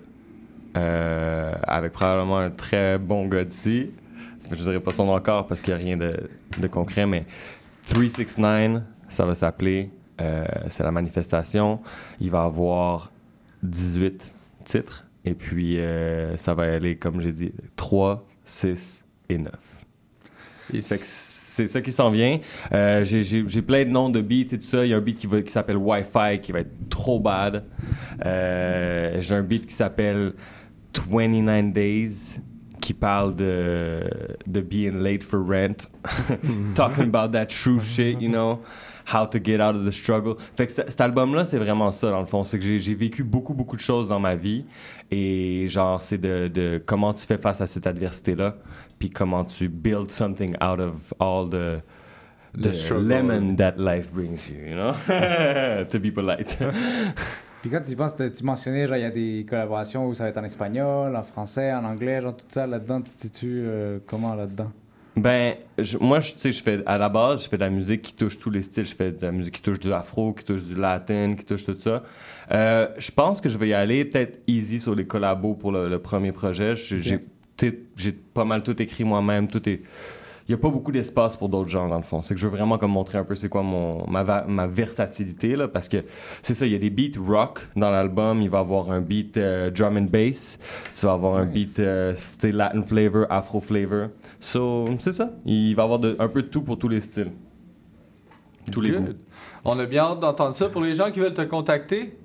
euh, avec probablement un très bon gars d'ici. Je dirais pas son nom encore parce qu'il n'y a rien de, de concret, mais 369, ça va s'appeler. Euh, c'est la manifestation. Il va avoir 18 titres. Et puis, euh, ça va aller, comme j'ai dit, 3, 6 et 9. Fait que c'est ça qui s'en vient. Euh, j'ai- J'ai j'ai plein de noms de beats et tout ça. Il y a un beat qui, va- qui s'appelle Wi-Fi qui va être trop bad. Euh, J'ai un beat qui s'appelle 29 Days qui parle de, de being late for rent. Talking about that true shit, you know. How to get out of the struggle. Fait que cet album-là, c'est vraiment ça, dans le fond. C'est que j'ai- vécu beaucoup, beaucoup de choses dans ma vie. Et genre, c'est de, de comment tu fais face à cette adversité-là. Puis comment tu build something out of all the, the lemon that life brings you, you know? to be polite. Puis quand tu y penses, tu mentionnais, genre, il y a des collaborations où ça va être en espagnol, en français, en anglais, genre, tout ça là-dedans, tu te situes euh, comment là-dedans? Ben, je- moi, je- tu sais, je fais à la base, je fais de la musique qui touche tous les styles. Je fais de la musique qui touche du afro, qui touche du latin, qui touche tout ça. Euh, je pense que je vais y aller peut-être easy sur les collabos pour le, le premier projet. Je- J'ai sais, j'ai pas mal tout écrit moi-même. Tout est. Il y a pas beaucoup d'espace pour d'autres gens dans le fond. C'est que je veux vraiment comme montrer un peu c'est quoi mon ma, va- ma versatilité là, parce que c'est ça. Il y a des beats rock dans l'album. Il va y avoir un beat euh, drum and bass. Tu vas avoir un beat euh, Latin flavor, Afro flavor. So c'est ça. Il va y avoir de- un peu de tout pour tous les styles. Tous les goûts. On a bien hâte d'entendre ça. Pour les gens qui veulent te contacter,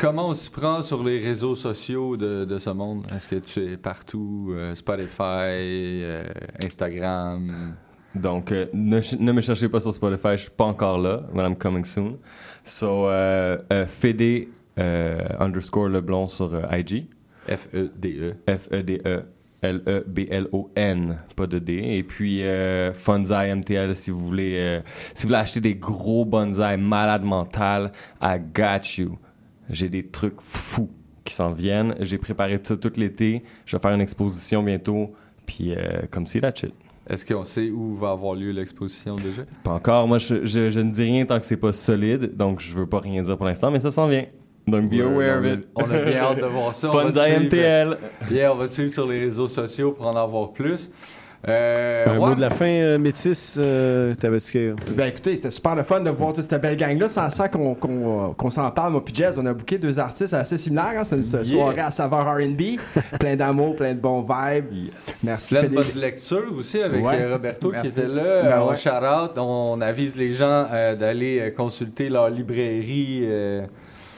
comment on s'y prend sur les réseaux sociaux de, de ce monde? Est-ce que tu es partout? euh, Spotify, euh, Instagram? Donc, euh, ne, ne me cherchez pas sur Spotify, je suis pas encore là, but I'm coming soon. So, Fede underscore Leblon sur IG. F-E-D-E. F-E-D-E. L-E-B-L-O-N, pas de D. Et puis euh, Funzai MTL, si vous voulez, euh, si vous voulez acheter des gros bonsaïs malades mental, I got you. J'ai des trucs fous qui s'en viennent. J'ai préparé ça tout l'été. Je vais faire une exposition bientôt. Puis euh, comme si la shit. Est-ce qu'on sait où va avoir lieu l'exposition déjà? Pas encore. Moi, je, je- je ne dis rien tant que c'est pas solide, donc je veux pas rien dire pour l'instant, mais ça s'en vient. Donc, be aware of it. On a bien hâte de voir ça. Suivre. MTL. Yeah, on va te suivre sur les réseaux sociaux pour en avoir plus. Euh, Un ouais. mot de la fin, euh, Métis, euh, t'avais-tu que... Ben écoutez, c'était super le fun de voir toute cette belle gang-là. Sans ça qu'on qu'on, euh, qu'on s'en parle, moi puis Jazz, on a booké deux artistes assez similaires. hein. C'était une Yeah. soirée à saveur R&B. plein d'amour, plein de bons vibes. Merci. Plein de Félix. bonne lecture aussi avec Ouais. euh, Roberto Merci. qui était là. Ben Euh, on ouais. shout out, on avise les gens euh, d'aller consulter leur librairie.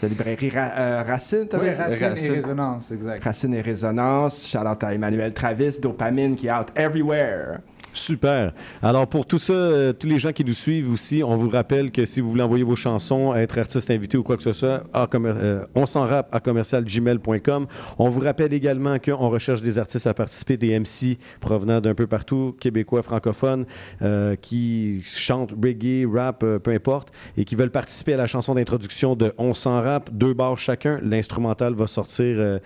La librairie Ra- euh, Racine, t'avais Oui, Racine. et Résonance, exact. Racine et Résonance. Shout out à Emmanuel Travis, Dopamine qui est out everywhere. Super. Alors pour tout ça, euh, tous les gens qui nous suivent aussi, on vous rappelle que si vous voulez envoyer vos chansons, être artiste invité ou quoi que ce soit, euh, on s'en rappe à commercialgmail.com. On vous rappelle également qu'on recherche des artistes à participer, des MC provenant d'un peu partout, québécois, francophones, euh, qui chantent reggae, rap, peu importe, et qui veulent participer à la chanson d'introduction de On s'en deux bars chacun. L'instrumental va sortir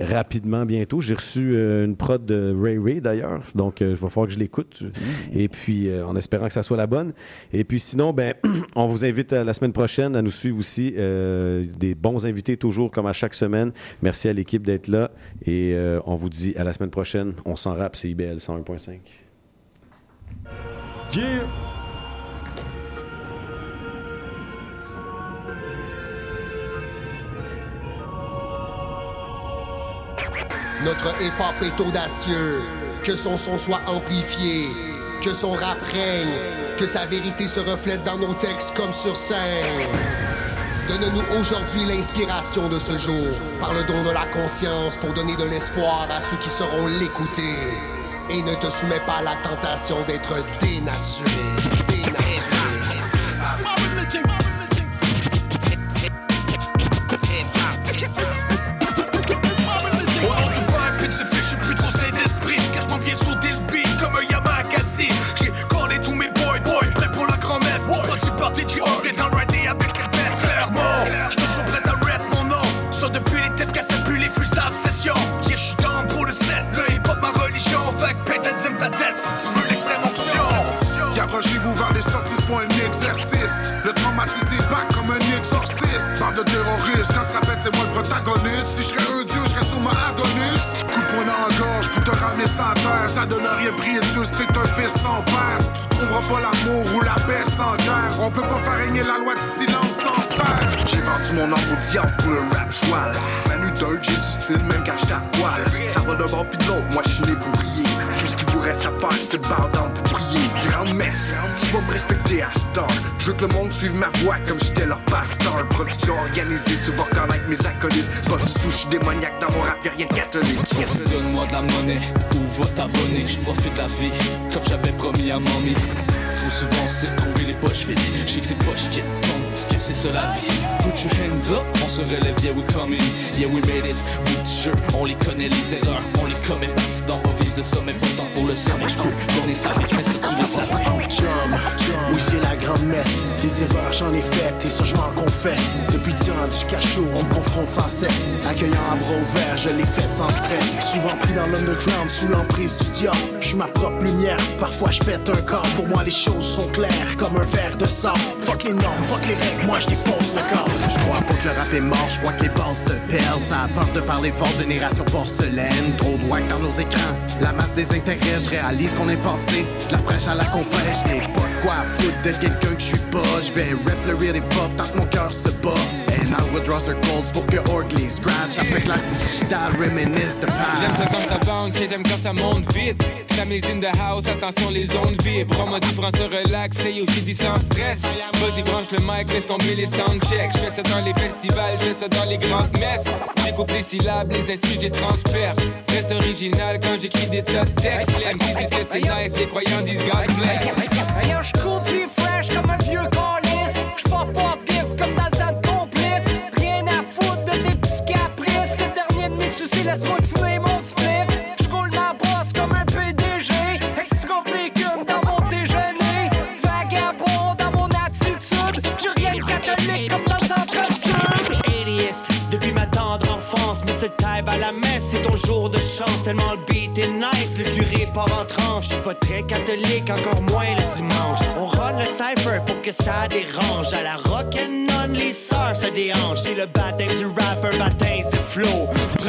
rapidement bientôt. J'ai reçu euh, une prod de Ray Ray d'ailleurs, donc euh, il va falloir que je l'écoute. Et puis euh, en espérant que ça soit la bonne. Et puis sinon, ben, on vous invite à la semaine prochaine à nous suivre aussi. euh, des bons invités toujours comme à chaque semaine. Merci à l'équipe d'être là et euh, on vous dit à la semaine prochaine. On s'en rappe, c'est IBL 101.5. Yeah! Notre hip-hop est audacieux, que son son soit amplifié, que son rap règne, que sa vérité se reflète dans nos textes comme sur scène. Donne-nous aujourd'hui l'inspiration de ce jour, par le don de la conscience pour donner de l'espoir à ceux qui sauront l'écouter. Et ne te soumets pas à la tentation d'être dénaturé. Dénaturé. Bonus. Quand ça pète, c'est moi le protagoniste. Si je serais un dieu, je serais sur ma Adonis. Coup dans la gorge pour te ramener sans terre. Ça donne rien prix Dieu si t'es un fils sans père. Tu trouveras pas l'amour ou la paix sans guerre. On peut pas faire régner la loi du silence sans se taire. J'ai vendu mon âme au diable pour le rap joie. Manu Dirt, j'ai du style même quand j'étais à poil. Ça va d'un bord pis de l'autre, moi je suis né pour briller. Tout ce qu'il vous reste à faire, c'est le bar pour prier. Grande messe, tu vas me respecter à Star. Je veux que le monde suive ma voix comme j'étais leur pasteur. Production organisée, tu vas reconnaître mes acolytes. Pas tout, j'suis démoniaque dans mon rap, y'a rien de catholique. Donne-moi de la monnaie ou va t'abonner? Je profite de la vie comme j'avais promis à mamie. Trop souvent, c'est de trouver les poches vides. Je que c'est poches qui comptent, que c'est ça la vie. On se relève, yeah we coming. Yeah we made it. Vos t-shirts, on les connaît, les erreurs, on les commet. Parti dans on vise le sommet, pas tant pour le sommet. Je peux tourner sa vie, mais ça tu le savais. Oui, c'est la grande messe. Des erreurs, j'en ai faites et ça, je m'en confesse. Depuis le temps du cachot, on me confronte sans cesse. Accueillant à bras ouverts, je l'ai fait sans stress. Souvent pris dans l'underground, sous l'emprise du diable. Je suis ma propre lumière, parfois je pète un corps. Pour moi, les choses sont claires comme un verre de sable. Fuck les normes, fuck les règles, moi je le cadre. Je crois pas que le rap est mort, je crois que les se perdent. Ça apporte de parler fort, génération porcelaine. Trop de wack dans nos écrans. La masse des intérêts, je réalise qu'on est passé. De la prêche à la confesse, je n'ai pas de quoi foutre d'être quelqu'un que je suis pas. Je vais rap le real hip hop tant que mon cœur se bat. Circles pour que Orgley scratch. L'art digital reminisce de past. J'aime ça quand ça bounce et j'aime quand ça monte vite. Sam is in the house, attention les ondes vibrent. On m'a dit prends ce relax et aussi dit sans stress. Vas-y branche le mic, laisse tomber les soundchecks. Je fais ça dans les festivals, je fais ça dans les grandes messes. J'écoute les syllabes, les instruments, j'ai transperce. Reste original quand j'écris des tas de textes. Les MC disent que c'est nice, les croyants disent God bless. Ailleurs, je coupe fresh comme un vieux. Je pas laisse-moi fumer mon spliff. Je roule ma brosse comme un PDG. Extra bacon dans mon déjeuner. Vagabond dans mon attitude. J'ai rien de catholique comme dans le centre-sud. Atheist, depuis ma tendre enfance, mais ce type à la messe, c'est ton jour de chance. Tellement le beat est nice, le curé part en tranche. Je suis pas très catholique, encore moins le dimanche. On run le cypher pour que ça dérange. À la rock and non, les sœurs se déhanchent. C'est le baptême du rapper, baptême c'est flow.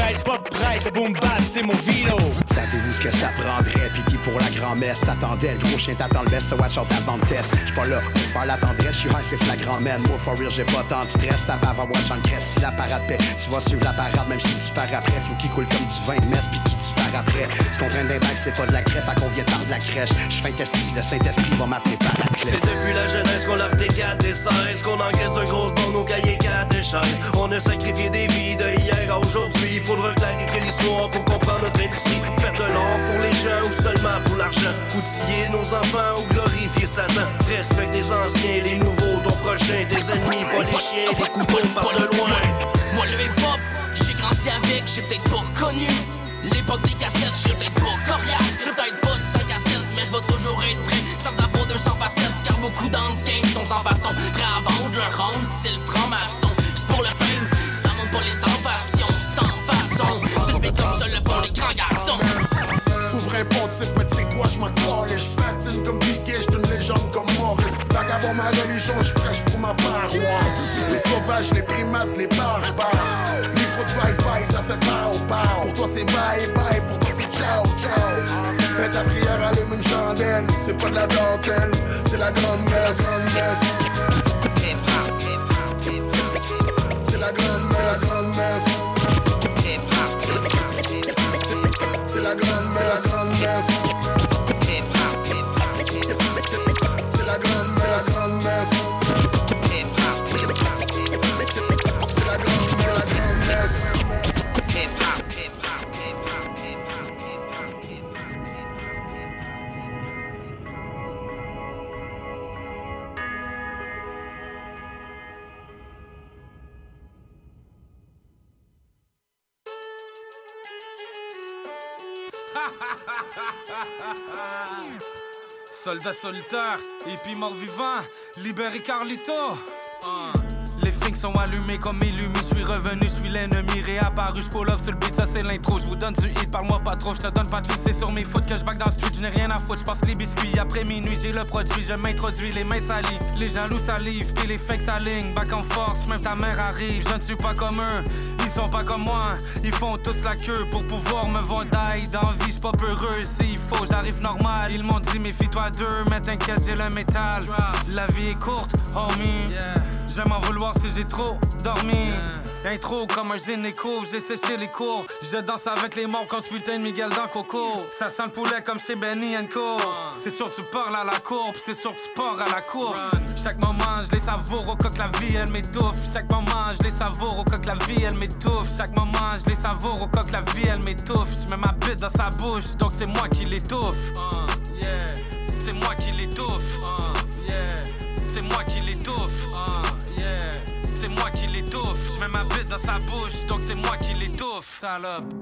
Prête, le boom bap, c'est mon vino. Savez-vous ce que ça prendrait? Puis qui pour la grand-messe t'attendais? Le gros chien t'attend le best, so watch out avant de test. J'suis pas là pour faire la tendresse, j'suis high, c'est flagrant, man. Moi, for real, j'ai pas tant de stress. Ça va, watch en crèche. Si la parade paie, tu vas suivre la parade, même si tu pars après. Faut qui coule comme du vin de messe, puis qui après. Ce qu'on traîne d'impact, c'est pas de la crève, à qu'on vient de la crèche? J'fais un testi, le Saint-Esprit va m'appeler par la C'est depuis la jeunesse qu'on l'appelait 4 et 16 Qu'on encaisse de grosses dans nos cahiers 4 et 16 On a sacrifié des vies de hier à aujourd'hui. Il faudra clarifier l'histoire pour comprendre notre industrie. Faire de l'or pour les gens ou seulement pour l'argent. Outiller nos enfants ou glorifier Satan. Respecte les anciens, les nouveaux, ton prochain Tes ennemis, pas les chiens, les couteaux par de loin. Moi le hip-hop, j'ai grandi avec, j'ai peut-être pas connu L'époque des cassettes, je peut-être pas coriace J'ai peut-être pas de 5 à 7, mais je vais toujours être vrai. Sans avoir 200 facettes, car beaucoup dans ce game sont sans façon. Prêts à vendre leur ronde, c'est le franc-maçon. C'est pour le fame, ça monte pas les sans faces qui ont sans façon C'est le comme ça le font les grands garçons. Souverain pontif, mais tu sais quoi, je m'en calais. J'fatine comme Vagabond ma religion, j'prêche pour ma paroisse. Les sauvages, les primates, les barbares. Micro drive-by, ça fait pow pow. Pour toi c'est bye bye, pour toi c'est ciao ciao. Fais ta prière, allume une chandelle. C'est pas de la dentelle, c'est la grande messe. Soldat solitaire mort vivant, libéré Carlito. Hein. les things sont allumés comme illumés. Je suis revenu, je suis l'ennemi réapparu. Je pull off sur le beat, ça c'est l'intro. Je vous donne du hit, parle-moi pas trop. Je te donne pas de c'est sur mes fautes que je back dans le street. Je n'ai rien à foutre, je passe les biscuits. Après minuit, j'ai le produit, je m'introduis, les mains salives. Les jaloux salivent, puis les fakes s'alignent. Back en force, même ta mère arrive. Je ne suis pas comme eux, ils sont pas comme moi. Ils font tous la queue pour pouvoir me die. Dans vie, j'suis pas peureux. S'il faut, j'arrive normal. Ils m'ont dit, méfie-toi d'eux, mais t'inquiète, j'ai le métal. La vie est courte, homie. Je vais m'en vouloir si j'ai trop dormi. Intro comme un gynéco, j'ai séché les cours. Je danse avec les morts comme ce putain de Miguel dans Coco. Ça sent le poulet comme chez Benny Co. C'est sûr que tu parles à la courbe, c'est sûr que tu pars à la courbe. Chaque moment, je les savoure au coq, la vie elle m'étouffe. Chaque moment, je les savoure au coq, la vie elle m'étouffe. Chaque moment, je les savoure au coq, la vie elle m'étouffe. Je mets ma bite dans sa bouche, donc c'est moi qui l'étouffe. yeah. C'est moi qui l'étouffe. yeah. C'est moi qui l'étouffe. C'est moi qui l'étouffe. Je mets ma bite dans sa bouche, donc c'est moi qui l'étouffe. Salope.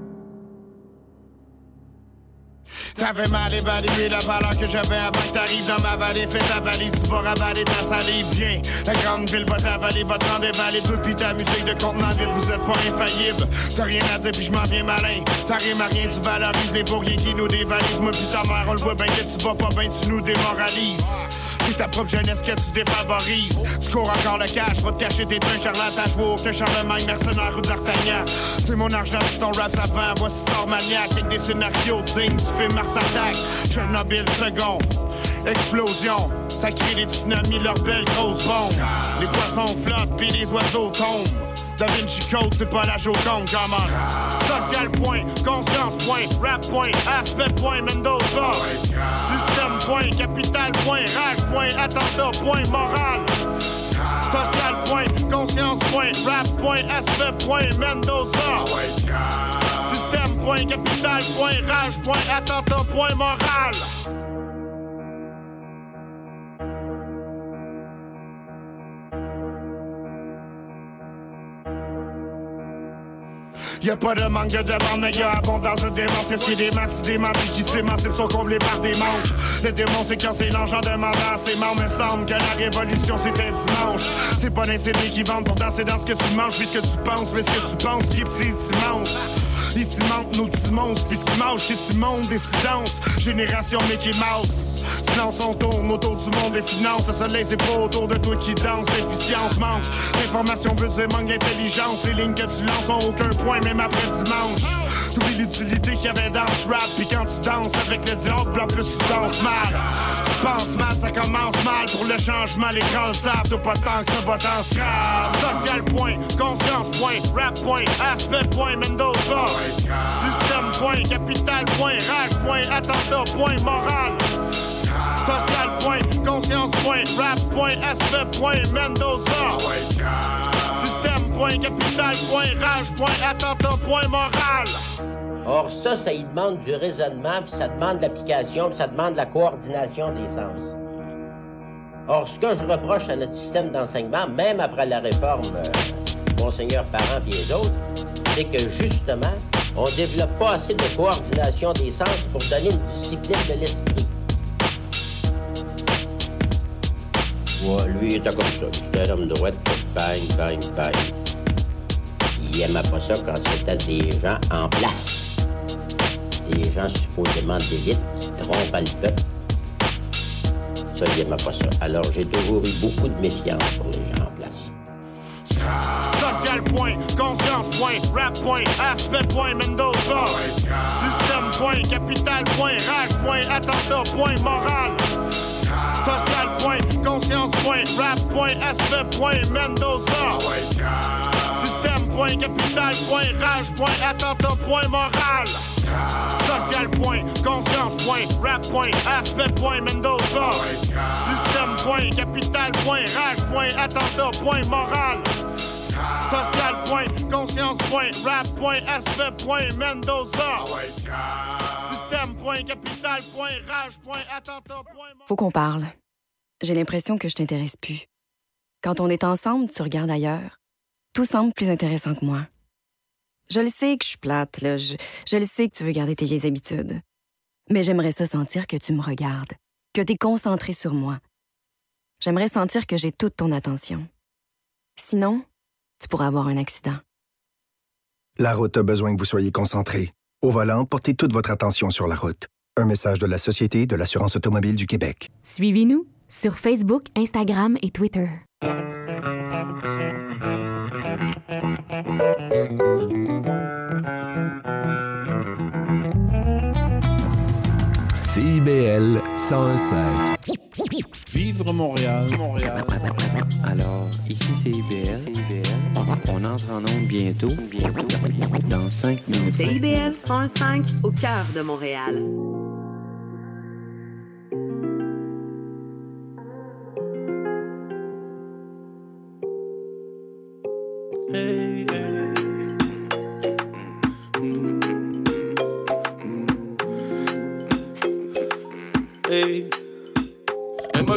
T'avais mal évalué la valeur que j'avais avant que t'arrives dans ma vallée. Fais ta valise, tu vas ravaler ta salive. Viens, la grande ville va t'avaler, va te rendre dévaler. Toi pis ta musique de contenant vide, vous êtes pas infaillible. T'as rien à dire, puis je m'en viens malin. Ça rime à rien, tu valorises les rien qui nous dévalisent. Moi pis ta mère, on le voit bien que tu vas pas bien, tu nous démoralises. Ta propre jeunesse que tu défavorises. Tu cours encore le cash, va te cacher tes pains, charlatan, je vois aucun Charlemagne, mercenaire ou d'Artagnan. C'est mon argent, c'est ton rap, ça vend, voici Star Maniac, avec des scénarios dignes, tu fais Mars Attack, Chernobyl second. Explosion, ça crée des tsunamis, leurs belles grosses bombes. Les poissons flottent, puis les oiseaux tombent. Da Vinci Code, c'est pas la Joconde, come on. Social point, conscience point, rap point, aspect point, Mendoza. Système point, capital point, rage point, attentat point, morale. Social point, conscience point, rap point, aspect point, Mendoza. Système point, capital point, rage point, attentat point, morale. Y'a pas de manque de demande, mais y'a abondance de démons. C'est si des masses, des membres qui s'émancipent sont comblés par des manques. Le démon, c'est quand c'est l'enjeu demandant à ses membres. Me semble que la révolution, c'était dimanche. C'est pas CD qui vendent, pourtant c'est dans ce que tu manges. Puisque tu penses, puisque tu penses, qui petit immense. Ici mentent nos petits monstres, puisqu'ils mangent chez du monde, décidence. Génération Mickey Mouse. Silence, on tourne autour du monde des finances. Le soleil, c'est pas autour de toi qui danse. L'efficience manque. L'information veut dire manque d'intelligence. Les lignes que tu lances ont aucun point, même après dimanche. T'oublies l'utilité qu'il y avait dans ce rap. Puis quand tu danses avec le diable, en plus tu danses mal. Tu penses mal, ça commence mal. Pour le changement, les grands le savent. T'as pas tant que ça va dans ce. Social point, conscience point, rap point, aspect point, Mendoza. Système point, capital point, rage point, attentat point, morale. Social point, conscience point, rap point, aspect point, Mendoza. Système point, capital point, rage point, attentat point, morale. Or, ça, ça y demande du raisonnement, puis ça demande de l'application, puis ça demande de la coordination des sens. Or, ce que je reproche à notre système d'enseignement, même après la réforme euh, Monseigneur Parent et les c'est que justement, on développe pas assez de coordination des sens pour donner une discipline de l'esprit. Lui, il était comme ça. C'était un homme droit, bang, bang, bang. Il aimait pas ça quand c'était des gens en place. Des gens supposément d'élite qui trompent le peuple. Ça, il aimait pas ça. Alors, j'ai toujours eu beaucoup de méfiance pour les gens en place. Social point, conscience point, rap point, aspect point, Mendoza. Système point, capital point, rage point, attentat point, morale. Social point, conscience point, rap point, aspect point, Mendoza. Système point, capital point, rage point, attentat point, morale. Social point, conscience point, rap point, aspect point, Mendoza. Système point, capital point, rage point, attentat point, morale. Social point, conscience point, rap point, aspect point, Mendoza. Système point, capital point, rage point, attentat point. Faut qu'on parle. J'ai l'impression que je t'intéresse plus. Quand on est ensemble, tu regardes ailleurs. Tout semble plus intéressant que moi. Je le sais que je suis plate, là. Je, je le sais que tu veux garder tes vieilles habitudes. Mais j'aimerais ça sentir que tu me regardes, que tu es concentré sur moi. J'aimerais sentir que j'ai toute ton attention. Sinon, tu pourrais avoir un accident. La route a besoin que vous soyez concentré. Au volant, portez toute votre attention sur la route. Un message de la Société de l'assurance automobile du Québec. Suivez-nous sur Facebook, Instagram et Twitter. CIBL 105. Vivre Montréal, Montréal. Alors, ici c'est IBL. On entre en onde bientôt, bientôt, dans 5 minutes. CIBL 105 au cœur de Montréal.